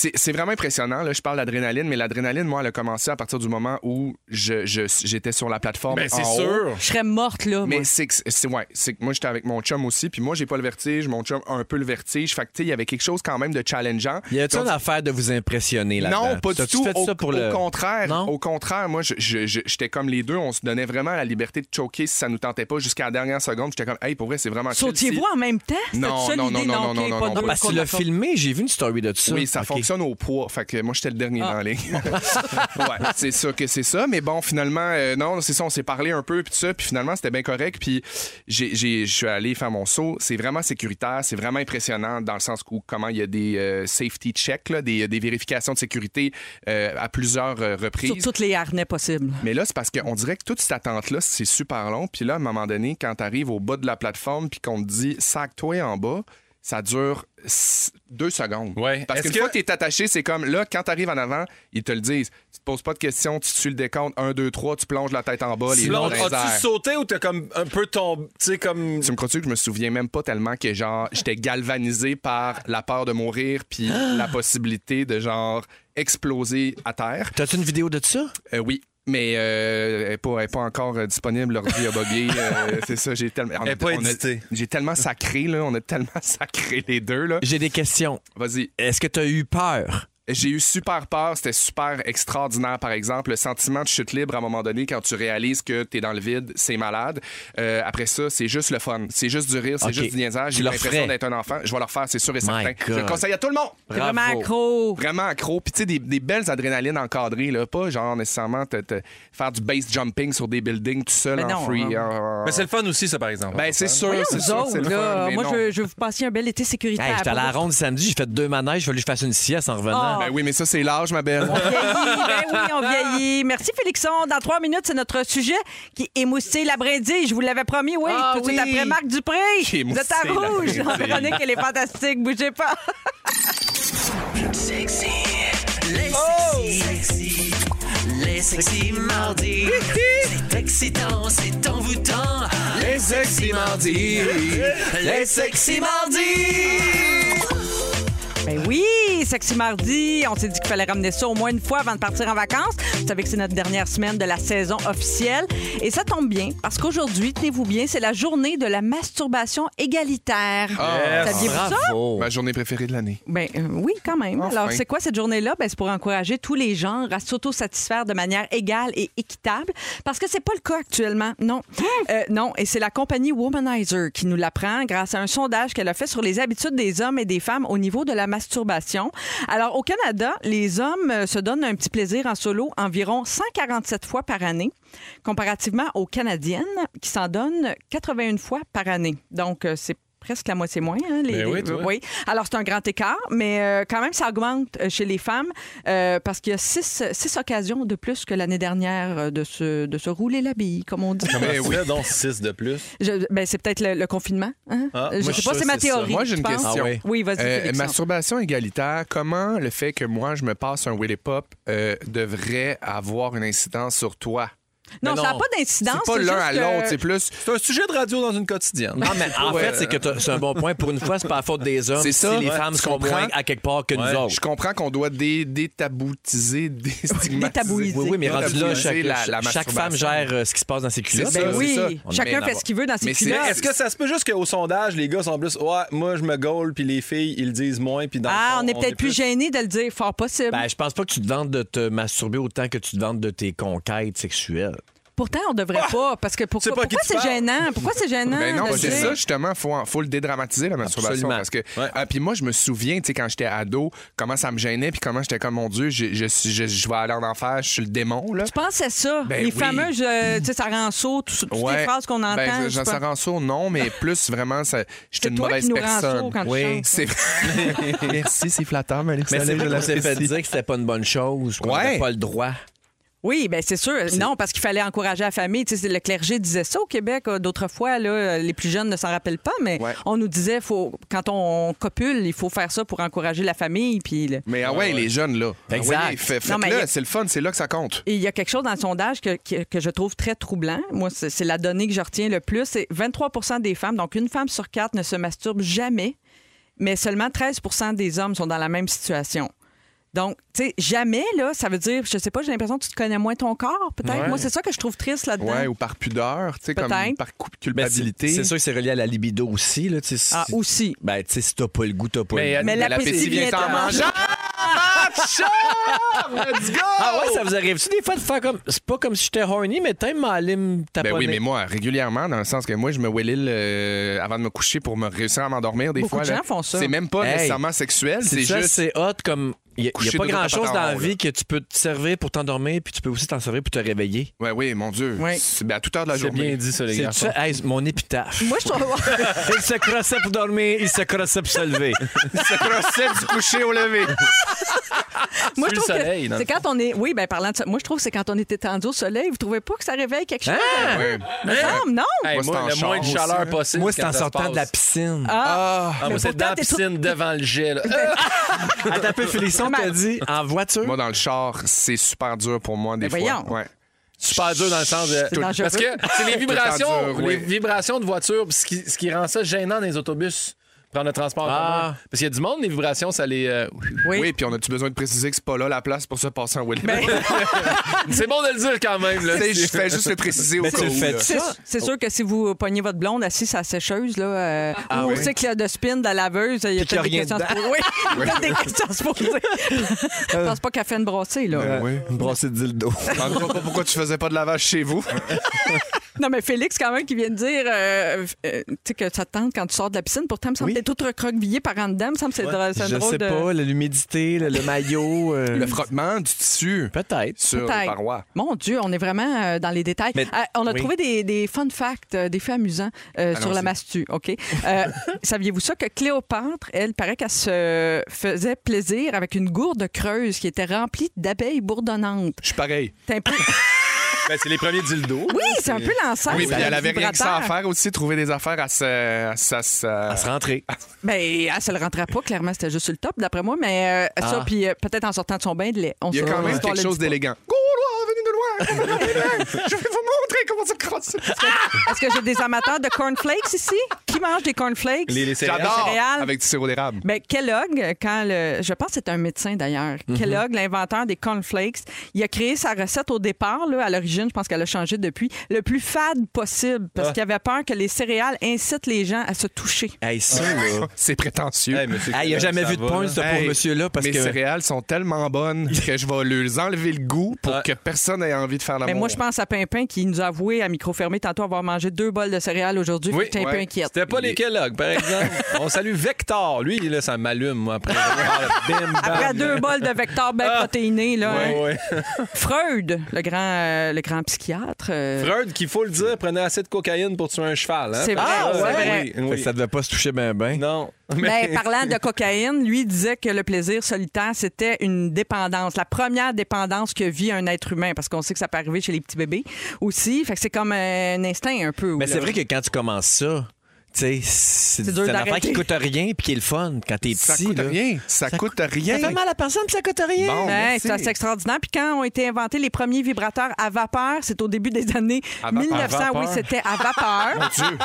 [SPEAKER 6] C'est c'est vraiment impressionnant. Là, je parle d'adrénaline, mais l'adrénaline, moi, elle a commencé à partir du moment où je- je- j'étais sur la plateforme.
[SPEAKER 4] Ben, c'est
[SPEAKER 6] en haut.
[SPEAKER 4] sûr.
[SPEAKER 5] Je serais morte, là.
[SPEAKER 6] Mais c'est que ouais, c'est que moi j'étais avec mon chum aussi, puis moi j'ai pas le vertige, mon chum a un peu le vertige. Fait que tu sais, il y avait quelque chose quand même de challengeant.
[SPEAKER 3] Y a-t-il une affaire de vous impressionner là-dedans?
[SPEAKER 6] non, pas du tout.
[SPEAKER 3] fait
[SPEAKER 6] Au,
[SPEAKER 3] ça pour
[SPEAKER 6] au
[SPEAKER 3] le...
[SPEAKER 6] contraire,
[SPEAKER 3] Non?
[SPEAKER 6] au contraire, moi, j'étais comme les deux. On se donnait vraiment la liberté de choquer si ça nous tentait pas jusqu'à la dernière seconde. J'étais comme, hey, pour vrai, c'est vraiment.
[SPEAKER 5] Sautiez-vous en même temps?
[SPEAKER 6] Non, non, non, non, non, non, non.
[SPEAKER 3] Filmé, j'ai vu une story de ça.
[SPEAKER 6] Oui, ça
[SPEAKER 3] Ok.
[SPEAKER 6] Fonctionne au poids. Fait que moi, j'étais le dernier
[SPEAKER 5] Ah.
[SPEAKER 6] dans les. ouais, c'est sûr que c'est ça. Mais bon, finalement, euh, non, c'est ça. On s'est parlé un peu, puis tout ça. Puis finalement, c'était bien correct. Puis je suis allé faire mon saut. C'est vraiment sécuritaire. C'est vraiment impressionnant dans le sens où comment il y a des euh, safety checks, là, des, des vérifications de sécurité euh, à plusieurs euh, reprises.
[SPEAKER 5] Sur tous les harnais possibles.
[SPEAKER 6] Mais là, c'est parce qu'on dirait que toute cette attente-là, c'est super long. Puis là, à un moment donné, quand tu arrives au bas de la plateforme puis qu'on te dit sac-toi en bas, ça dure deux secondes.
[SPEAKER 4] Ouais.
[SPEAKER 6] Parce qu'une
[SPEAKER 4] que-
[SPEAKER 6] fois que tu es attaché, c'est comme là, quand tu arrives en avant, ils te le disent. Tu te poses pas de questions, tu suis le décompte 1, 2, 3, tu plonges la tête en bas, les airs.
[SPEAKER 4] as-tu sauté ou t'as comme un peu tombé, tu sais, comme...
[SPEAKER 6] Tu me crois-tu que je me souviens même pas tellement que genre j'étais galvanisé par la peur de mourir puis la possibilité de genre exploser à terre?
[SPEAKER 3] T'as-tu une vidéo de ça?
[SPEAKER 6] Euh, oui. Mais euh, elle n'est pas, elle est pas encore euh, disponible, l'ordi a bugué. euh, c'est ça, j'ai tellement.
[SPEAKER 11] Elle pas éditée.
[SPEAKER 6] J'ai tellement sacré, là. On a tellement sacré les deux, là.
[SPEAKER 3] J'ai des questions.
[SPEAKER 6] Vas-y.
[SPEAKER 3] Est-ce que tu as eu peur?
[SPEAKER 6] J'ai eu super peur. C'était super extraordinaire, par exemple. Le sentiment de chute libre à un moment donné, quand tu réalises que tu es dans le vide, c'est malade. Euh, après ça, c'est juste le fun. C'est juste du rire, c'est
[SPEAKER 3] Ok.
[SPEAKER 6] juste du niaisage.
[SPEAKER 3] Tu
[SPEAKER 6] J'ai l'impression d'être un enfant. Je vais le refaire, c'est sûr et certain. Je le
[SPEAKER 3] God.
[SPEAKER 6] conseille à tout le monde.
[SPEAKER 5] T'es vraiment accro.
[SPEAKER 6] Vraiment accro. Puis, tu sais, des, des belles adrénalines encadrées, là. Pas genre nécessairement te- te- faire du base jumping sur des buildings tout seul
[SPEAKER 5] Mais
[SPEAKER 6] en
[SPEAKER 5] non,
[SPEAKER 6] free.
[SPEAKER 5] non.
[SPEAKER 6] Ah,
[SPEAKER 11] Mais c'est le fun aussi, ça, par exemple.
[SPEAKER 6] Ben, c'est sûr,
[SPEAKER 5] Voyons,
[SPEAKER 6] c'est
[SPEAKER 5] vous
[SPEAKER 6] sûr,
[SPEAKER 5] autres,
[SPEAKER 6] le
[SPEAKER 5] là,
[SPEAKER 6] fun. mais
[SPEAKER 5] moi,
[SPEAKER 6] non.
[SPEAKER 5] je, je veux vous passer un bel été sécuritaire.
[SPEAKER 3] Hey, j'étais à la ronde samedi, j'ai fait deux manèges, il fallait que je fasse une sieste en revenant.
[SPEAKER 6] Ben oui, mais ça, c'est l'âge, ma belle.
[SPEAKER 5] On vieillit, ben oui, on vieillit. Merci, Félixon. Dans trois minutes, c'est notre sujet qui est émoussé la brindille. Je vous l'avais promis, oui.
[SPEAKER 3] Ah
[SPEAKER 5] tout de suite
[SPEAKER 3] oui.
[SPEAKER 5] après Marc Dupré. Vous êtes à rouge. Véronique, elle est fantastique. Bougez pas.
[SPEAKER 7] Sexy. Les sexy. Les sexy mardis. C'est excitant, c'est envoûtant. Les sexy mardis. Les sexy mardis.
[SPEAKER 5] Ben oui, Sexy Mardi. On s'est dit qu'il fallait ramener ça au moins une fois avant de partir en vacances. Vous savez que c'est notre dernière semaine de la saison officielle. Et ça tombe bien parce qu'aujourd'hui, tenez-vous bien, c'est la journée de la masturbation égalitaire.
[SPEAKER 6] Ah,
[SPEAKER 5] Saviez-vous ça?
[SPEAKER 6] Ma journée préférée de l'année.
[SPEAKER 5] Ben euh, oui, quand même.
[SPEAKER 6] Enfin.
[SPEAKER 5] Alors, c'est quoi cette journée-là? Ben, c'est pour encourager tous les genres à s'autosatisfaire de manière égale et équitable. Parce que c'est pas le cas actuellement. Non. Euh, non. Et c'est la compagnie Womanizer qui nous l'apprend grâce à un sondage qu'elle a fait sur les habitudes des hommes et des femmes au niveau de la masturbation. Alors, au Canada, les hommes euh, se donnent un petit plaisir en solo environ 147 fois par année, comparativement aux Canadiennes qui s'en donnent 81 fois par année. Donc, euh, c'est presque la moitié moins. hein, les,
[SPEAKER 4] Ben oui,
[SPEAKER 5] les-
[SPEAKER 4] toi.
[SPEAKER 5] oui. Alors, c'est un grand écart, mais euh, quand même, ça augmente euh, chez les femmes euh, parce qu'il y a six, six occasions de plus que l'année dernière de se, de se rouler la bille, comme on dit.
[SPEAKER 11] Comment
[SPEAKER 6] Ben oui.
[SPEAKER 11] donc 6 de plus?
[SPEAKER 5] Je- ben, c'est peut-être le, le confinement. hein?
[SPEAKER 11] Ah,
[SPEAKER 5] je
[SPEAKER 11] moi,
[SPEAKER 5] sais pas, c'est ma
[SPEAKER 11] ça.
[SPEAKER 5] théorie.
[SPEAKER 6] Moi, j'ai une
[SPEAKER 5] penses?
[SPEAKER 6] question.
[SPEAKER 3] Ah oui.
[SPEAKER 5] Oui, vas-y,
[SPEAKER 6] Euh, masturbation égalitaire, comment le fait que moi, je me passe un Willy Pop euh, devrait avoir une incidence sur toi?
[SPEAKER 5] Non, ça n'a pas d'incidence.
[SPEAKER 6] C'est pas l'un à
[SPEAKER 5] que-
[SPEAKER 6] l'autre, c'est plus.
[SPEAKER 11] C'est un sujet de radio dans une quotidienne.
[SPEAKER 3] Non, mais en
[SPEAKER 6] Ouais.
[SPEAKER 3] fait, c'est que c'est un bon point. Pour une fois, c'est pas la faute des hommes.
[SPEAKER 6] C'est ça.
[SPEAKER 3] Si les femmes sont moins à quelque part que
[SPEAKER 11] Ouais.
[SPEAKER 3] nous autres.
[SPEAKER 6] Je comprends qu'on doit dé- détaboutiser, déstigmatiser.
[SPEAKER 5] Détabouiser.
[SPEAKER 3] Oui, oui, mais rendu là, chaque,
[SPEAKER 6] la, la
[SPEAKER 3] chaque femme gère euh, ce qui se passe dans ses culottes.
[SPEAKER 5] Ben oui, chacun fait ce qu'il veut dans ses culottes.
[SPEAKER 11] Est-ce que ça se peut juste qu'au sondage, les gars sont plus Ouais, moi je me gaule, puis les filles, ils le disent moins, puis dans le
[SPEAKER 5] Ah, on est peut-être plus gêné de le dire, fort possible.
[SPEAKER 3] Ben, je pense pas que tu te vantes de te masturber autant que tu te vantes de tes conquêtes sexuelles.
[SPEAKER 5] Pourtant, on devrait pas, parce que pourquoi,
[SPEAKER 11] C'est à
[SPEAKER 5] pourquoi gênant? Pourquoi c'est gênant?
[SPEAKER 6] Ben non, c'est ça, justement. Faut, faut le dédramatiser, la masturbation.
[SPEAKER 3] Absolument.
[SPEAKER 6] Parce que,
[SPEAKER 11] Ouais.
[SPEAKER 6] ah, puis moi, je me souviens, tu sais, quand j'étais ado, comment ça me gênait, puis comment j'étais comme, mon Dieu, je, je, suis- je, je vais aller en enfer, je suis le démon, là.
[SPEAKER 5] Tu pensais ça?
[SPEAKER 6] Ben
[SPEAKER 5] les
[SPEAKER 6] oui.
[SPEAKER 5] fameuses, euh, tu sais, ça rend saut, tout- toutes les phrases qu'on entend.
[SPEAKER 6] Ben,
[SPEAKER 5] je
[SPEAKER 6] Jean
[SPEAKER 5] sais pas.
[SPEAKER 6] Saranceau, non, mais plus vraiment, ça- j'étais
[SPEAKER 5] C'est
[SPEAKER 6] une
[SPEAKER 5] toi
[SPEAKER 6] mauvaise
[SPEAKER 5] qui nous rends
[SPEAKER 6] personne.
[SPEAKER 5] sourd quand tu
[SPEAKER 3] Oui.
[SPEAKER 6] Merci, c'est flatteur, mais
[SPEAKER 3] c'est vrai qu'on s'est fait dire que c'était pas une bonne chose, qu'on
[SPEAKER 6] Ouais.
[SPEAKER 3] n'avait pas le droit.
[SPEAKER 5] Oui, bien c'est sûr. Non, parce qu'il fallait encourager la famille. Tu sais, le clergé disait ça au Québec. euh, D'autres fois, là, les plus jeunes ne s'en rappellent pas, mais
[SPEAKER 6] Ouais.
[SPEAKER 5] on nous disait, faut, quand on copule, il faut faire ça pour encourager la famille. Puis le-
[SPEAKER 6] Mais ah ouais, les jeunes, là.
[SPEAKER 3] Exact.
[SPEAKER 6] Ah ouais,
[SPEAKER 5] a-
[SPEAKER 6] c'est le fun, c'est là que ça compte.
[SPEAKER 5] Et il y a quelque chose dans le sondage que, que, que je trouve très troublant. Moi, c'est c'est la donnée que je retiens le plus. C'est 23 des femmes, donc une femme sur quatre ne se masturbe jamais, mais seulement 13% des hommes sont dans la même situation. Donc, tu sais, jamais, là, ça veut dire, je sais pas, j'ai l'impression que tu te connais moins ton corps, peut-être.
[SPEAKER 6] Ouais.
[SPEAKER 5] Moi, c'est ça que je trouve triste là-dedans.
[SPEAKER 6] Ouais, ou par pudeur, tu sais, comme par
[SPEAKER 3] Ben,
[SPEAKER 6] culpabilité.
[SPEAKER 3] c'est c'est sûr que c'est relié à la libido aussi. Là, tu sais,
[SPEAKER 5] Ah,
[SPEAKER 3] si-
[SPEAKER 5] aussi.
[SPEAKER 3] Ben, tu sais, si t'as pas le goût, t'as pas
[SPEAKER 4] Mais,
[SPEAKER 3] le goût.
[SPEAKER 5] Mais l'appétit vient en mangeant.
[SPEAKER 6] Let's go!
[SPEAKER 3] Ah ouais, ça vous arrive-tu des fois de faire comme. C'est pas comme si j'étais horny, mais t'aimes m'aller me
[SPEAKER 6] Ben
[SPEAKER 3] taponner.
[SPEAKER 6] oui, mais moi, régulièrement, dans le sens que moi, je me wellile euh, avant de me coucher pour me réussir à m'endormir des
[SPEAKER 5] Beaucoup
[SPEAKER 6] fois.
[SPEAKER 5] de
[SPEAKER 6] là.
[SPEAKER 5] gens font ça.
[SPEAKER 6] C'est même pas
[SPEAKER 3] Hey.
[SPEAKER 6] nécessairement sexuel,
[SPEAKER 3] C'est
[SPEAKER 6] juste.
[SPEAKER 3] c'est hot comme. Il n'y a, pas grand-chose dans la vie
[SPEAKER 6] là.
[SPEAKER 3] que tu peux te servir pour t'endormir, puis tu peux aussi t'en servir pour te réveiller.
[SPEAKER 6] Ouais, oui, mon Dieu.
[SPEAKER 5] Oui.
[SPEAKER 6] C'est ben, à toute heure de la
[SPEAKER 4] C'est
[SPEAKER 6] journée.
[SPEAKER 4] bien dit, ça, les
[SPEAKER 3] C'est
[SPEAKER 4] gars.
[SPEAKER 3] ça, hey, mon épitaphe.
[SPEAKER 5] Moi, je trouve.
[SPEAKER 3] il se crossait pour dormir, il se crossait pour se lever.
[SPEAKER 6] Se crossait du coucher au lever.
[SPEAKER 5] Moi, je trouve
[SPEAKER 4] soleil,
[SPEAKER 5] que c'est quand on est. Oui, ben parlant de ça, moi, je trouve que c'est quand on est étendu au soleil. Vous trouvez pas que ça réveille quelque chose?
[SPEAKER 3] Ah!
[SPEAKER 5] Me semble, non?
[SPEAKER 4] Hey,
[SPEAKER 6] Moi, c'est
[SPEAKER 4] moi, le moins de chaleur
[SPEAKER 6] hein.
[SPEAKER 4] possible.
[SPEAKER 3] Moi, c'est en sortant de la piscine.
[SPEAKER 5] Ah!
[SPEAKER 6] Ah,
[SPEAKER 4] Ah, moi, c'est dans la piscine devant le jet.
[SPEAKER 3] Attends un peu, T'a dit en voiture?
[SPEAKER 6] moi, dans le char, c'est super dur pour moi, des
[SPEAKER 5] Ben
[SPEAKER 6] fois.
[SPEAKER 5] voyons.
[SPEAKER 6] Ouais.
[SPEAKER 4] Super dur dans le sens de. Parce que c'est les vibrations, les vibrations de voiture, ce qui, ce qui rend ça gênant dans les autobus. Prendre le transport en
[SPEAKER 3] Ah.
[SPEAKER 4] commun. Parce qu'il y a du monde, les vibrations, ça les. euh,
[SPEAKER 5] Oui.
[SPEAKER 6] Oui, puis on a-tu besoin de préciser que c'est pas là la place pour se passer en wheelie?
[SPEAKER 5] Ben,
[SPEAKER 4] C'est bon de le dire quand même. Là.
[SPEAKER 6] Tu sais, je fais juste le préciser au
[SPEAKER 3] Mais
[SPEAKER 6] cas
[SPEAKER 3] tu le
[SPEAKER 6] où,
[SPEAKER 3] fais
[SPEAKER 6] là.
[SPEAKER 5] c'est c'est sûr que si vous pognez votre blonde assise à la sécheuse, là, euh,
[SPEAKER 3] Ah
[SPEAKER 5] ou au
[SPEAKER 3] oui.
[SPEAKER 5] cycle de spin de la laveuse, il y a
[SPEAKER 3] Puis qu'il y
[SPEAKER 5] peut-être des
[SPEAKER 3] rien
[SPEAKER 5] questions à se poser. Oui, peut-être des questions à se poser. Je pense pas qu'elle fait une brossée, là.
[SPEAKER 6] Oui.
[SPEAKER 3] Une brassée de dildo.
[SPEAKER 6] Demande-moi pas pourquoi tu faisais pas de lavage chez vous.
[SPEAKER 5] Non, mais Félix, quand même, qui vient de dire euh, euh, tu sais, que ça te tente quand tu sors de la piscine. Pourtant, il me semble que t'es tout recroquevillé par en dedans. Il me semble que c'est drôle-
[SPEAKER 3] Je
[SPEAKER 5] drôle
[SPEAKER 3] sais
[SPEAKER 5] de...
[SPEAKER 3] pas, l'humidité, le, le maillot. euh,
[SPEAKER 6] Le frottement du tissu
[SPEAKER 3] Peut-être.
[SPEAKER 6] sur les
[SPEAKER 5] Peut-être.
[SPEAKER 6] parois.
[SPEAKER 5] Mon Dieu, on est vraiment euh, dans les détails.
[SPEAKER 3] Mais-
[SPEAKER 5] Euh, on a
[SPEAKER 3] oui.
[SPEAKER 5] trouvé des, des fun facts, euh, des faits amusants euh, sur la mastu, OK? Euh, Saviez-vous ça que Cléopâtre, elle, paraît qu'elle se faisait plaisir avec une gourde creuse qui était remplie d'abeilles bourdonnantes?
[SPEAKER 6] Je suis pareil.
[SPEAKER 5] C'est un peu...
[SPEAKER 11] Ben, c'est les premiers dildos.
[SPEAKER 5] Oui, c'est un peu l'ancêtre.
[SPEAKER 6] Oui, puis elle avait rien que ça à faire aussi, trouver des affaires à se. à se- à se-
[SPEAKER 3] À se rentrer.
[SPEAKER 5] Ben, elle se le rentrait pas, clairement, c'était juste sur le top, d'après moi, mais euh, ça,
[SPEAKER 3] Ah.
[SPEAKER 5] puis euh, peut-être en sortant de son bain de lait. On
[SPEAKER 6] Il y a quand même quelque
[SPEAKER 5] le
[SPEAKER 6] chose d'élégant. Je vais vous montrer comment ça crosse.
[SPEAKER 5] Est-ce que j'ai des amateurs de cornflakes ici? Qui mange des cornflakes?
[SPEAKER 11] Les, les céréales.
[SPEAKER 6] J'adore!
[SPEAKER 5] céréales.
[SPEAKER 6] Avec du sirop d'érable.
[SPEAKER 5] Ben, Kellogg, quand le, je pense que c'est un médecin d'ailleurs,
[SPEAKER 6] Mhm.
[SPEAKER 5] Kellogg, l'inventeur des cornflakes, il a créé sa recette au départ, là, à l'origine, je pense qu'elle a changé depuis, le plus fade possible, parce
[SPEAKER 11] Ah.
[SPEAKER 5] qu'il avait peur que les céréales incitent les gens à se toucher.
[SPEAKER 3] Hey, ça, là.
[SPEAKER 6] C'est prétentieux.
[SPEAKER 11] Hey,
[SPEAKER 3] il a
[SPEAKER 11] Kellogg,
[SPEAKER 3] jamais vu de
[SPEAKER 11] va,
[SPEAKER 3] point,
[SPEAKER 11] là.
[SPEAKER 3] ça,
[SPEAKER 6] Hey,
[SPEAKER 3] pour monsieur-là, parce
[SPEAKER 6] Mes
[SPEAKER 3] que.
[SPEAKER 6] céréales sont tellement bonnes que je vais leur enlever le goût pour
[SPEAKER 11] Ouais.
[SPEAKER 6] que personne ait envie de faire la
[SPEAKER 5] Mais moi, je pense à Pimpin qui nous a avoué à micro fermé tantôt avoir mangé deux bols de céréales aujourd'hui.
[SPEAKER 11] Oui,
[SPEAKER 5] un peu
[SPEAKER 6] ouais.
[SPEAKER 5] inquiète.
[SPEAKER 11] C'était pas les Kellogg, par exemple. On salue Vector. Lui, là, ça m'allume, moi, après. Bim, bam.
[SPEAKER 5] Après deux bols de Vector bien
[SPEAKER 11] Ah.
[SPEAKER 5] protéinés, là. hein.
[SPEAKER 11] Ouais.
[SPEAKER 5] Freud, le grand, euh, le grand psychiatre. euh,
[SPEAKER 11] Freud, qu'il faut le dire, prenait assez de cocaïne pour tuer un cheval. Hein?
[SPEAKER 5] C'est vrai,
[SPEAKER 11] Ah,
[SPEAKER 5] vrai.
[SPEAKER 11] oui, oui.
[SPEAKER 3] ça devait pas se toucher bien, bien.
[SPEAKER 11] Non.
[SPEAKER 5] Ben, parlant de cocaïne, lui disait que le plaisir solitaire, c'était une dépendance, la première dépendance que vit un être humain, parce qu'on sait que ça peut arriver chez les petits bébés aussi. Fait que c'est comme un instinct un peu.
[SPEAKER 3] Mais c'est vrai que quand tu commences ça, c'est
[SPEAKER 5] C'est dur
[SPEAKER 3] c'est un affaire qui coûte rien puis qui est le fun quand t'es
[SPEAKER 6] Ça
[SPEAKER 3] petit.
[SPEAKER 6] coûte
[SPEAKER 3] là.
[SPEAKER 6] rien. Ça, coûte rien.
[SPEAKER 3] Ça fait mal à personne puis ça coûte rien.
[SPEAKER 6] Bon,
[SPEAKER 5] c'est assez extraordinaire. Puis quand ont été inventés les premiers vibrateurs à vapeur, c'est au début des années
[SPEAKER 6] À vapeur.
[SPEAKER 5] 1900.
[SPEAKER 11] À vapeur.
[SPEAKER 5] Oui, c'était à vapeur.
[SPEAKER 6] Dieu.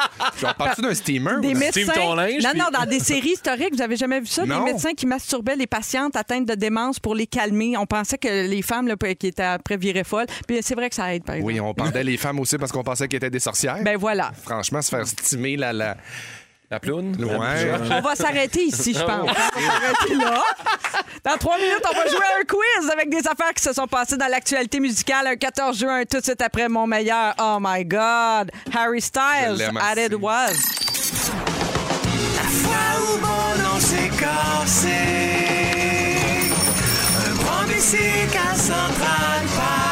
[SPEAKER 6] On parle-tu d'un steamer?
[SPEAKER 5] Des médecins.
[SPEAKER 11] Steam ton linge,
[SPEAKER 5] non, non, dans des séries historiques, vous avez jamais vu ça?
[SPEAKER 6] Non.
[SPEAKER 5] Des médecins qui masturbaient les patientes atteintes de démence pour les calmer. On pensait que les femmes là, qui étaient après viraient folles. Puis c'est vrai que ça aide, par exemple.
[SPEAKER 6] Oui, on pendait les femmes aussi parce qu'on pensait qu'elles étaient des sorcières.
[SPEAKER 5] Ben voilà.
[SPEAKER 6] Franchement, se faire stimer la. la...
[SPEAKER 11] La ploune?
[SPEAKER 6] Ouais.
[SPEAKER 5] On va s'arrêter ici, je pense. On va s'arrêter là. Dans trois minutes, on va jouer à un quiz avec des affaires qui se sont passées dans l'actualité musicale un 14 juin, tout de suite après mon meilleur. Oh my God! Harry Styles, At It. Was.
[SPEAKER 7] La fois où mon nom s'est cassé, un grand bicycle à Central
[SPEAKER 5] Ah,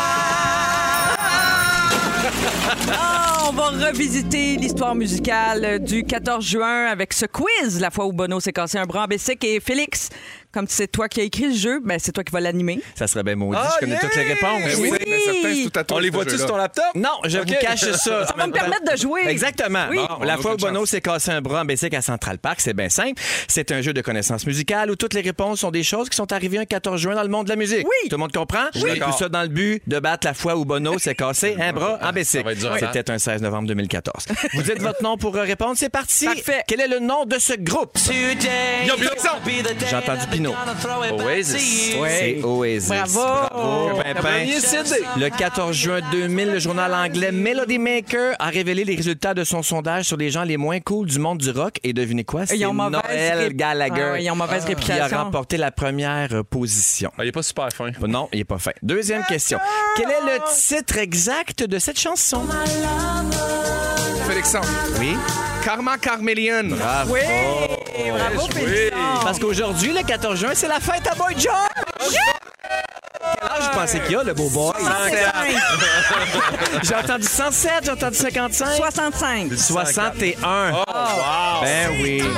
[SPEAKER 5] revisiter l'histoire musicale du 14 juin avec ce quiz, la fois où Bono s'est cassé un bras en. Et Félix, comme c'est toi qui as écrit le jeu, ben c'est toi qui vas l'animer.
[SPEAKER 3] Ça serait bien maudit.
[SPEAKER 11] Ah,
[SPEAKER 3] je connais
[SPEAKER 11] yeah!
[SPEAKER 3] toutes les réponses.
[SPEAKER 6] Ben oui,
[SPEAKER 5] Oui.
[SPEAKER 6] mais certain, c'est tout à toi.
[SPEAKER 11] On les voit-tu sur ton laptop?
[SPEAKER 3] Non, je vous cache ça.
[SPEAKER 5] Ça va me permettre de jouer.
[SPEAKER 3] Exactement.
[SPEAKER 5] Oui.
[SPEAKER 3] Bon,
[SPEAKER 6] On
[SPEAKER 3] la fois où Bono s'est cassé un bras en bicycle à Central Park, c'est bien simple. C'est un jeu de connaissances musicales où toutes les réponses sont des choses qui sont arrivées un 14 juin dans le monde de la musique.
[SPEAKER 5] Oui.
[SPEAKER 3] Tout le monde comprend?
[SPEAKER 11] Oui.
[SPEAKER 3] Tout ça dans le but de battre la fois où Bono s'est cassé un bras en bicycle.
[SPEAKER 11] va être dur, ça.
[SPEAKER 3] C'était un 16 novembre 2014. Vous dites votre nom pour euh, répondre. C'est parti.
[SPEAKER 5] Parfait.
[SPEAKER 3] Quel est le nom de ce groupe?
[SPEAKER 7] Today
[SPEAKER 11] Yo,
[SPEAKER 4] Oasis.
[SPEAKER 3] C'est Oasis.
[SPEAKER 5] Bravo.
[SPEAKER 3] Pimpin.
[SPEAKER 4] Premier CD.
[SPEAKER 3] Le 14 juin 2000, le journal anglais Melody Maker a révélé les résultats de son sondage sur les gens les moins cool du monde du rock. Et devinez quoi? C'est Noël Gallagher
[SPEAKER 5] Ah ouais, ils ont mauvaise
[SPEAKER 3] qui a remporté la première position.
[SPEAKER 11] Ah, il est pas super fin.
[SPEAKER 3] Non, il est pas fin. Deuxième question. Quel est le titre exact de cette chanson? Oui.
[SPEAKER 6] Karma Carmelian.
[SPEAKER 3] Bravo.
[SPEAKER 5] Oui, bravo, Félixon.
[SPEAKER 3] Parce qu'aujourd'hui, le 14 juin, c'est la fête à Boy George! Quel âge vous pensez qu'il y a, le beau boy?
[SPEAKER 5] 65.
[SPEAKER 3] J'ai entendu 107, j'ai entendu 55.
[SPEAKER 5] 65.
[SPEAKER 3] 61. Ben oui.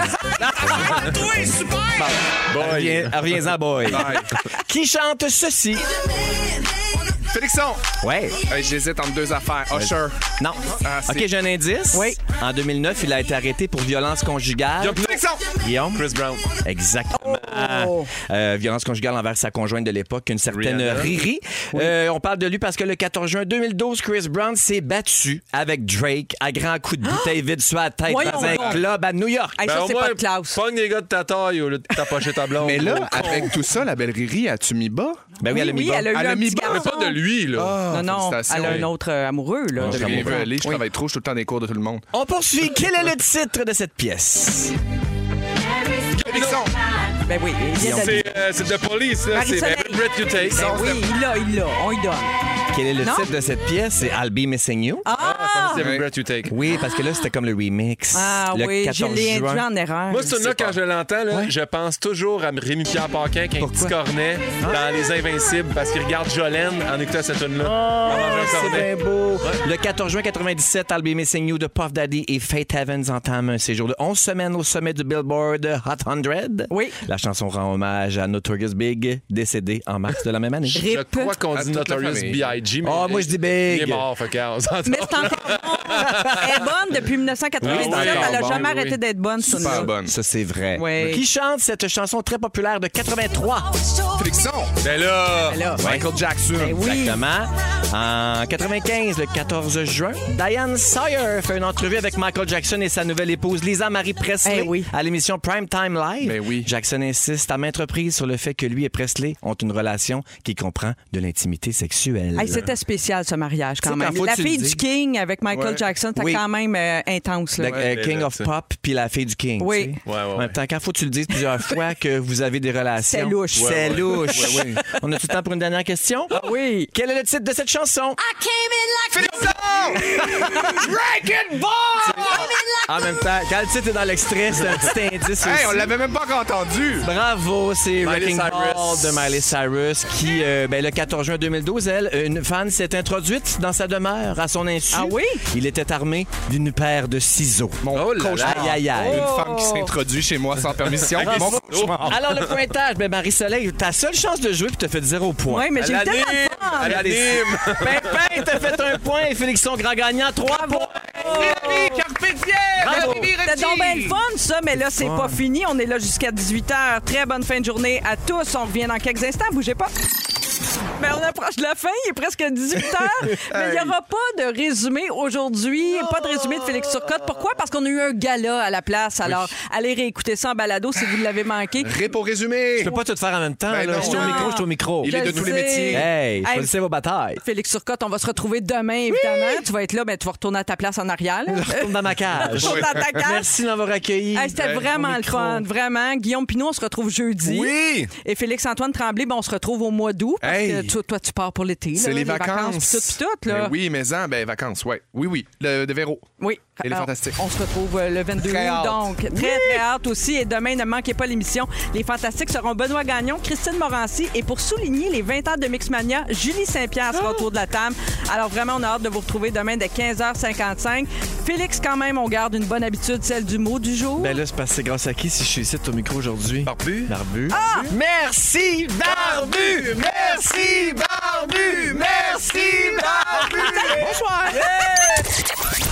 [SPEAKER 3] Bon, reviens- reviens-en, boy. Qui chante ceci?
[SPEAKER 6] Félixon.
[SPEAKER 3] Ouais.
[SPEAKER 6] Hey, J'hésite entre deux affaires. Usher.
[SPEAKER 3] Non.
[SPEAKER 6] Ah, c'est-
[SPEAKER 3] OK, j'ai un indice.
[SPEAKER 5] Oui.
[SPEAKER 3] En 2009, il a été arrêté pour violence conjugale.
[SPEAKER 6] Félixon.
[SPEAKER 3] Guillaume?
[SPEAKER 11] Chris Brown.
[SPEAKER 3] Exactement.
[SPEAKER 5] Oh.
[SPEAKER 3] Euh, violence conjugale envers sa conjointe de l'époque, une certaine
[SPEAKER 11] Rihanna.
[SPEAKER 3] Riri. Euh, on parle de lui parce que le 14 juin 2012, Chris Brown s'est battu avec Drake à grands coups de bouteille vide sur la tête
[SPEAKER 5] Voyons
[SPEAKER 3] dans un
[SPEAKER 5] donc.
[SPEAKER 3] club à New York.
[SPEAKER 5] Hey,
[SPEAKER 11] Ben,
[SPEAKER 5] ça,
[SPEAKER 11] au
[SPEAKER 5] c'est pas de Klaus.
[SPEAKER 11] Pogne les gars de ta taille au lieu de ta blonde.
[SPEAKER 6] Mais là, avec tout ça, la belle Riri, as-tu mis bas?
[SPEAKER 3] Ben oui, elle a mis
[SPEAKER 5] oui,
[SPEAKER 3] bas.
[SPEAKER 5] elle a eu
[SPEAKER 6] Elle a
[SPEAKER 5] un
[SPEAKER 6] mis
[SPEAKER 5] petit
[SPEAKER 6] bas.
[SPEAKER 11] Mais
[SPEAKER 5] garçon.
[SPEAKER 11] pas de lui, là.
[SPEAKER 6] Ah,
[SPEAKER 5] Non, non, elle a un autre euh, amoureux, là.
[SPEAKER 6] Je
[SPEAKER 5] de
[SPEAKER 6] rien vu aller, je
[SPEAKER 5] Oui.
[SPEAKER 6] travaille trop, je suis tout le temps dans les cours de tout le monde.
[SPEAKER 3] On poursuit. Quel est le titre de cette pièce?
[SPEAKER 6] Félixon.
[SPEAKER 5] Ben oui, il vient de
[SPEAKER 11] C'est euh, c'est The Police, là. C'est
[SPEAKER 5] Marie-Soleil.
[SPEAKER 11] Every Breath You Take.
[SPEAKER 5] Ben oui, il l'a, il l'a. On y donne.
[SPEAKER 3] Quel est le
[SPEAKER 5] Non?
[SPEAKER 3] titre de cette pièce? C'est I'll Be Missing You.
[SPEAKER 5] Ah!
[SPEAKER 11] C'est Every Breath You Take.
[SPEAKER 3] Oui, parce que là, c'était comme le remix.
[SPEAKER 5] Ah
[SPEAKER 3] le
[SPEAKER 5] oui, je
[SPEAKER 3] 14
[SPEAKER 5] l'ai induit
[SPEAKER 3] juin.
[SPEAKER 5] en erreur.
[SPEAKER 11] Moi, ce là quand je l'entends, là, je pense toujours à Rémi-Pierre Paquin avec un
[SPEAKER 3] Pourquoi?
[SPEAKER 11] petit cornet dans Les Invincibles parce qu'il regarde Jolene en écoutant cette tune-là. un
[SPEAKER 3] C'est
[SPEAKER 11] cornet.
[SPEAKER 3] bien beau. Le 14 juin 97, I'll Be Missing You de Puff Daddy et Faith Evans entament un séjour de 11 semaines au sommet du Billboard Hot 100.
[SPEAKER 5] Oui.
[SPEAKER 3] La chanson rend hommage à Notorious Big, décédé en mars de la même année.
[SPEAKER 11] Je
[SPEAKER 5] Rip.
[SPEAKER 11] crois qu'on dit Notorious
[SPEAKER 6] famille.
[SPEAKER 11] B.I.G. mais
[SPEAKER 3] Oh, moi, je dis Big.
[SPEAKER 11] Il est mort, fait qu'on s'entend.
[SPEAKER 5] Mais c'est encore bon. Elle est bonne depuis 1997.
[SPEAKER 11] Oui,
[SPEAKER 5] Elle n'a
[SPEAKER 6] bon,
[SPEAKER 5] jamais
[SPEAKER 6] oui,
[SPEAKER 5] arrêté
[SPEAKER 6] oui.
[SPEAKER 5] d'être bonne,
[SPEAKER 6] Super bonne.
[SPEAKER 3] Ça, c'est vrai.
[SPEAKER 5] Oui.
[SPEAKER 3] Qui chante cette chanson très populaire de 83?
[SPEAKER 6] Félixon.
[SPEAKER 11] Ben là,
[SPEAKER 5] Ben là,
[SPEAKER 6] Michael Jackson.
[SPEAKER 5] ben oui.
[SPEAKER 3] Exactement. En 95, le 14 juin, Diane Sawyer fait une entrevue avec Michael Jackson et sa nouvelle épouse Lisa Marie Presley
[SPEAKER 5] Eh oui.
[SPEAKER 3] à l'émission Prime Time Live.
[SPEAKER 6] Ben oui.
[SPEAKER 3] Jackson insiste à maintes reprises sur le fait que lui et Presley ont une relation qui comprend de l'intimité sexuelle.
[SPEAKER 5] Hey, C'était spécial, ce mariage, quand même. La fille
[SPEAKER 3] le
[SPEAKER 5] du. King avec Michael
[SPEAKER 6] Ouais.
[SPEAKER 5] Jackson, c'était
[SPEAKER 3] Oui.
[SPEAKER 5] quand même euh, intense. Là.
[SPEAKER 3] Le, euh, King of. Pop puis la fille du King.
[SPEAKER 5] Oui.
[SPEAKER 3] En
[SPEAKER 11] ouais.
[SPEAKER 3] même temps, quand faut que tu le dises plusieurs fois que vous avez des relations.
[SPEAKER 5] C'est louche.
[SPEAKER 3] C'est
[SPEAKER 5] Ouais, ouais.
[SPEAKER 3] louche. On a tout le temps pour une dernière question?
[SPEAKER 5] Oui.
[SPEAKER 3] Quel est le titre de cette chanson?
[SPEAKER 6] Breaking Ball!
[SPEAKER 3] En même temps, quand le titre est dans l'extrait, c'est un petit indice
[SPEAKER 6] Hey,
[SPEAKER 3] aussi.
[SPEAKER 6] on l'avait même pas encore entendu.
[SPEAKER 3] Bravo, c'est Wrecking Ball de Miley Cyrus qui, euh, ben, le 14 juin 2012, elle, une fan s'est introduite dans sa demeure à son insu.
[SPEAKER 5] Ah oui?
[SPEAKER 3] Il était armé d'une paire de ciseaux. Mon
[SPEAKER 11] Oh là.
[SPEAKER 3] Aïe, aïe, aïe.
[SPEAKER 6] Une femme qui s'introduit chez moi sans permission. Mon cauchemar.
[SPEAKER 3] Alors, le pointage, ben, Marie-Soleil, ta seule chance de jouer puis t'as fait zéro point.
[SPEAKER 5] Oui, mais j'ai tellement de.
[SPEAKER 11] Elle anime.
[SPEAKER 3] Pimpin, t'as fait un point et Félixon grand gagnant, trois points. Bravo.
[SPEAKER 5] C'était donc bien le fun, ça, mais là, c'est pas fini. On est là jusqu'à 18h. Très bonne fin de journée à tous. On revient dans quelques instants. Bougez pas. Mais on approche de la fin, il est presque 18h. mais il n'y aura pas de résumé aujourd'hui, pas de résumé de Félix Turcotte. Pourquoi? Parce qu'on a eu un gala à la place. Alors, allez réécouter ça en balado si vous l'avez manqué.
[SPEAKER 6] Rip au résumé.
[SPEAKER 3] Je peux pas tout faire en même temps.
[SPEAKER 6] Ben
[SPEAKER 3] là. Je suis au micro, je suis au micro.
[SPEAKER 6] Il est de tous les métiers.
[SPEAKER 3] Hey,
[SPEAKER 5] Hey.
[SPEAKER 3] choisissez vos batailles.
[SPEAKER 5] Félix Turcotte, on va se retrouver demain, évidemment. Tu vas être là, mais tu vas retourner à ta place en arrière. là.
[SPEAKER 3] Je retourne dans ma cage.
[SPEAKER 5] Retourne dans ta cage.
[SPEAKER 3] Merci de m'avoir accueilli.
[SPEAKER 5] Hey, C'était
[SPEAKER 3] Ben,
[SPEAKER 5] vraiment le fun, vraiment. Guillaume Pinot, on se retrouve jeudi.
[SPEAKER 6] Oui.
[SPEAKER 5] Et Félix-Antoine Tremblay, ben, on se retrouve au mois d'août.
[SPEAKER 6] Hey.
[SPEAKER 5] Que toi, toi, tu pars pour l'été.
[SPEAKER 6] C'est les
[SPEAKER 5] vacances.
[SPEAKER 6] vacances.
[SPEAKER 5] puis tout, puis tout, là.
[SPEAKER 6] Ben oui, mais en, ben vacances, ouais. Oui, oui. Le de Véro.
[SPEAKER 5] Oui.
[SPEAKER 6] Et les
[SPEAKER 5] Alors,
[SPEAKER 6] Fantastiques.
[SPEAKER 5] On se retrouve euh, le 22
[SPEAKER 6] Très
[SPEAKER 5] août, donc très, très hâte aussi. Et demain, ne manquez pas l'émission. Les Fantastiques seront Benoît Gagnon, Christine Morancy. Et pour souligner les 20 ans de Mixmania, Julie Saint-Pierre
[SPEAKER 6] Ah!
[SPEAKER 5] sera autour de la table. Alors vraiment, on a hâte de vous retrouver demain dès 15h55. Félix, quand même, on garde une bonne habitude, celle du mot du jour.
[SPEAKER 3] Ben là, c'est parce que c'est grâce à qui si je suis ici au micro aujourd'hui?
[SPEAKER 6] Barbu.
[SPEAKER 3] Barbu.
[SPEAKER 5] Ah!
[SPEAKER 3] Merci, Barbu! Merci, Barbu! Merci, Barbu!
[SPEAKER 5] Bonsoir!